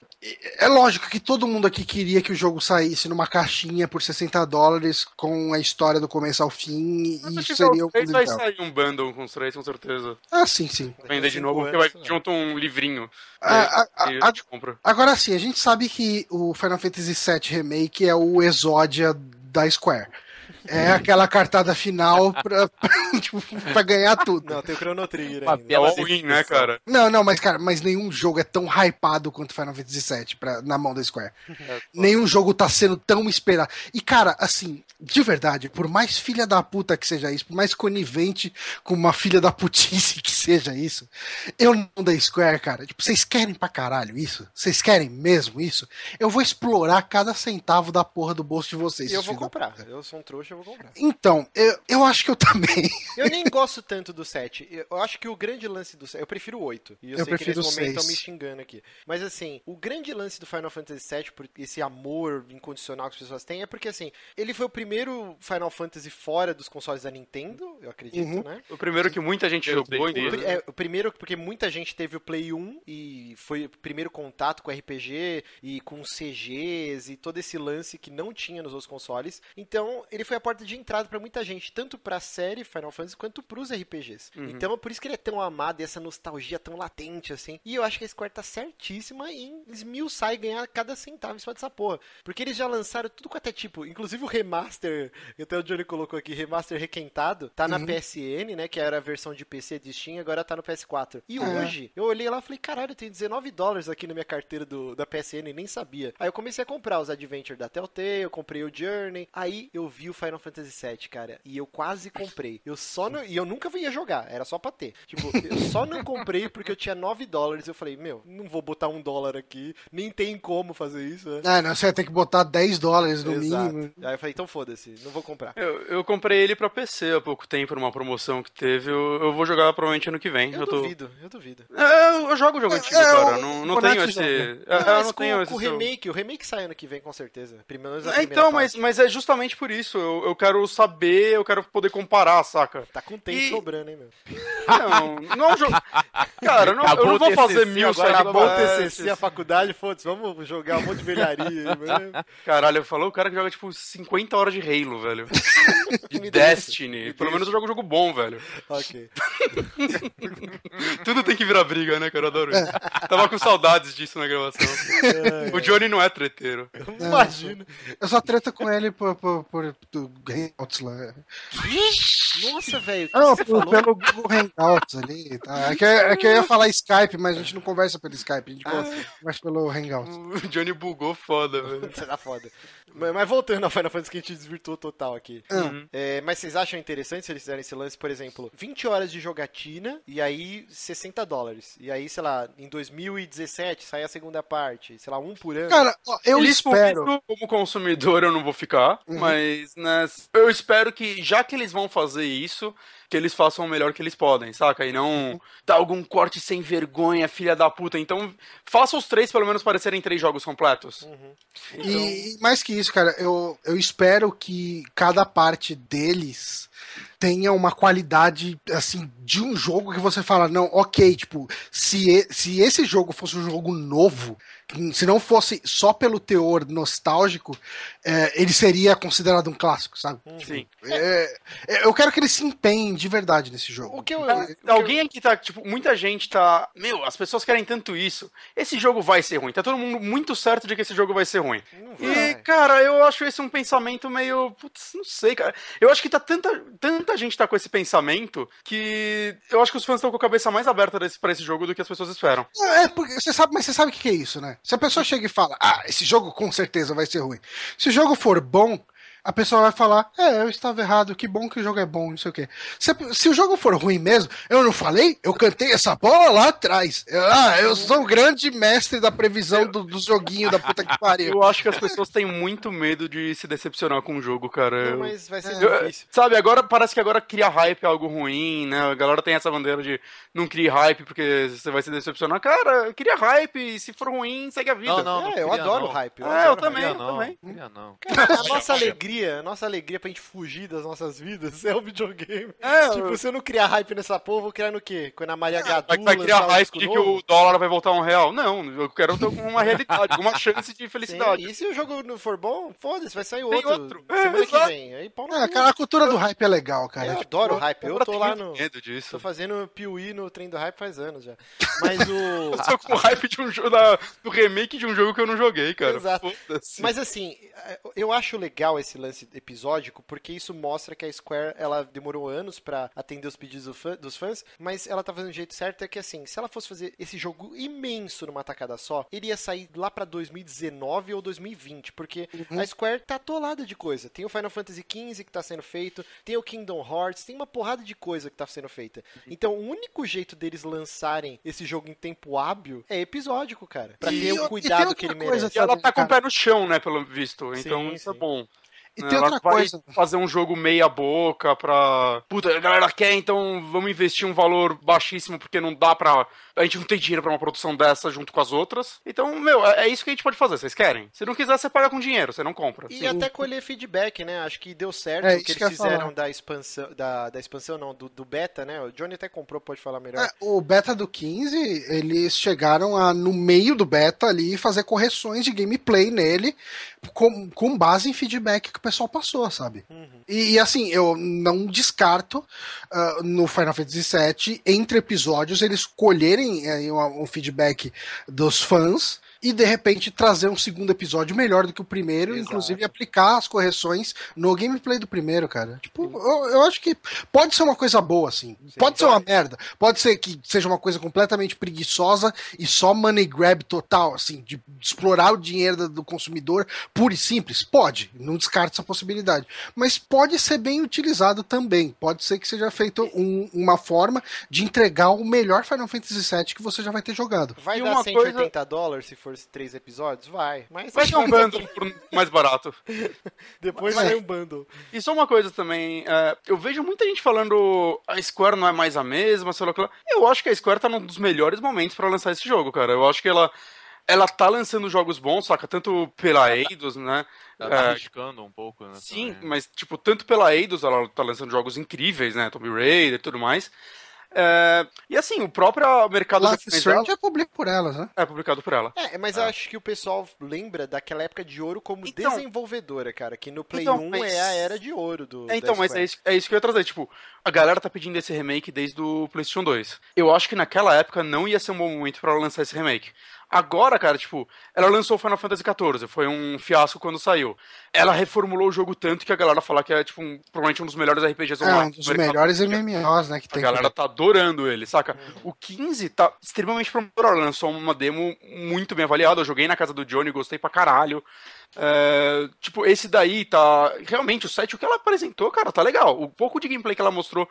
É lógico que todo mundo aqui queria que o jogo saísse numa caixinha por 60 dólares com a história do começo ao fim e isso seria o vai sair um bundle com os três, com certeza. Ah, sim, sim. Vender de novo, porque vai junto um livrinho. A, a, a, agora sim, a gente sabe que o Final Fantasy VII Remake é o exódia da Square. É aquela cartada final pra, pra, tipo, pra ganhar tudo. Não, tem o Chrono Trigger É all-in, né, cara? Não, não, mas, cara, mas nenhum jogo é tão hypado quanto Final Fantasy VII pra, na mão da Square. É, nenhum jogo tá sendo tão esperado. E, cara, assim, de verdade, por mais filha da puta que seja isso, por mais conivente com uma filha da putice que seja isso, eu não da Square, cara. Tipo, vocês querem pra caralho isso? Vocês querem mesmo isso? Eu vou explorar cada centavo da porra do bolso de vocês. E eu vou comprar. Eu sou um trouxa, eu vou comprar. Então, eu, eu acho que eu também. Eu nem gosto tanto do 7. Eu acho que o grande lance do 7. Eu prefiro o 8. E eu, eu sei que nesse momento estão me xingando aqui. Mas assim, o grande lance do Final Fantasy VII, por esse amor incondicional que as pessoas têm, é porque assim, ele foi o primeiro Final Fantasy fora dos consoles da Nintendo, eu acredito, uhum. né? O primeiro que muita gente jogou inteiro. É, o primeiro porque muita gente teve o Play 1 e foi o primeiro contato com RPG e com CGs e todo esse lance que não tinha nos outros consoles. Então, ele foi a porta de entrada para muita gente, tanto para a série Final Fantasy quanto para os RPGs. Uhum. Então, é por isso que ele é tão amado e essa nostalgia tão latente assim. E eu acho que a Square tá certíssima em esmiuçar e ganhar cada centavo em cima dessa porra. Porque eles já lançaram tudo com até tipo, inclusive o remaster, até o Johnny colocou aqui, remaster requentado, tá na uhum. PSN, né, que era a versão de PC de Steam, agora tá no PS4. E uhum. hoje, eu olhei lá e falei, caralho, tem 19 dólares aqui na minha carteira do, da PSN, nem sabia. Aí eu comecei a comprar os Adventure da Telltale, eu comprei o Journey, aí eu vi o Final Fantasy VII, cara, e eu quase comprei. Eu só não, e eu nunca ia jogar, era só pra ter. Tipo, eu só não comprei porque eu tinha 9 dólares. Eu falei, meu, não vou botar um dólar aqui, nem tem como fazer isso, né? Ah, não, você tem que botar 10 dólares no Exato. mínimo. Aí eu falei, então foda-se, não vou comprar. Eu, eu comprei ele pra PC há pouco tempo, numa promoção que teve. Eu, eu vou jogar provavelmente ano que vem. Eu, eu duvido, eu duvido. É, eu jogo o jogo é, antigo, é, cara. Não, não tenho esse. É, não, eu não tenho esse. O remake, o remake sai ano que vem, com certeza. Primeiro, é, então, mas, mas é justamente por isso. Eu, eu quero saber, eu quero poder comparar, saca? Tá com tempo e... sobrando, hein, meu? Não, não é um jogo. Cara, não, eu não vou fazer mil agora. Acabou o TCC, a faculdade, foda-se, vamos jogar um monte de velharia aí, Caralho, falou o cara que joga tipo 50 horas de Halo, velho. De Destiny. Pelo menos eu jogo um jogo bom, velho. Ok. Tudo tem que virar briga, né, cara? Eu adoro isso. Tava com saudades disso na gravação. É, o Johnny não é treteiro. Eu imagino. Eu só treta com ele por, por, por, por Hangouts lá. Nossa, velho. Não, por, pelo Google Hangouts ali. Tá? É, que, é que eu ia falar Skype, mas a gente não conversa pelo Skype, a gente ah. conversa pelo Hangouts. O Johnny bugou foda, velho. Será foda. Mas, mas, voltando ao Final Fantasy que a gente desvirtuou total aqui. Uhum. É, mas vocês acham interessante se eles fizerem esse lance, por exemplo, 20 horas de jogatina e aí 60 dólares. E aí, sei lá, em 2017 sai a segunda parte, sei lá, um por ano. Cara, eu eles espero. Como consumidor eu não vou ficar, uhum. mas né, eu espero que, já que eles vão fazer isso, que eles façam o melhor que eles podem, saca? E não dar algum corte sem vergonha, filha da puta. Então, faça os três pelo menos parecerem três jogos completos. Uhum. Então... E mais que isso, cara, eu, eu espero que cada parte deles tenha uma qualidade, assim, de um jogo que você fala, não, ok, tipo, se, se esse jogo fosse um jogo novo, se não fosse só pelo teor nostálgico, é, ele seria considerado um clássico, sabe? Sim. É, é, eu quero que ele se empenhe de verdade nesse jogo. O que eu, é, alguém aqui tá, tipo, muita gente tá. Meu, as pessoas querem tanto isso. Esse jogo vai ser ruim. Tá todo mundo muito certo de que esse jogo vai ser ruim. E, cara, eu acho esse um pensamento meio. Putz, não sei, cara. Eu acho que tá tanta, tanta gente tá com esse pensamento que eu acho que os fãs estão com a cabeça mais aberta desse, pra esse jogo do que as pessoas esperam. É, porque você sabe, mas você sabe o que é isso, né? Se a pessoa chega e fala, ah, esse jogo com certeza vai ser ruim. Se o jogo for bom, a pessoa vai falar: É, eu estava errado, que bom que o jogo é bom, não sei o quê. Se, se o jogo for ruim mesmo, eu não falei? Eu cantei essa bola lá atrás. Eu, ah, eu sou o grande mestre da previsão do, do joguinho da puta que pariu. Eu acho que as pessoas têm muito medo de se decepcionar com o jogo, cara. Não, mas vai ser é. difícil. Sabe, agora parece que agora cria hype é algo ruim, né? A galera tem essa bandeira de não crie hype porque você vai se decepcionar. Cara, cria hype, e se for ruim, segue a vida. Não, não, não é, eu adoro não. hype. Eu é, eu também, eu também. Não. Cara, a nossa alegria alegria, a nossa alegria pra gente fugir das nossas vidas é o videogame. É, tipo, eu... se eu não criar hype nessa porra, eu vou criar no quê? Quando a Maria Gadula... Vai, vai criar hype de que o dólar vai voltar a um real? Não, eu quero ter uma realidade, uma chance de felicidade. Sim, e se o jogo não for bom, foda-se, vai sair outro. outro. Semana é, que vem. Aí, pau é, cara, a cultura do hype é legal, cara. Eu tipo, adoro o hype. Eu tô lá no... medo disso. Tô fazendo piuí no trem do hype faz anos já. Mas o... eu tô com hype de um jogo, do remake de um jogo que eu não joguei, cara. Exato. Mas assim, eu acho legal esse lance episódio lógico, porque isso mostra que a Square ela demorou anos para atender os pedidos do fã, dos fãs, mas ela tá fazendo do jeito certo é que assim, se ela fosse fazer esse jogo imenso numa tacada só, iria sair lá para 2019 ou 2020, porque uhum. a Square tá atolada de coisa. Tem o Final Fantasy XV que tá sendo feito, tem o Kingdom Hearts, tem uma porrada de coisa que tá sendo feita. Uhum. Então, o único jeito deles lançarem esse jogo em tempo hábil é episódico, cara. Pra e ter o cuidado que ele merece. E ela tá com o pé no chão, né, pelo visto. Então, sim, isso é sim. é bom. E tem ela outra coisa. fazer um jogo meia boca pra. Puta, a galera quer, então vamos investir um valor baixíssimo porque não dá pra. A gente não tem dinheiro pra uma produção dessa junto com as outras. Então, meu, é, é isso que a gente pode fazer. Vocês querem? Se não quiser, você paga com dinheiro, você não compra. E Sim. até colher feedback, né? Acho que deu certo é, o que eles que fizeram da expansão. Da, da expansão, não, do, do, beta, né? O Johnny até comprou, pode falar melhor. É, o beta do 15, eles chegaram a, no meio do beta ali, fazer correções de gameplay nele com, com base em feedback que pessoal passou, sabe? Uhum. E, e, assim, eu não descarto uh, no Final Fantasy VII, entre episódios, eles colherem uh, um, um feedback dos fãs e de repente trazer um segundo episódio melhor do que o primeiro, Exato. inclusive aplicar as correções no gameplay do primeiro, cara. Tipo, eu, eu, acho que pode ser uma coisa boa, assim. Sim, pode ser uma merda. Pode ser que seja uma coisa completamente preguiçosa e só money grab total, assim, de explorar o dinheiro do consumidor puro e simples. Pode, não descarta essa possibilidade. Mas pode ser bem utilizado também. Pode ser que seja feito um, uma forma de entregar o melhor Final Fantasy VII que você já vai ter jogado. Vai e dar 180 coisa... dólares se for três episódios? Vai. Mas vai ter um bundle por mais barato. Depois vai um bundle. E só uma coisa também, é, eu vejo muita gente falando a Square não é mais a mesma, sei lá, eu acho que a Square tá num dos melhores momentos para lançar esse jogo, cara. Eu acho que ela ela tá lançando jogos bons, saca? Tanto pela Eidos, né? Ela tá é, arriscando um pouco, né? Sim, também. mas, tipo, tanto pela Eidos, ela tá lançando jogos incríveis, né? Tomb Raider e tudo mais. É, e assim, o próprio mercado Life Strange é publicado por elas, né? É publicado por ela. É, mas é. eu acho que o pessoal lembra daquela época de ouro como então, desenvolvedora, cara. Que no Play então, 1 mas... é a era de ouro do. É, então, mas é isso, é isso que eu ia trazer. Tipo, a galera tá pedindo esse remake desde o PlayStation 2. Eu acho que naquela época não ia ser um bom momento para lançar esse remake. Agora, cara, tipo, ela lançou Final Fantasy XIV, foi um fiasco quando saiu. Ela reformulou o jogo tanto que a galera fala que é, tipo, um, provavelmente um dos melhores RPGs online. É, um dos melhores MMOs, né, que tem. A galera tá adorando ele, saca? O 15 tá extremamente promissor, ela lançou uma demo muito bem avaliada, eu joguei na casa do Johnny, gostei pra caralho. É, tipo, esse daí tá. Realmente, o site, o que ela apresentou, cara, tá legal. O pouco de gameplay que ela mostrou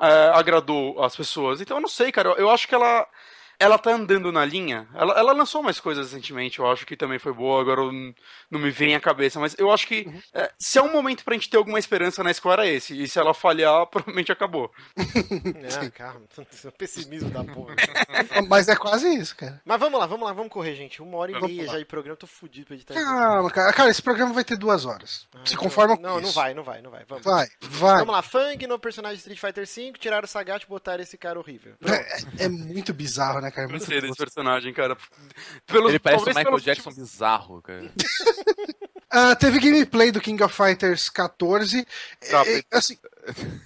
é, agradou as pessoas. Então eu não sei, cara. Eu, eu acho que ela ela tá andando na linha. Ela, ela lançou mais coisas recentemente, eu acho que também foi boa, agora não me vem à cabeça, mas eu acho que uhum. é, se é um momento pra gente ter alguma esperança na Square é esse, e se ela falhar, provavelmente acabou. é, cara, pessimismo da porra. mas é quase isso, cara. Mas vamos lá, vamos lá, vamos correr, gente. Uma hora e meia já de programa, eu tô fudido pra editar Calma, cara. Cara, esse programa vai ter duas horas. Ah, se conforma com Não, isso. não vai, não vai, não vai. Vamos. Vai, vai. Vamos lá, Fang no personagem Street Fighter V, tiraram o Sagat e botaram esse cara horrível. É, é, muito bizarro, né, cara? É Gostei desse personagem, cara. Pelos, Ele parece o Michael pelos... Jackson bizarro, cara. uh, teve gameplay do King of Fighters 14. Tá, é, assim,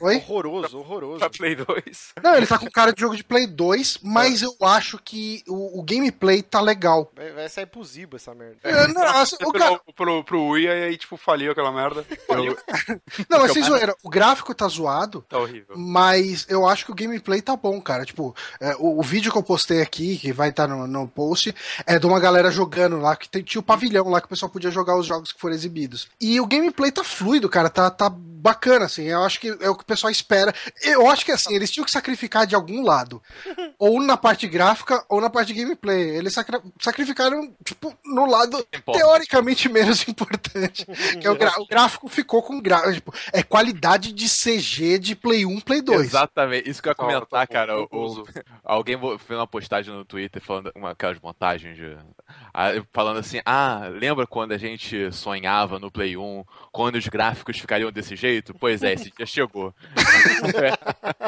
Oi? Horroroso, horroroso. Pra Play 2. Não, ele tá com cara de jogo de Play 2, mas eu acho que o, o gameplay tá legal. Vai, vai sair pro Zibo essa merda. É, não, assim, o cara... pro, pro, pro Wii, aí, tipo, faliu aquela merda. Eu... Não, mas sem zoeira, o gráfico tá zoado, Tá horrível. mas eu acho que o gameplay tá bom, cara. Tipo, é, o, o vídeo que eu postei aqui, que vai estar no, no post, é de uma galera jogando lá, que tem, tinha o pavilhão lá que o pessoal podia jogar os jogos que foram exibidos. E o gameplay tá fluido, cara, tá, tá bacana, assim. Eu acho que é o que o pessoal espera. Eu acho que, assim, eles tinham que sacrificar de algum lado. Ou na parte gráfica, ou na parte de gameplay. Eles sacri- sacrificaram, tipo, no lado Importa. teoricamente menos importante. que é o, gra- o gráfico ficou com gráfico. Tipo, é qualidade de CG de Play 1, Play 2. Exatamente, isso que eu ia comentar, cara. o- uso. alguém vo- fez uma postagem no Twitter falando uma, aquelas montagens de. ah, falando assim: ah, lembra quando a gente sonhava no Play 1 quando os gráficos ficariam desse jeito? Pois é, esse dia chegou.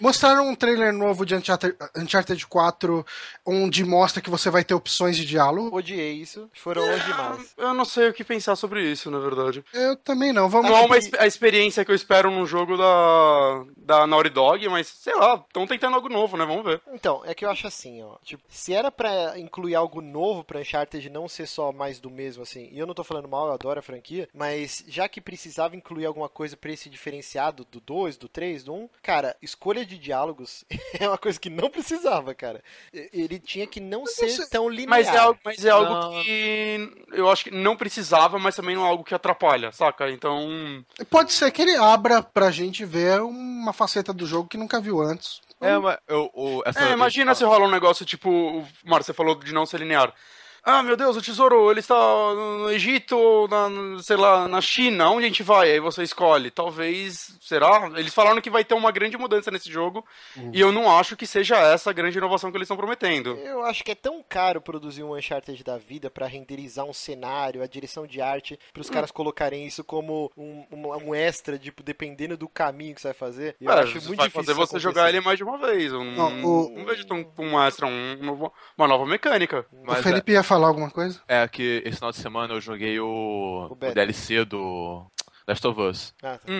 Mostraram um trailer novo de Uncharted, Uncharted 4, onde mostra que você vai ter opções de diálogo. Odiei isso. Foram longe demais. Eu não sei o que pensar sobre isso, na verdade. Eu também não. Vamos Não é uma exp- a experiência que eu espero num jogo da, da Naughty Dog, mas sei lá, estão tentando algo novo, né? Vamos ver. Então, é que eu acho assim, ó. Tipo, se era pra incluir algo novo pra Uncharted não ser só mais do mesmo, assim. E eu não tô falando mal, eu adoro a franquia. Mas já que precisava incluir alguma coisa pra esse diferenciado do 2, do 3, do 1, cara, escolha de diálogos é uma coisa que não precisava, cara. Ele tinha que não ser você- tão linear. Mas é algo, mas é algo Não. que eu acho que não precisava, mas também não é algo que atrapalha, saca? Então. Pode ser que ele abra pra gente ver uma faceta do jogo que nunca viu antes. É, mas eu, o- essa- É, imagina se rola um negócio tipo. o Mário, você falou de não ser linear. Ah, meu Deus, o tesouro, ele está no Egito ou na, sei lá, na China, onde a gente vai? Aí você escolhe. Talvez, será? Eles falaram que vai ter uma grande mudança nesse jogo, e eu não acho que seja essa a grande inovação que eles estão prometendo. Eu acho que é tão caro produzir um Uncharted da vida pra renderizar um cenário, a direção de arte, pros caras colocarem isso como um, um, um extra, tipo, dependendo do caminho que você vai fazer. Eu É, acho muito vai difícil fazer você jogar acontecer. ele mais de uma vez. Eu não, Não, o- não vejo tão, um extra, um novo- uma nova mecânica. mas o Felipe ia falar alguma coisa? é, que esse final de semana eu joguei o, O o. DLC do Last of Us. Ah, tá.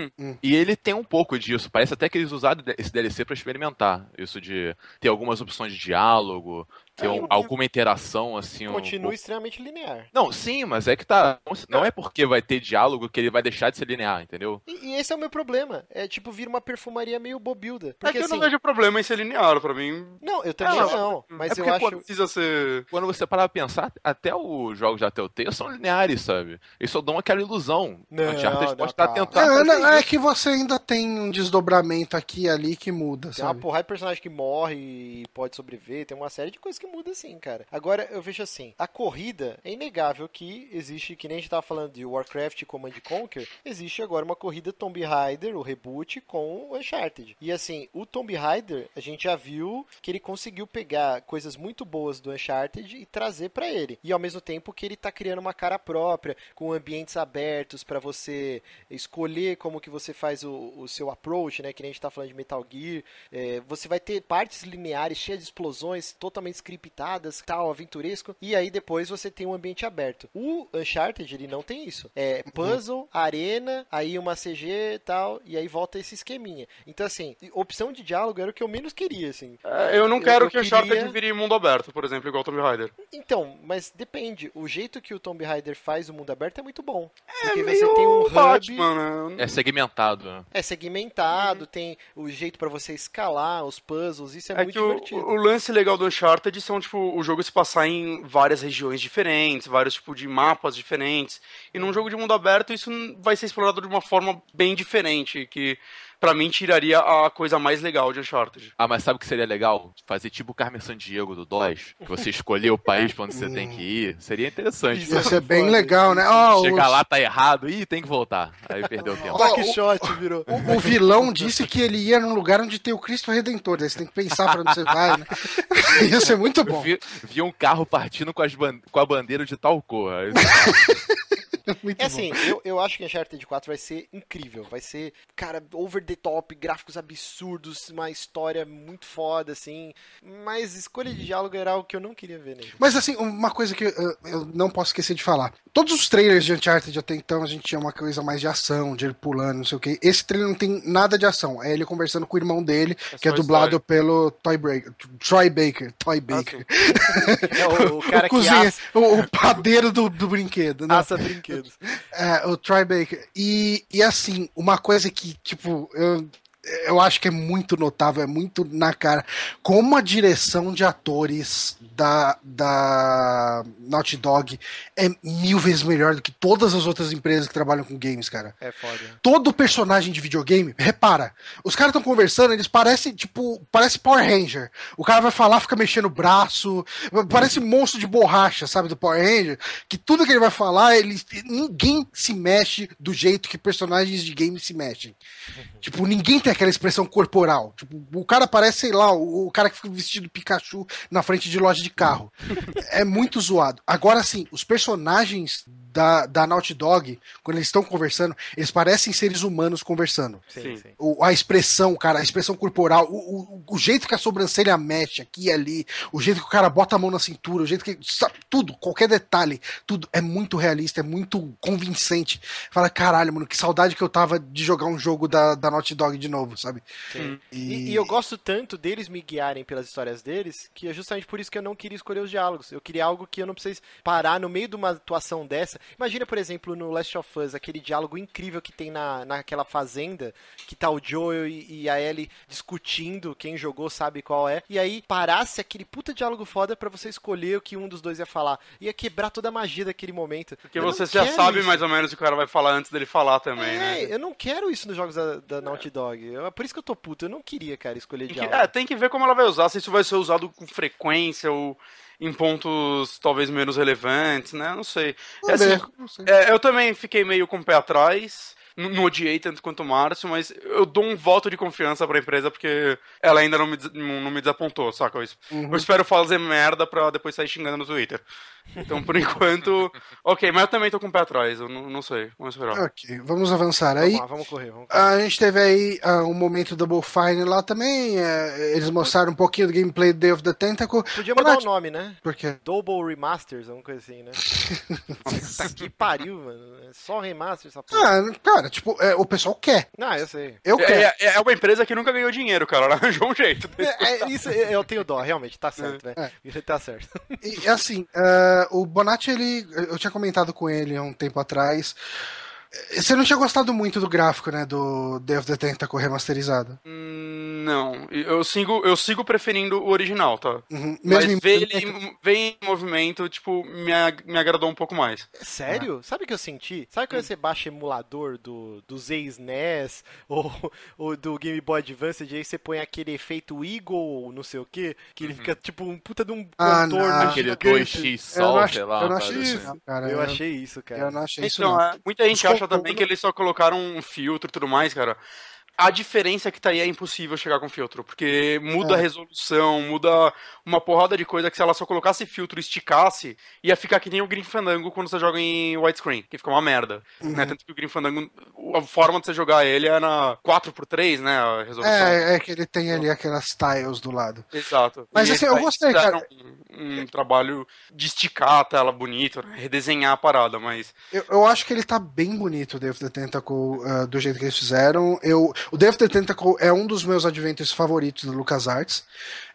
E ele tem um pouco disso. Parece até que eles usaram esse DLC pra experimentar. Isso de ter algumas opções de diálogo, ter É, um- eu- alguma interação, assim. um Continua pouco- extremamente linear. Não, sim, mas é que tá. Não é porque vai ter diálogo que ele vai deixar de ser linear, entendeu? E, e esse é o meu problema. É tipo, vira uma perfumaria meio bobilda. É Porque que eu assim. não vejo problema em ser linear, pra mim. Não, eu também É, não. Mas é eu acho. quando- Precisa ser. Quando você parar pra pensar, até os jogos da Telltale são lineares, sabe? Eles só dão aquela ilusão. Não, Uncharted não, pode estar calma. tentando. É, é que você ainda tem um desdobramento aqui e ali que muda, Tem uma sabe? porrada de personagem que morre e pode sobreviver, tem uma série de coisas que muda assim, cara. Agora, eu vejo assim, a corrida, é inegável que existe, que nem a gente tava falando de Warcraft e Command Conquer, existe agora uma corrida Tomb Raider, o reboot, com o Uncharted. E assim, o Tomb Raider, a gente já viu que ele conseguiu pegar coisas muito boas do Uncharted e trazer pra ele. E ao mesmo tempo que ele tá criando uma cara própria, com ambientes abertos pra você escolher como que você faz o, o seu approach, né? Que nem a gente tá falando de Metal Gear. É, você vai ter partes lineares cheias de explosões, totalmente scriptadas, tal, aventuresco. E aí depois você tem um ambiente aberto. O Uncharted, ele não tem isso. É puzzle, arena, aí uma CG e tal, e aí volta esse esqueminha. Então, assim, opção de diálogo era o que eu menos queria, assim. É, eu não Eu- quero eu que o Uncharted queria- vire mundo aberto, por exemplo, igual Tomb Raider. Então, mas depende. O jeito que o Tomb Raider faz o mundo aberto é muito bom. É Porque meio você tem um hub. Batman, né? É segmentado, né? É segmentado, tem o jeito pra você escalar, os puzzles, isso é, É muito que o, divertido. o lance legal do Uncharted são, tipo, o jogo se passar em várias regiões diferentes, vários, tipo, de mapas diferentes. E num jogo de mundo aberto, isso vai ser explorado de uma forma bem diferente, que pra mim tiraria a coisa mais legal de Uncharted. Ah, mas sabe o que seria legal? Fazer tipo o Carmen Sandiego do DOS, que você escolher o país pra onde você tem que ir. Seria interessante. Isso Ia ser bem legal, né? Ó, Chegar os- lá, tá errado, ih, tem que voltar. Aí perdeu o tempo. Quackshot virou. O, o vilão disse que ele ia num lugar onde tem o Cristo Redentor. Daí você tem que pensar pra onde você vai, né? Ia ser muito bom. vi, vi um carro partindo com, as ban- com a bandeira de tal cor. Muito É bom. assim, eu, eu acho que Uncharted 4 vai ser incrível. Vai ser, cara, over the top, gráficos absurdos, uma história muito foda, assim. Mas escolha de diálogo era algo que eu não queria ver nele. Mas assim, uma coisa que eu, eu não posso esquecer de falar. todos os trailers de Uncharted até então a gente tinha uma coisa mais de ação, de ele pulando, não sei o que. Esse trailer não tem nada de ação. É ele conversando com o irmão dele, é que é dublado história. pelo Toy Baker, Troy Baker. Toy ah, Baker. Ah, é o, o, cara o que assa... o, o, padeiro do, do brinquedo. Né? Assa brinquedos. É, o Troy Baker. E, e assim, uma coisa que, tipo, eu eu acho que é muito notável, é muito na cara. Como a direção de atores da, da Naughty Dog é mil vezes melhor do que todas as outras empresas que trabalham com games, cara. É foda. Todo personagem de videogame, repara, os caras estão conversando, eles parecem, tipo, parece Power Ranger. O cara vai falar, fica mexendo o braço, parece monstro de borracha, sabe, do Power Ranger, que tudo que ele vai falar, ele, ninguém se mexe do jeito que personagens de games se mexem. Tipo, ninguém tem aquela expressão corporal. Tipo, o cara parece, sei lá, o, o cara que fica vestido Pikachu na frente de loja de carro. é muito zoado. Agora sim, os personagens da, da Naughty Dog, quando eles estão conversando, eles parecem seres humanos conversando. Sim, sim. O, a expressão, cara, a expressão corporal, o, o, o, jeito que a sobrancelha mexe aqui e ali, o jeito que o cara bota a mão na cintura, o jeito que. Sabe, tudo, qualquer detalhe, tudo é muito realista, é muito convincente. Fala, caralho, mano, que saudade que eu tava de jogar um jogo da, da Naughty Dog de novo, sabe? Sim. E... E, e eu gosto tanto deles me guiarem pelas histórias deles, que é justamente por isso que eu não queria escolher os diálogos. Eu queria algo que eu não precisasse parar no meio de uma atuação dessa Imagina, por exemplo, no Last of Us, aquele diálogo incrível que tem na, naquela fazenda, que tá o Joel e, e a Ellie discutindo, quem jogou sabe qual é, e aí parasse aquele puta diálogo foda para você escolher o que um dos dois ia falar. Ia quebrar toda a magia daquele momento. Porque eu você já sabe isso. mais ou menos o que o cara vai falar antes dele falar também, é, né? eu não quero isso nos jogos da, da Naughty Dog. Eu, por isso que eu tô puto. Eu não queria, cara, escolher diálogo. É, tem que ver como ela vai usar, se isso vai ser usado com frequência ou em pontos talvez menos relevantes, né? Não sei. É assim, é, eu também fiquei meio com o pé atrás não odiei tanto quanto o Márcio, mas eu dou um voto de confiança pra empresa porque ela ainda não me, não me desapontou, saca? Eu, uhum. eu espero fazer merda pra depois sair xingando no Twitter. Então, por enquanto, ok, mas eu também tô com o pé atrás, eu não, não sei, vamos esperar. Ok, vamos avançar aí. Vamos, lá, vamos correr, vamos correr. A gente teve aí uh, um momento Double Fine lá também, uh, eles mostraram um pouquinho do gameplay do Day of the Tentacle. Podia mudar o nome, né? Por quê? Double Remasters, alguma coisa assim, né? Nossa, que pariu, mano. É só remaster essa porra. Ah, cara, tipo, é, o pessoal quer. Ah, eu sei. Eu é, quero. É, é, uma empresa que nunca ganhou dinheiro, cara. Ela arranjou um jeito. É, é, isso eu tenho dó, realmente, tá certo. É. Isso tá certo. E assim, uh, o Bonatti, ele. Eu tinha comentado com ele há um tempo atrás. Você não tinha gostado muito do gráfico, né? Do Day of the Tentacle remasterizado? Hum, não. Eu sigo, eu sigo preferindo o original, tá? Uhum. Mas ver ele ver em movimento, tipo, me, me agradou um pouco mais. Sério? Ah. Sabe o que eu senti? Sabe quando hum. você baixa emulador do, do ex-NES ou, ou do Game Boy Advance e aí você põe aquele efeito Eagle, não sei o que, que ele uhum. fica tipo um puta de um ah, contorno. Aquele 2x sol, sei lá. Eu não achei isso, cara. Eu achei isso, cara. Eu não achei isso, então, não. É, muita gente acha acha também que eles só colocaram um filtro e tudo mais, cara a diferença que tá aí é impossível chegar com filtro, porque muda é. a resolução, muda uma porrada de coisa que se ela só colocasse filtro e esticasse, ia ficar que nem o Green Fandango quando você joga em widescreen, que fica uma merda. Uhum. Né? Tanto que o Green Fandango, a forma de você jogar ele é na 4x3, né? A resolução. É, é que ele tem ali aquelas tiles do lado. Exato. Mas e assim, eu gostei, cara. Um, um, trabalho de esticar a tela bonita, né? redesenhar a parada, mas. Eu, eu acho que ele tá bem bonito, o Dave the Tentacle, uh, do jeito que eles fizeram. Eu, o Dave the Tentacle é um dos meus adventures favoritos do LucasArts.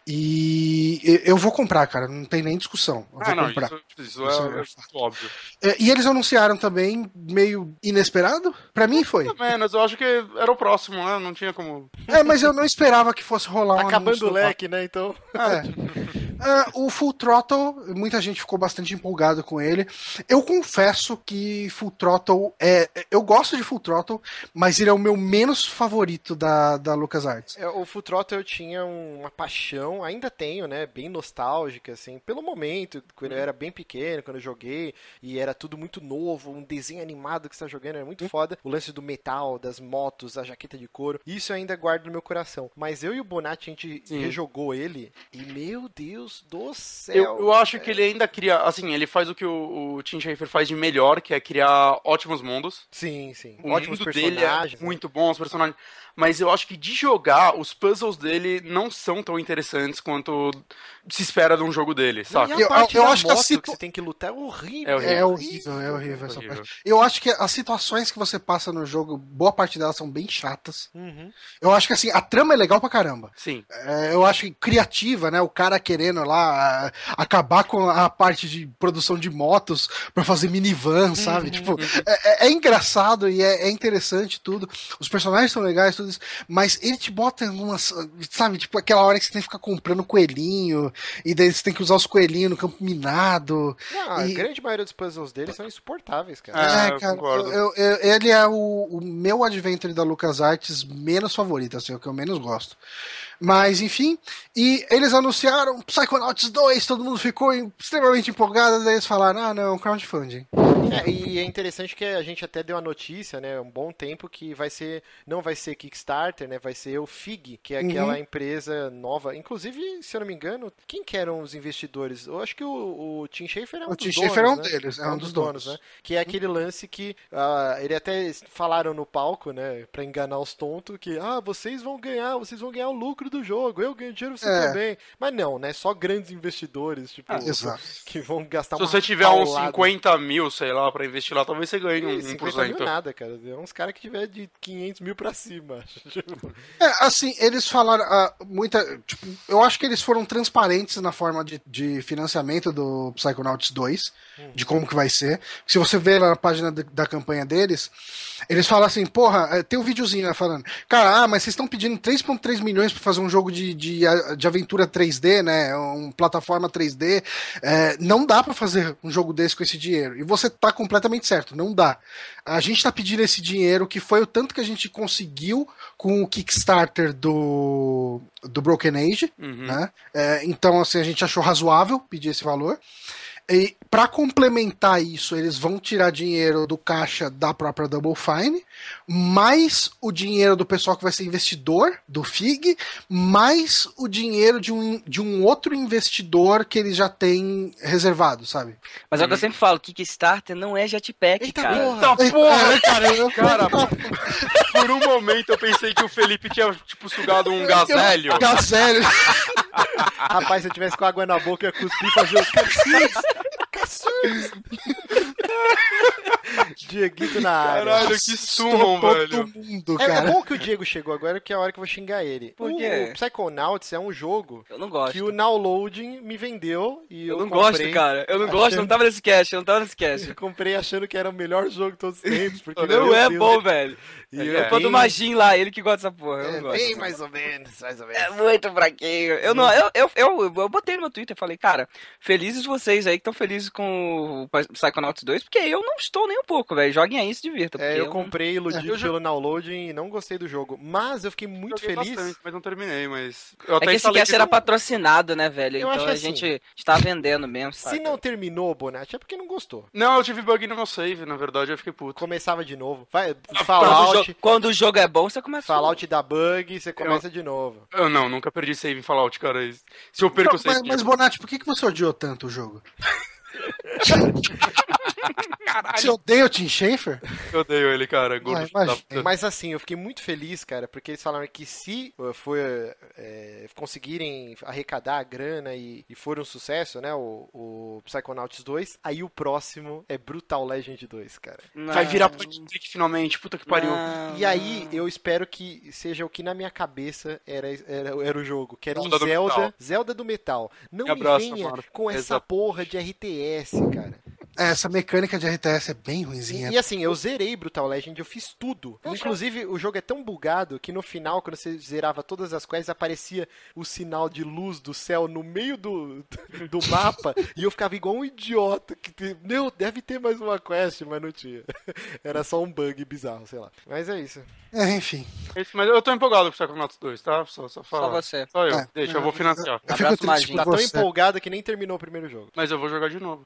E eu vou comprar, cara, não tem nem discussão. Eu ah, não, comprar. Isso, isso, isso é, é, é óbvio. É, e eles anunciaram também, meio inesperado? Para mim foi. Pelo menos, eu acho que era o próximo, né? Não tinha como. É, mas eu não esperava que fosse rolar um Acabando o leque, né? Então. É. Uh, o Full Throttle, muita gente ficou bastante empolgado com ele. Eu confesso que Full Throttle é. Eu gosto de Full Throttle, mas ele é o meu menos favorito da, da LucasArts. É, o Full Throttle eu tinha uma paixão, ainda tenho, né? Bem nostálgica, assim, pelo momento, quando eu era bem pequeno, quando eu joguei, e era tudo muito novo, um desenho animado que você tá jogando, era muito hum. foda. O lance do metal, das motos, a jaqueta de couro, isso eu ainda guardo no meu coração. Mas eu e o Bonatti, a gente Sim. rejogou ele, e meu Deus Deus do céu. Eu, eu acho que ele ainda cria, assim, ele faz o que o, o Tim Schafer faz de melhor, que é criar ótimos mundos. Sim, sim. O Ótimos mundo dele é muito bom, os personagens mas eu acho que de jogar, os puzzles dele não são tão interessantes quanto se espera de um jogo dele, sabe? Eu, eu, eu acho que a situ... que você tem que lutar é horrível. É horrível, é horrível, é horrível essa horrível. parte. Eu acho que as situações que você passa no jogo, boa parte delas são bem chatas. Uhum. Eu acho que assim, a trama é legal pra caramba. Sim. É, eu acho criativa, né? O cara querendo lá acabar com a parte de produção de motos pra fazer minivan, sabe? Uhum. Tipo, uhum. é, é, engraçado e é, é interessante tudo. Os personagens são legais, tudo isso. Mas ele te bota em umas. Sabe, tipo aquela hora que você tem que ficar comprando coelhinho, e daí você tem que usar os coelhinhos no campo minado. Não, e... A grande maioria dos puzzles dele são insuportáveis, cara. É, é cara, eu, eu, eu, ele é o, o meu adventure da LucasArts menos favorito, assim, é o que eu menos gosto. Mas, enfim, e eles anunciaram Psychonauts 2, todo mundo ficou extremamente empolgado, daí eles falaram, ah não, crowdfunding. É, e é interessante que a gente até deu a notícia, né, um bom tempo que vai ser, não vai ser Kickstarter, né, vai ser o FIG, que é aquela uhum. empresa nova. Inclusive, se eu não me engano, quem que eram os investidores? Eu acho que o, o Tim Schafer é um o dos Tim donos, Schafer é um né? deles, é, é um, dos, donos. donos. né? Que é aquele lance que uh, ele até falaram no palco, né, para enganar os tontos que ah, vocês vão ganhar, vocês vão ganhar o lucro do jogo. Eu ganho dinheiro você é. também. Mas não, né? Só grandes investidores, tipo, ah, que vão gastar Se você tiver uns 50 mil, sei lá, pra investir lá, talvez você ganhe um, 50 mil nada, cara. É uns caras que tiver de 500 mil pra cima. é, assim, eles falaram uh, muita. Tipo, eu acho que eles foram transparentes na forma de, de financiamento do Psychonauts 2, uhum. de como que vai ser. Se você ver lá na página de, da campanha deles, eles falam assim, porra, é, tem um videozinho lá falando, cara, ah, mas vocês estão pedindo 3.3 milhões pra fazer um jogo de, de, de aventura 3D, né? Um plataforma 3D. É, não dá para fazer um jogo desse com esse dinheiro. E você tá completamente certo, não dá. A gente tá pedindo esse dinheiro, que foi o tanto que a gente conseguiu com o Kickstarter do, do Broken Age, uhum. né? É, então, assim, a gente achou razoável pedir esse valor. E para complementar isso, eles vão tirar dinheiro do caixa da própria Double Fine, mais o dinheiro do pessoal que vai ser investidor do FIG, mais o dinheiro de um, de um outro investidor que eles já têm reservado, sabe? Mas é o que eu sempre falo, Kickstarter não é jetpack, Eita cara. Porra. Eita porra! Cara, cara, por um momento eu pensei que o Felipe tinha, tipo, sugado um gazélio. Gazélio. Rapaz, se eu tivesse com água na boca, eu ia cuspir e fazer o Cassius! Dieguito na área. Caralho, que sumam, velho. Mundo, é, é, bom que o Diego chegou agora, que é a hora que eu vou xingar ele. Por quê? O Psychonauts é um jogo eu não gosto. que o Nowloading me vendeu e eu, eu não comprei, gosto, cara. Eu não achando... gosto, não tava nesse cast, eu não tava nesse cast. Eu comprei achando que era o melhor jogo de todos os tempos. Porque não é Deus, bom, velho. E é, eu, quando o Magin lá, ele que gosta dessa porra. Eu é, não gosto. Bem mais ou menos, mais ou menos. É muito fraquinho. Eu, não, eu, eu, eu, eu botei no meu Twitter, falei, cara, felizes vocês aí que estão felizes com o Psychonauts 2, porque eu não estou nem um pouco, velho. Joguem aí e se divirtam. É, eu, eu comprei iludido é, pelo downloading e não gostei do jogo. Mas eu fiquei muito eu feliz. Bastante, mas não terminei, mas. Eu é que esse cast era patrocinado, né, velho? Eu então a assim, gente está vendendo mesmo. Se não terminou, Bonatti, é porque não gostou. Não, eu tive bug no meu save, na verdade, eu fiquei puto. Começava de novo. Vai, Fallout. Quando o jogo é bom, você começa. Fallout dá bug, você começa eu... de novo. Eu não, nunca perdi save em Fallout, cara. Se eu perco o save. Mas, mas Bonatti, por que, que você odiou tanto o jogo? Caralho. Você odeia o Tim Schafer? Eu odeio ele, cara. Ah, Mas assim, eu fiquei muito feliz, cara, porque eles falaram que se uh, for, é, conseguirem arrecadar a grana e, e for um sucesso, né, o, o Psychonauts 2, aí o próximo é Brutal Legend 2, cara. Não. Vai virar point finalmente, puta que pariu. Não. E aí eu espero que seja o que na minha cabeça era, era, era o jogo, que era um Zelda, Zelda, Zelda do Metal. Não me, me venha mano. com essa porra de RTS, cara. É, essa mecânica de RTS é bem ruimzinha. E, e, assim, eu zerei Brutal Legend, eu fiz tudo. Inclusive, o jogo é tão bugado que no final, quando você zerava todas as quests, aparecia o sinal de luz do céu no meio do, do mapa e eu ficava igual um idiota. Que, meu, deve ter mais uma quest, mas não tinha. Era só um bug bizarro, sei lá. Mas é isso. É, enfim. Mas eu tô empolgado com o Psychonauts 2, tá? Só, só, só você. Só eu. É. Deixa, eu vou financiar. Eu Abraço, Tá tão empolgado que nem terminou o primeiro jogo. Mas eu vou jogar de novo.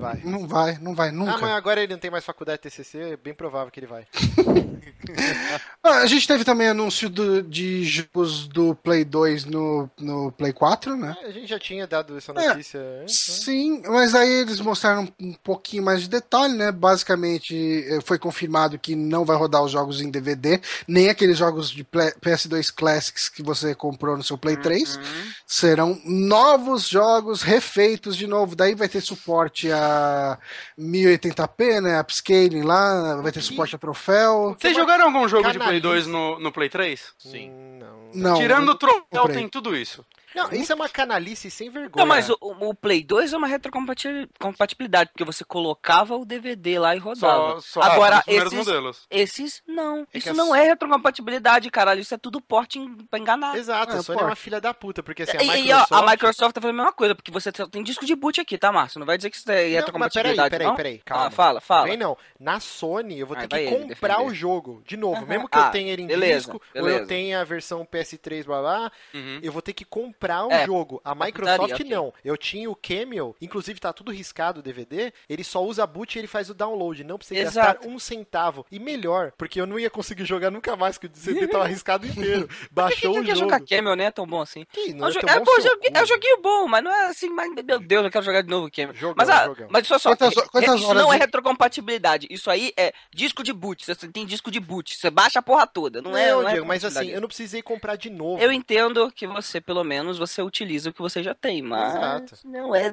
Vai. Não vai, não vai nunca. Ah, mas agora ele não tem mais faculdade de TCC, é bem provável que ele vai. ah, a gente teve também anúncio do, de jogos do Play 2 no, no Play 4, né? É, a gente já tinha dado essa é, notícia é, antes. Né? Sim, mas aí eles mostraram um pouquinho mais de detalhe, né? Basicamente eh, foi confirmado que não vai rodar os jogos em DVD, nem aqueles jogos de PS2 Classics que você comprou no seu Play 3. Uhum. Serão novos jogos refeitos de novo. Daí vai ter suporte a 1080p, né? Upscaling lá, vai ter suporte a troféu. Vocês jogaram algum jogo de Play 2 no, no Play 3? Sim. Não. não Tirando o troféu, tem tudo isso. Não, isso é uma canalice sem vergonha. Não, mas o, o Play 2 é uma retrocompatibilidade, porque você colocava o DVD lá e rodava. Só, só Agora, ah, esses, modelos. esses não. É isso não é retrocompatibilidade, caralho. Isso é tudo porte pra enganar. Exato, é, a Sony é uma filha da puta, porque assim, a Microsoft... E, ó, a Microsoft tá fazendo a mesma coisa, porque você tem disco de boot aqui, tá, Márcio? Não vai dizer que isso é retrocompatibilidade, peraí, peraí, peraí, calma. Ah, fala, fala. Vem não. Na Sony, eu vou ter que comprar o jogo, de novo. Mesmo que eu ah, tenha ele em disco, ou eu tenha a versão PS3, blá blá, uhum. eu vou ter que comprar o jogo. A Microsoft okay. não. Eu tinha o Camel, inclusive tá tudo riscado o DVD, ele só usa boot e ele faz o download, não precisa Exato. gastar um centavo. E melhor, porque eu não ia conseguir jogar nunca mais, porque o CD tava arriscado inteiro. Baixou o jogo. jogar Camel, né? É tão bom assim. Que não é, é, é, bom é um joguinho bom, mas não é assim, mas, meu Deus, eu quero jogar de novo o Camel. Jogão, mas, ah, mas só, só quantas, quantas isso não é retrocompatibilidade, isso aí é disco de boot, você tem disco de boot, você baixa a porra toda, não, não é, não é Diego, mas assim, eu não precisei comprar de novo. Eu entendo que você, pelo menos, você utiliza o que você já tem, mas Exato. não é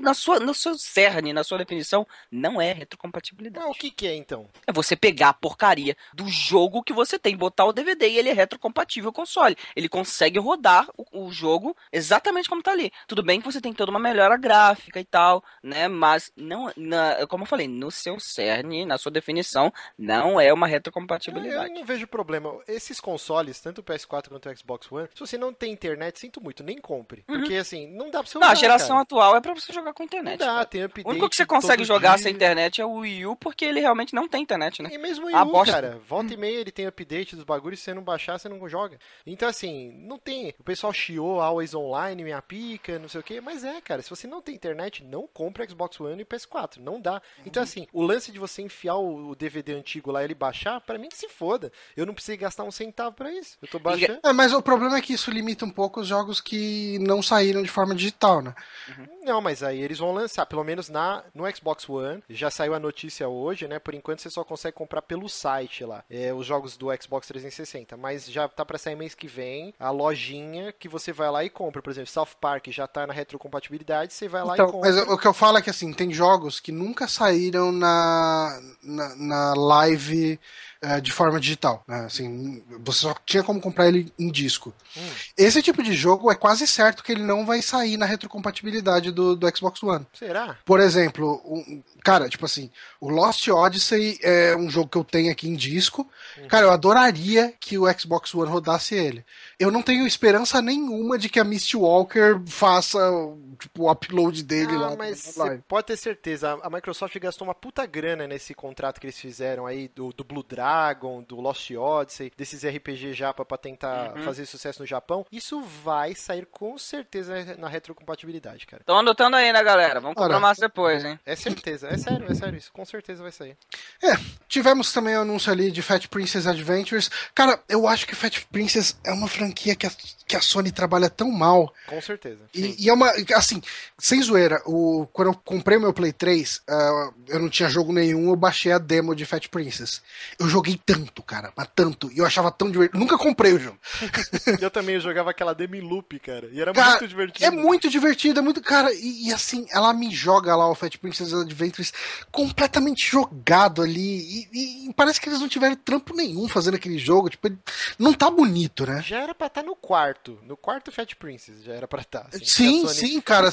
na sua, no seu cerne, na sua definição, não é retrocompatibilidade. Não, o que, que é então? É você pegar a porcaria do jogo que você tem, botar o DVD e ele é retrocompatível ao console. Ele consegue rodar o, o jogo exatamente como tá ali. Tudo bem que você tem toda uma melhora gráfica e tal, né? Mas não, na, como eu falei, no seu cerne, na sua definição, não é uma retrocompatibilidade. Eu não vejo problema. Esses consoles, tanto o PS4 quanto o Xbox One, se você não tem internet, sinto muito, nem compre. Uhum. Porque assim, não dá pra você Não, a geração cara. atual é pra você jogar com internet. Não dá, tem update. O único que você consegue jogar dia. sem internet é o Wii U, porque ele realmente não tem internet, né? E mesmo o Wii U, bosta... cara, volta e meia ele tem update dos bagulhos, se você não baixar, você não joga. Então, assim, não tem. O pessoal chiou Always Online, minha pica, não sei o que, mas é, cara, se você não tem internet, não compra Xbox One e PS4. Não dá. Então, uhum. assim, o lance de você enfiar o DVD antigo lá e ele baixar, para mim que se foda. Eu não precisei gastar um centavo para isso. Eu tô baixando. É, mas o problema é que isso limita um pouco os jogos que não saíram de forma digital, né? Uhum. Não, mas aí eles vão lançar, pelo menos na no Xbox One. Já saiu a notícia hoje, né? Por enquanto você só consegue comprar pelo site lá, é, os jogos do Xbox 360. Mas já tá para sair mês que vem a lojinha que você vai lá e compra. Por exemplo, South Park já tá na retrocompatibilidade, você vai lá então, e compra. Mas o que eu falo é que assim, tem jogos que nunca saíram na, na, na live é, de forma digital. Né? Assim, você só tinha como comprar ele em disco. Hum. Esse tipo de jogo é quase certo que ele não vai sair na retrocompatibilidade do, do Xbox One. Será? Por exemplo, um, cara, tipo assim, o Lost Odyssey é um jogo que eu tenho aqui em disco. Uhum. Cara, eu adoraria que o Xbox One rodasse ele. Eu não tenho esperança nenhuma de que a Misty Walker faça tipo, o upload dele ah, lá. Mas você pode ter certeza, a Microsoft gastou uma puta grana nesse contrato que eles fizeram aí do, do Blue Dragon Dragon, do Lost Odyssey, desses RPG japa para tentar uhum. fazer sucesso no Japão, isso vai sair com certeza na retrocompatibilidade, cara. Estão anotando aí, né, galera? Vamos comprar mais depois, hein? É certeza, é sério, é sério, isso com certeza vai sair. É, tivemos também o um anúncio ali de Fat Princess Adventures. Cara, eu acho que Fat Princess é uma franquia que a, que a Sony trabalha tão mal. Com certeza. E, e, é uma, assim, sem zoeira, o, quando eu comprei o meu Play 3, uh, ah, eu não tinha jogo nenhum, eu baixei a demo de Fat Princess. Eu joguei tanto, cara, mas tanto. E eu achava tão divertido. Nunca comprei o jogo. eu também eu jogava aquela demi loop, cara. E era cara, muito divertido. É muito divertido, é muito. Cara, e, e, assim, ela me joga lá o Fat Princess Adventures completamente jogado ali. E, e, parece que eles não tiveram trampo nenhum fazendo aquele jogo. Tipo, não tá bonito, né? Já era pra estar tá no quarto. No quarto Fat Princess já era pra estar. Tá, assim, sim, Sony... sim, cara.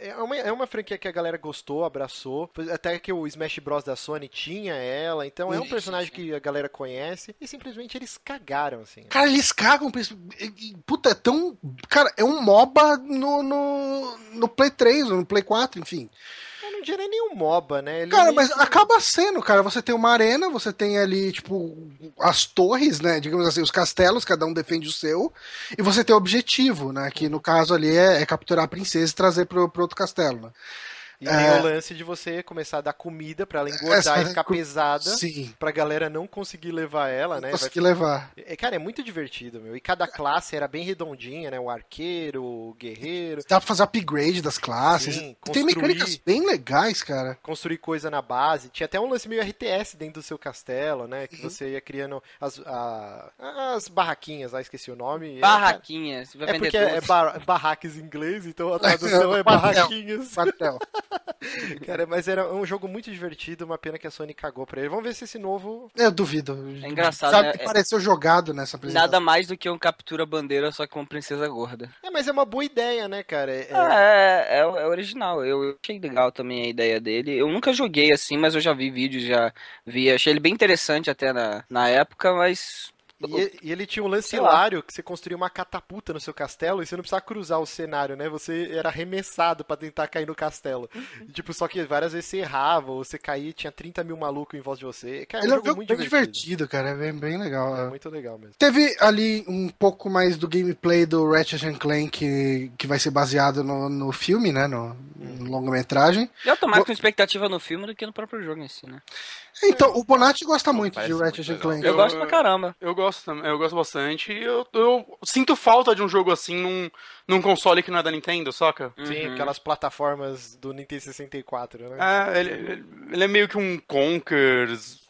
É uma, é uma franquia que a galera gostou, abraçou. Até que o Smash Bros. da Sony tinha ela. Então é um personagem que a galera conhece e simplesmente eles cagaram, assim. Cara, eles cagam. Puta, é tão. Cara, é um MOBA no, no, no Play 3 ou no Play 4, enfim. Eu não diria nenhum MOBA, né? Ele cara, mas acaba sendo, cara. Você tem uma arena, você tem ali, tipo, as torres, né? Digamos assim, os castelos, cada um defende o seu. E você tem o objetivo, né? Que no caso ali é, é capturar a princesa e trazer pro, pro outro castelo, né? E é... tem o lance de você começar a dar comida para ela engordar Essa... e ficar pesada. Sim. Pra galera não conseguir levar ela, né? Conseguir Vai... levar. É, cara, é muito divertido, meu. E cada classe era bem redondinha, né? O arqueiro, o guerreiro. Dá pra fazer upgrade das classes. Sim, construir... Tem mecânicas bem legais, cara. Construir coisa na base. Tinha até um lance meio RTS dentro do seu castelo, né? Que uhum. você ia criando as, a, as barraquinhas lá, esqueci o nome. É, barraquinhas. É, é porque é bar, barraques em inglês, então a tradução é barraquinhas. Cara, mas era um jogo muito divertido, uma pena que a Sony cagou pra ele. Vamos ver se esse novo. Eu duvido. É engraçado. Sabe né? que pareceu jogado nessa apresentação. Nada mais do que um captura bandeira, só com princesa gorda. É, mas é uma boa ideia, né, cara? É, é, é, é original. Eu achei legal também a ideia dele. Eu nunca joguei assim, mas eu já vi vídeos, já vi. Achei ele bem interessante até na, na época, mas e, e, ele tinha um lance hilário que você construía uma catapulta no seu castelo e você não precisava cruzar o cenário, né? Você era arremessado para tentar cair no castelo. Uhum. E, tipo, só que várias vezes você errava, ou você caía tinha 30 mil malucos em volta de você. Cara, é ele é um jogo muito divertido. divertido. cara. É bem, bem legal. É, é muito legal mesmo. Teve ali um pouco mais do gameplay do Ratchet Clank que, que vai ser baseado no, no filme, né? No, no longa-metragem. Eu tô mais com expectativa no filme do que no próprio jogo em si, né? Então, o Bonatti gosta muito de Ratchet Clank. Eu, eu gosto pra caramba. Eu gosto também, eu gosto bastante. E eu, eu sinto falta de um jogo assim num, num console que não é da Nintendo, saca? Sim, uhum. aquelas plataformas do Nintendo 64, né? É, ele, ele é meio que um Conkers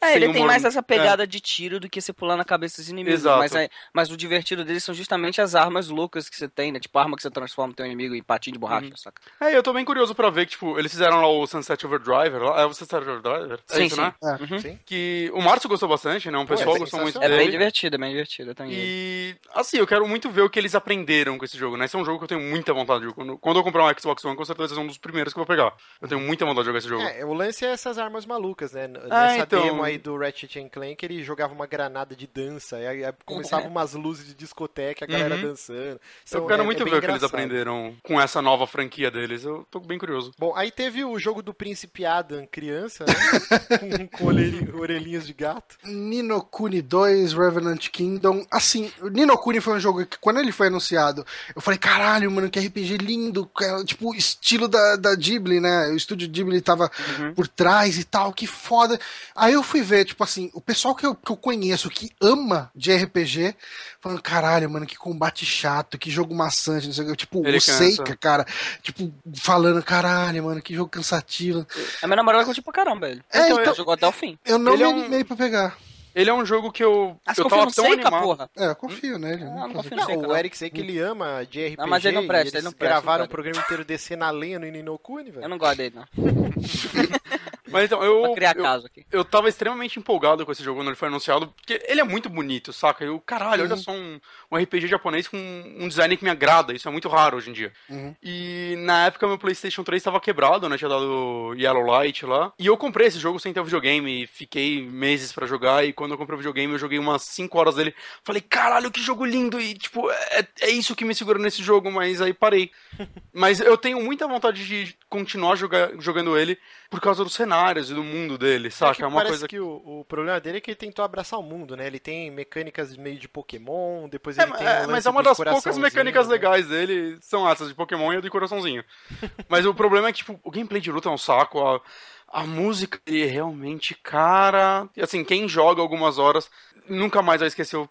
é, ele tem mais essa pegada é. de tiro do que você pular na cabeça dos inimigos. Exato. Mas, é, mas o divertido deles são justamente as armas loucas que você tem, né? Tipo, a arma que você transforma o teu inimigo em patinho de borracha, uhum. saca? É, eu tô bem curioso pra ver que, tipo, eles fizeram lá o Sunset Overdrive. É o Sunset Overdrive? É sim, isso, sim. né? É. Uhum. sim. Que o Márcio gostou bastante, né? Um pessoal é, gostou muito é dele. É bem divertido, é bem divertido também. E, assim, eu quero muito ver o que eles aprenderam com esse jogo, né? Esse é um jogo que eu tenho muita vontade de jogar. Quando, quando eu comprar um Xbox One, com certeza é um dos primeiros que eu vou pegar. Eu tenho muita vontade de jogar esse jogo. É, o lance é essas armas malucas, né? Ah, Nessa então... demo aí do Ratchet Clank, ele jogava uma granada de dança, e aí começava uhum. umas luzes de discoteca, a galera uhum. dançando. Então, eu quero é, muito é ver o que eles aprenderam com essa nova franquia deles, eu tô bem curioso. Bom, aí teve o jogo do Príncipe Adam, criança, né? com, com orelhinhas de gato. Nino Kuni 2, Revenant Kingdom. Assim, o Nino Kuni foi um jogo que, quando ele foi anunciado, eu falei, caralho, mano, que RPG lindo, tipo, estilo da, da Ghibli, né? O estúdio Ghibli tava uhum. por trás e tal, que foda. Aí eu fui ver, tipo assim, o pessoal que eu, que eu conheço que ama de RPG, falando, caralho, mano, que combate chato, que jogo maçante, não sei o que. Tipo, Ele o cansa. Seika, cara, tipo, falando, caralho, mano, que jogo cansativo. A minha namorada curtiu pra caramba ele. É, então, então, jogou até o fim. Eu não ele me é animei um... pra pegar. Ele é um jogo que eu. Ah, eu tava tão Seika, animado. porra. É, eu confio nele. Não, não, confio não, o Eric sei que ele ama de RPG. Não, mas ele não presta, ele não presta. gravaram o um programa inteiro descendo a lenha no Ininokuni, velho. Eu não gosto dele, não. Mas então, eu. Pra criar eu, caso aqui. Eu tava extremamente empolgado com esse jogo quando ele foi anunciado, porque ele é muito bonito, saca? Eu, caralho, uhum. olha só um, um RPG japonês com um design que me agrada. Isso é muito raro hoje em dia. Uhum. E na época meu PlayStation 3 tava quebrado, né? Tinha dado Yellow Light lá. E eu comprei esse jogo sem ter videogame. Fiquei meses para jogar. E quando eu comprei o videogame, eu joguei umas 5 horas dele. Falei, caralho, que jogo lindo! E, tipo, é, é isso que me segura nesse jogo, mas aí parei. mas eu tenho muita vontade de continuar jogar, jogando ele por causa dos cenários e do mundo dele, saca? É, é uma parece coisa que o, o, problema dele é que ele tentou abraçar o mundo, né? Ele tem mecânicas meio de Pokémon, depois é, ele tem é, mas é uma das poucas mecânicas né? legais dele são essas de Pokémon e a de coraçãozinho. mas o problema é que tipo, o gameplay de luta é um saco, a, a música é realmente cara, e assim, quem joga algumas horas nunca mais vai esquecer o.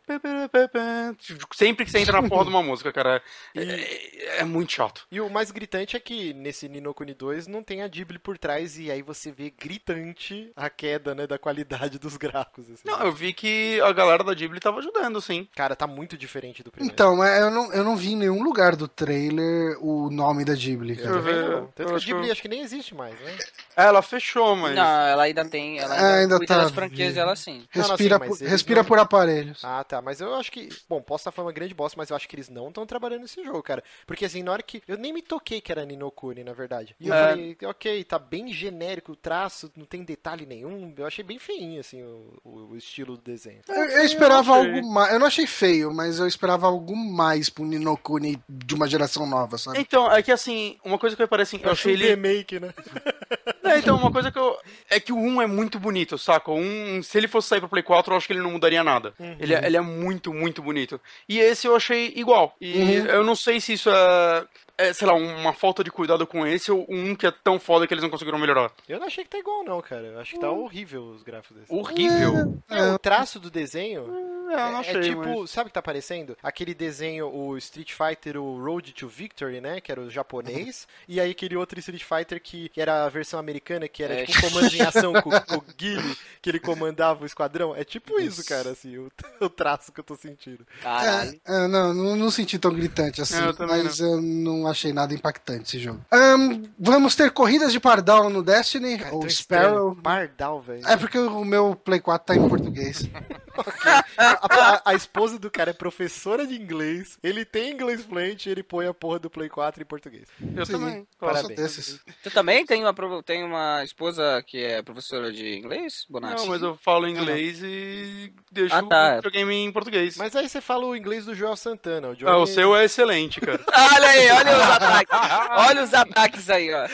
Sempre que você entra na porra de uma música, cara. É, é, é, muito chato. E o mais gritante é que nesse Nino Kuni 2 não tem a Ghibli por trás e aí você vê gritante a queda, né, da qualidade dos gráficos. Assim. Não, eu vi que a galera da Ghibli tava ajudando, sim. Cara, tá muito diferente do primeiro. Então, eu não, eu não vi em nenhum lugar do trailer o nome da Ghibli. Cara. Eu, eu, Tanto que a Ghibli acho que nem existe mais, né? É, ela fechou, mas. Não, ela ainda tem. Ela ainda, é, ainda tá. das franquias dela sim. Respira, não, não, por, respira. Por aparelhos. Ah, tá. Mas eu acho que. Bom, posso estar falando uma grande bosta, mas eu acho que eles não estão trabalhando nesse jogo, cara. Porque assim, na hora que. Eu nem me toquei que era Ninokuni, na verdade. E eu é... falei, ok, tá bem genérico o traço, não tem detalhe nenhum. Eu achei bem feinho, assim, o, o estilo do desenho. Eu, eu esperava algo mais. Eu não achei feio, mas eu esperava algo mais pro Ninokuni de uma geração nova, sabe? Então, é que assim, uma coisa que me parece assim, eu, eu achei ele. remake, né? É, então, uma coisa que eu. É que o 1 é muito bonito, saca? O 1, se ele fosse sair pro Play 4, eu acho que ele não mudaria nada. Uhum. Ele, é, ele é muito, muito bonito. E esse eu achei igual. E uhum. eu não sei se isso é é, sei lá, uma falta de cuidado com esse ou um que é tão foda que eles não conseguiram melhorar? Eu não achei que tá igual, não, cara. Eu acho que tá hum. horrível os gráficos desse. Horrível? É, é, o traço do desenho. É, eu não é, achei, é tipo, mas... sabe o que tá aparecendo? Aquele desenho, o Street Fighter, o Road to Victory, né? Que era o japonês. e aí aquele outro Street Fighter que, que era a versão americana, que era tipo um comando em ação com, com o Guile, que ele comandava o esquadrão. É tipo isso, cara, assim, o, o traço que eu tô sentindo. Caralho. É, não, não, não, senti tão gritante assim, eu mas não. eu não achei nada impactante esse jogo. Um, vamos ter corridas de pardal no Destiny, Cara, ou Sparrow. Pardal, velho. É porque o meu Play 4 tá em português. okay. a, a, a, esposa do cara é professora de inglês, ele tem inglês fluente e ele põe a porra do Play 4 em português. Eu Sim, também. Parabéns. Desses. Você também tem uma, tem uma esposa que é professora de inglês, Bonatti? Não, mas eu falo inglês e deixo ah, tá. o videogame em português. Mas aí você fala o inglês do Joel Santana. O, Joel ah, o seu é excelente, cara. olha aí, olha os ataques. Olha os ataques aí, ó.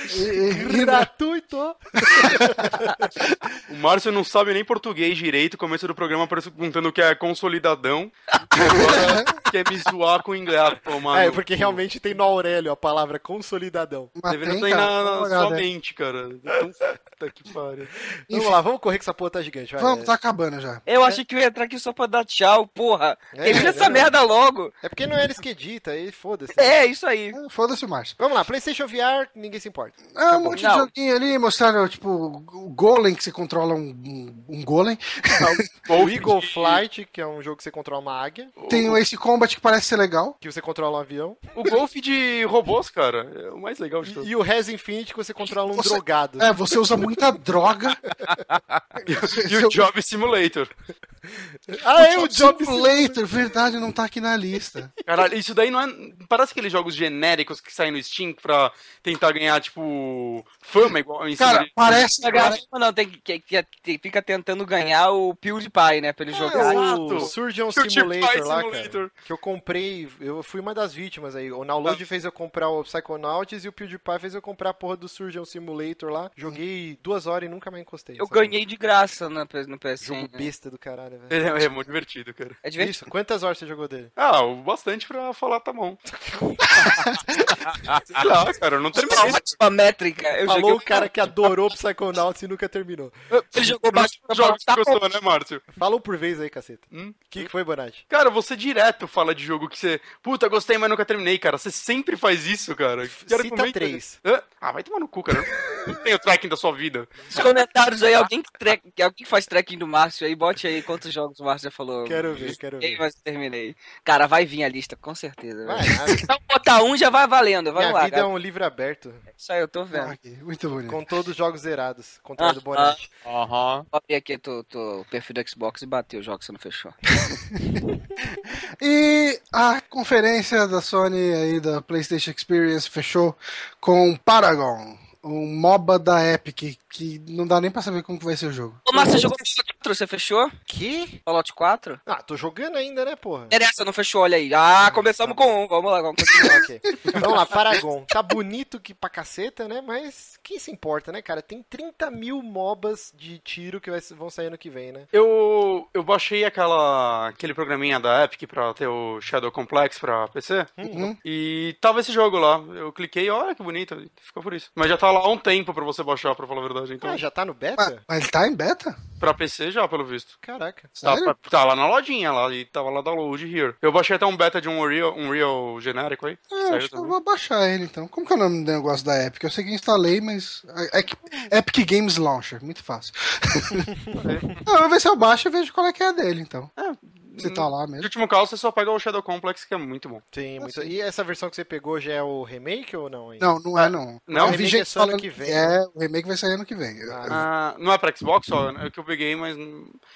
Gratuito. o Márcio não sabe nem português direito. Começo do programa perguntando o que é consolidadão. Agora quer me zoar com inglês. Pô, mano. É, porque realmente tem no Aurélio a palavra consolidadão. Mas Deveria estar na, na sua mente, cara. Então, puta que pariu. Vamos lá, vamos correr que essa porra tá gigante. Vai. Vamos, tá acabando já. Eu é. achei que eu ia entrar aqui só pra dar tchau, porra. É, Termina é, essa merda logo. É porque não é eles que edita, aí foda-se. É, isso aí. É, foda-se o Márcio. Vamos lá, PlayStation VR, ninguém se importa. Ah, um monte de joguinho ali, mostraram, tipo, o Golem, que você controla um, um, um Golem. o Eagle Flight, que é um jogo que você controla uma águia. Tem o Ace Combat, que parece ser legal. Que você controla um avião. O Golf de robôs, cara, é o mais legal de tudo. E, o Res Infinite, que você controla um você, drogado. É, você usa muita droga. e o Job Simulator. Ah, é o Job Simulator, verdade, não tá aqui na lista. Caralho, isso daí não é. Parece aqueles jogos genéricos que saem no Steam pra tentar ganhar, tipo, fama igual em Cara, parece. parece... Não, tem que, que, que, fica tentando ganhar o PewDiePie, né? Ele é, jogar. O Surgeon Simulator lá, cara. Que eu comprei, eu fui uma das vítimas aí. O Download ah. fez eu comprar o Psychonauts e o PewDiePie fez eu comprar a porra do Surgeon Simulator lá. Joguei duas horas e nunca mais encostei. Eu ganhei de graça no, no PS. Jogo besta do caralho, velho. É, é, muito divertido, cara. É divertido. Isso, quantas horas você jogou dele? Ah, bastante pra falar, tá bom. Sei cara, eu não terminei. Uma métrica. Eu Falou joguei... o cara que adorou Psychonauts e nunca terminou. Ele jogou bastante. Jogos que gostou, né, Márcio? Fala um por vez aí, caceta. O hum? que, que foi, Bonatti? Cara, você direto fala de jogo que você... Puta, gostei, mas nunca terminei, cara. Você sempre faz isso, cara. Quero Cita três. Ah, vai tomar no cu, cara. Não tem o tracking da sua vida. Nos comentários aí, alguém que, track, alguém que faz tracking do Márcio aí, bote aí quantos jogos o Márcio já falou. Quero ver, quero ver. Mas terminei. Cara, vai vir a lista, com certeza. Vai, então botar um já vai valendo. Vai Minha lá, vida cara. é um livro aberto. Isso aí, eu tô vendo. Ah, muito bonito. Com todos os jogos zerados. Contra ah, do Bonete. Aham. Uh -huh. aqui tô, tô, o perfil do Xbox e bateu o jogo que você não fechou. e a conferência da Sony aí, da PlayStation Experience, fechou com Paragon um MOBA da Epic, que não dá nem pra saber como que vai ser o jogo. Ô, mas você jogou Fallout 4, você fechou? Que? Fallout 4? Ah, tô jogando ainda, né, porra? Interessa, não fechou, olha aí. Ah, começamos com um, vamos lá, vamos continuar aqui. vamos lá, Paragon. Tá bonito que pra caceta, né, mas quem se importa, né, cara? Tem 30 mil MOBAs de tiro que vão sair ano que vem, né? Eu, eu baixei aquela, aquele programinha da Epic pra ter o Shadow Complex pra PC, uhum. e tava esse jogo lá. Eu cliquei, olha que bonito, ficou por isso. Mas já tá lá há um tempo pra você baixar, pra falar a verdade. Então... Ah, já tá no beta? Mas, mas ele tá em beta? Pra PC já, pelo visto. Caraca. Tá, tá, lá na lojinha lá e tava lá download here. Eu baixei até um beta de um Real, um Real genérico aí. É, acho que eu vou baixar ele então. Como que é o nome do negócio da Epic? Eu sei que instalei, mas. É, é Epic Games Launcher, muito fácil. Não, eu vou ver se eu baixo e vejo qual é que é a dele, então. É, você tá lá mesmo. No último caso, você só pega o Shadow Complex, que é muito bom. Sim, muito. E essa versão que você pegou já é o remake ou não? Ainda? Não, não é não. Não, o remake é só ano que vem. É, o remake vai sair ano que vem. Ah, ah, não é pra Xbox só? É que eu peguei, mas.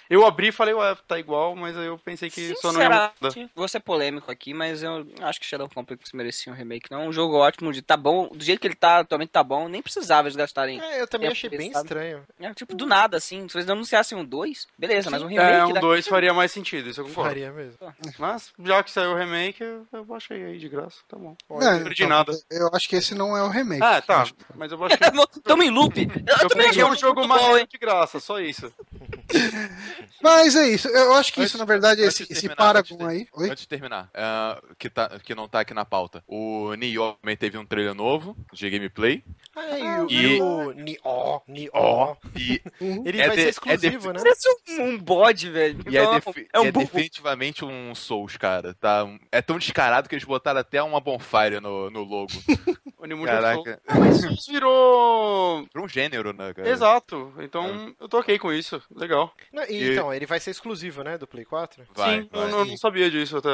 Eu abri e falei, ué, tá igual, mas aí eu pensei que só não ia mudar. Vou ser polêmico aqui, mas eu acho que Shadow Complex merecia um remake. Não, um jogo ótimo, de tá bom, do jeito que ele tá, atualmente tá bom, nem precisava eles gastarem. É, eu também achei bem estranho. É, tipo, do nada, assim. Se eles anunciassem um 2, beleza, Sim. mas um remake. É, um 2 faria mais sentido, isso eu Faria mesmo. Mas, já que saiu o remake, eu baixei aí de graça, tá bom. Não, não perdi então, nada. Eu acho que esse não é o remake. Ah, tá. Mas eu baixei. Tamo em loop. Eu peguei um jogo mais de graça, só isso. Mas é isso. Eu acho que Antes- isso, na verdade, antes esse, de esse terminar, antes Paragon de- aí. Oi? Antes de terminar, é, que, tá, que não tá aqui na pauta. O Nioh também teve um trailer novo de gameplay. Ah, e, o- Nioh, Nioh. E Ele É vai de- ser é exclusivo, né? Parece um, um bode, velho. E é, defi- é um é burro. Definitivamente um Souls, cara. Tá? É tão descarado que eles botaram até uma bonfire no, no logo. Caraca. Mas Souls virou. Pra um gênero, né, cara? Exato. Então eu tô ok com isso. Legal. Não, e, E- Então, ele vai ser exclusivo, né, do Play 4? Vai, Sim, vai. eu não, não sabia disso até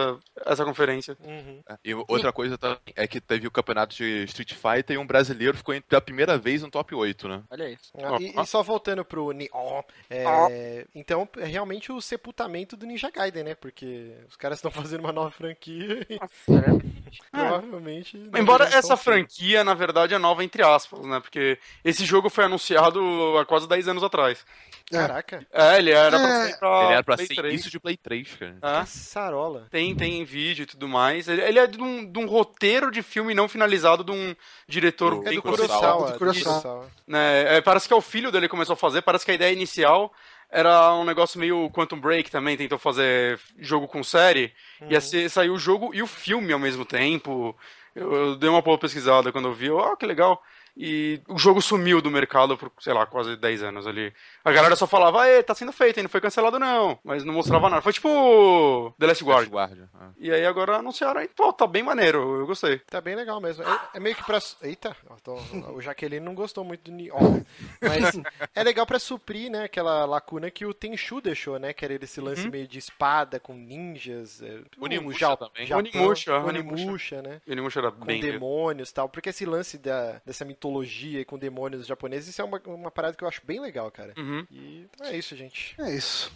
essa conferência. Uhum. E outra coisa também é que teve o campeonato de Street Fighter e um brasileiro ficou pela primeira vez no top 8, né? Olha aí. Ah, e, e só voltando pro Nioh, é, então é realmente o sepultamento do Ninja Gaiden, né? Porque os caras estão fazendo uma nova franquia e provavelmente... não Embora essa franquia, na verdade, é nova entre aspas, né? Porque esse jogo foi anunciado há quase 10 anos atrás. Caraca, É, ele era pra É. ser pra. Ele era pra Play ser 3. início de Play 3, cara. É. que sarola. Tem, tem vídeo e tudo mais. Ele, ele é de um, de um roteiro de filme não finalizado de um diretor Do- É do Kurosawa. Kurosawa. Do do Kurosawa. Kurosawa. né? É, parece que é o filho dele que começou a fazer. Parece que a ideia inicial era um negócio meio Quantum Break também, tentou fazer jogo com série. Ia ser, saiu o jogo e o filme ao mesmo tempo. Eu, eu dei uma boa pesquisada quando eu vi, ó, que legal. E o jogo sumiu do mercado por, sei lá, quase 10 anos ali. A galera só falava, aê, tá sendo feito, hein, não foi cancelado não. Mas não mostrava nada. Foi tipo The Last Guard. Guardian. é. E aí agora anunciaram aí, pô, tá bem maneiro, eu gostei. Tá bem legal mesmo. É, é meio que pra. Eita, tô- o Jaqueline não gostou muito do Neon. Mas é legal pra suprir, né, aquela lacuna que o Tenchu deixou, né? Que era esse lance meio de espada com ninjas. É, Onimusha também. Japão, Onimusha, Onimusha, né? Mostrou era Com bem. demônios e tal. Porque esse lance da, dessa mitologia e com demônios japoneses, isso é uma, uma parada que eu acho bem legal, cara. Uhum. E é isso, gente. É isso.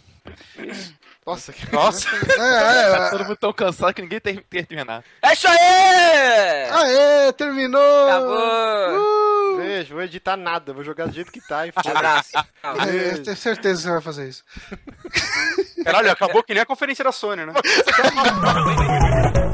Nossa, que... Nossa, É, Tá é, todo mundo tão cansado que ninguém tem que terminar. É isso aí! Aê, terminou! Acabou! Beijo, vou editar nada, vou jogar do jeito que tá e foda. Abraço. É, eu tenho certeza que você vai fazer isso. caralho, acabou que nem a conferência da Sony, né?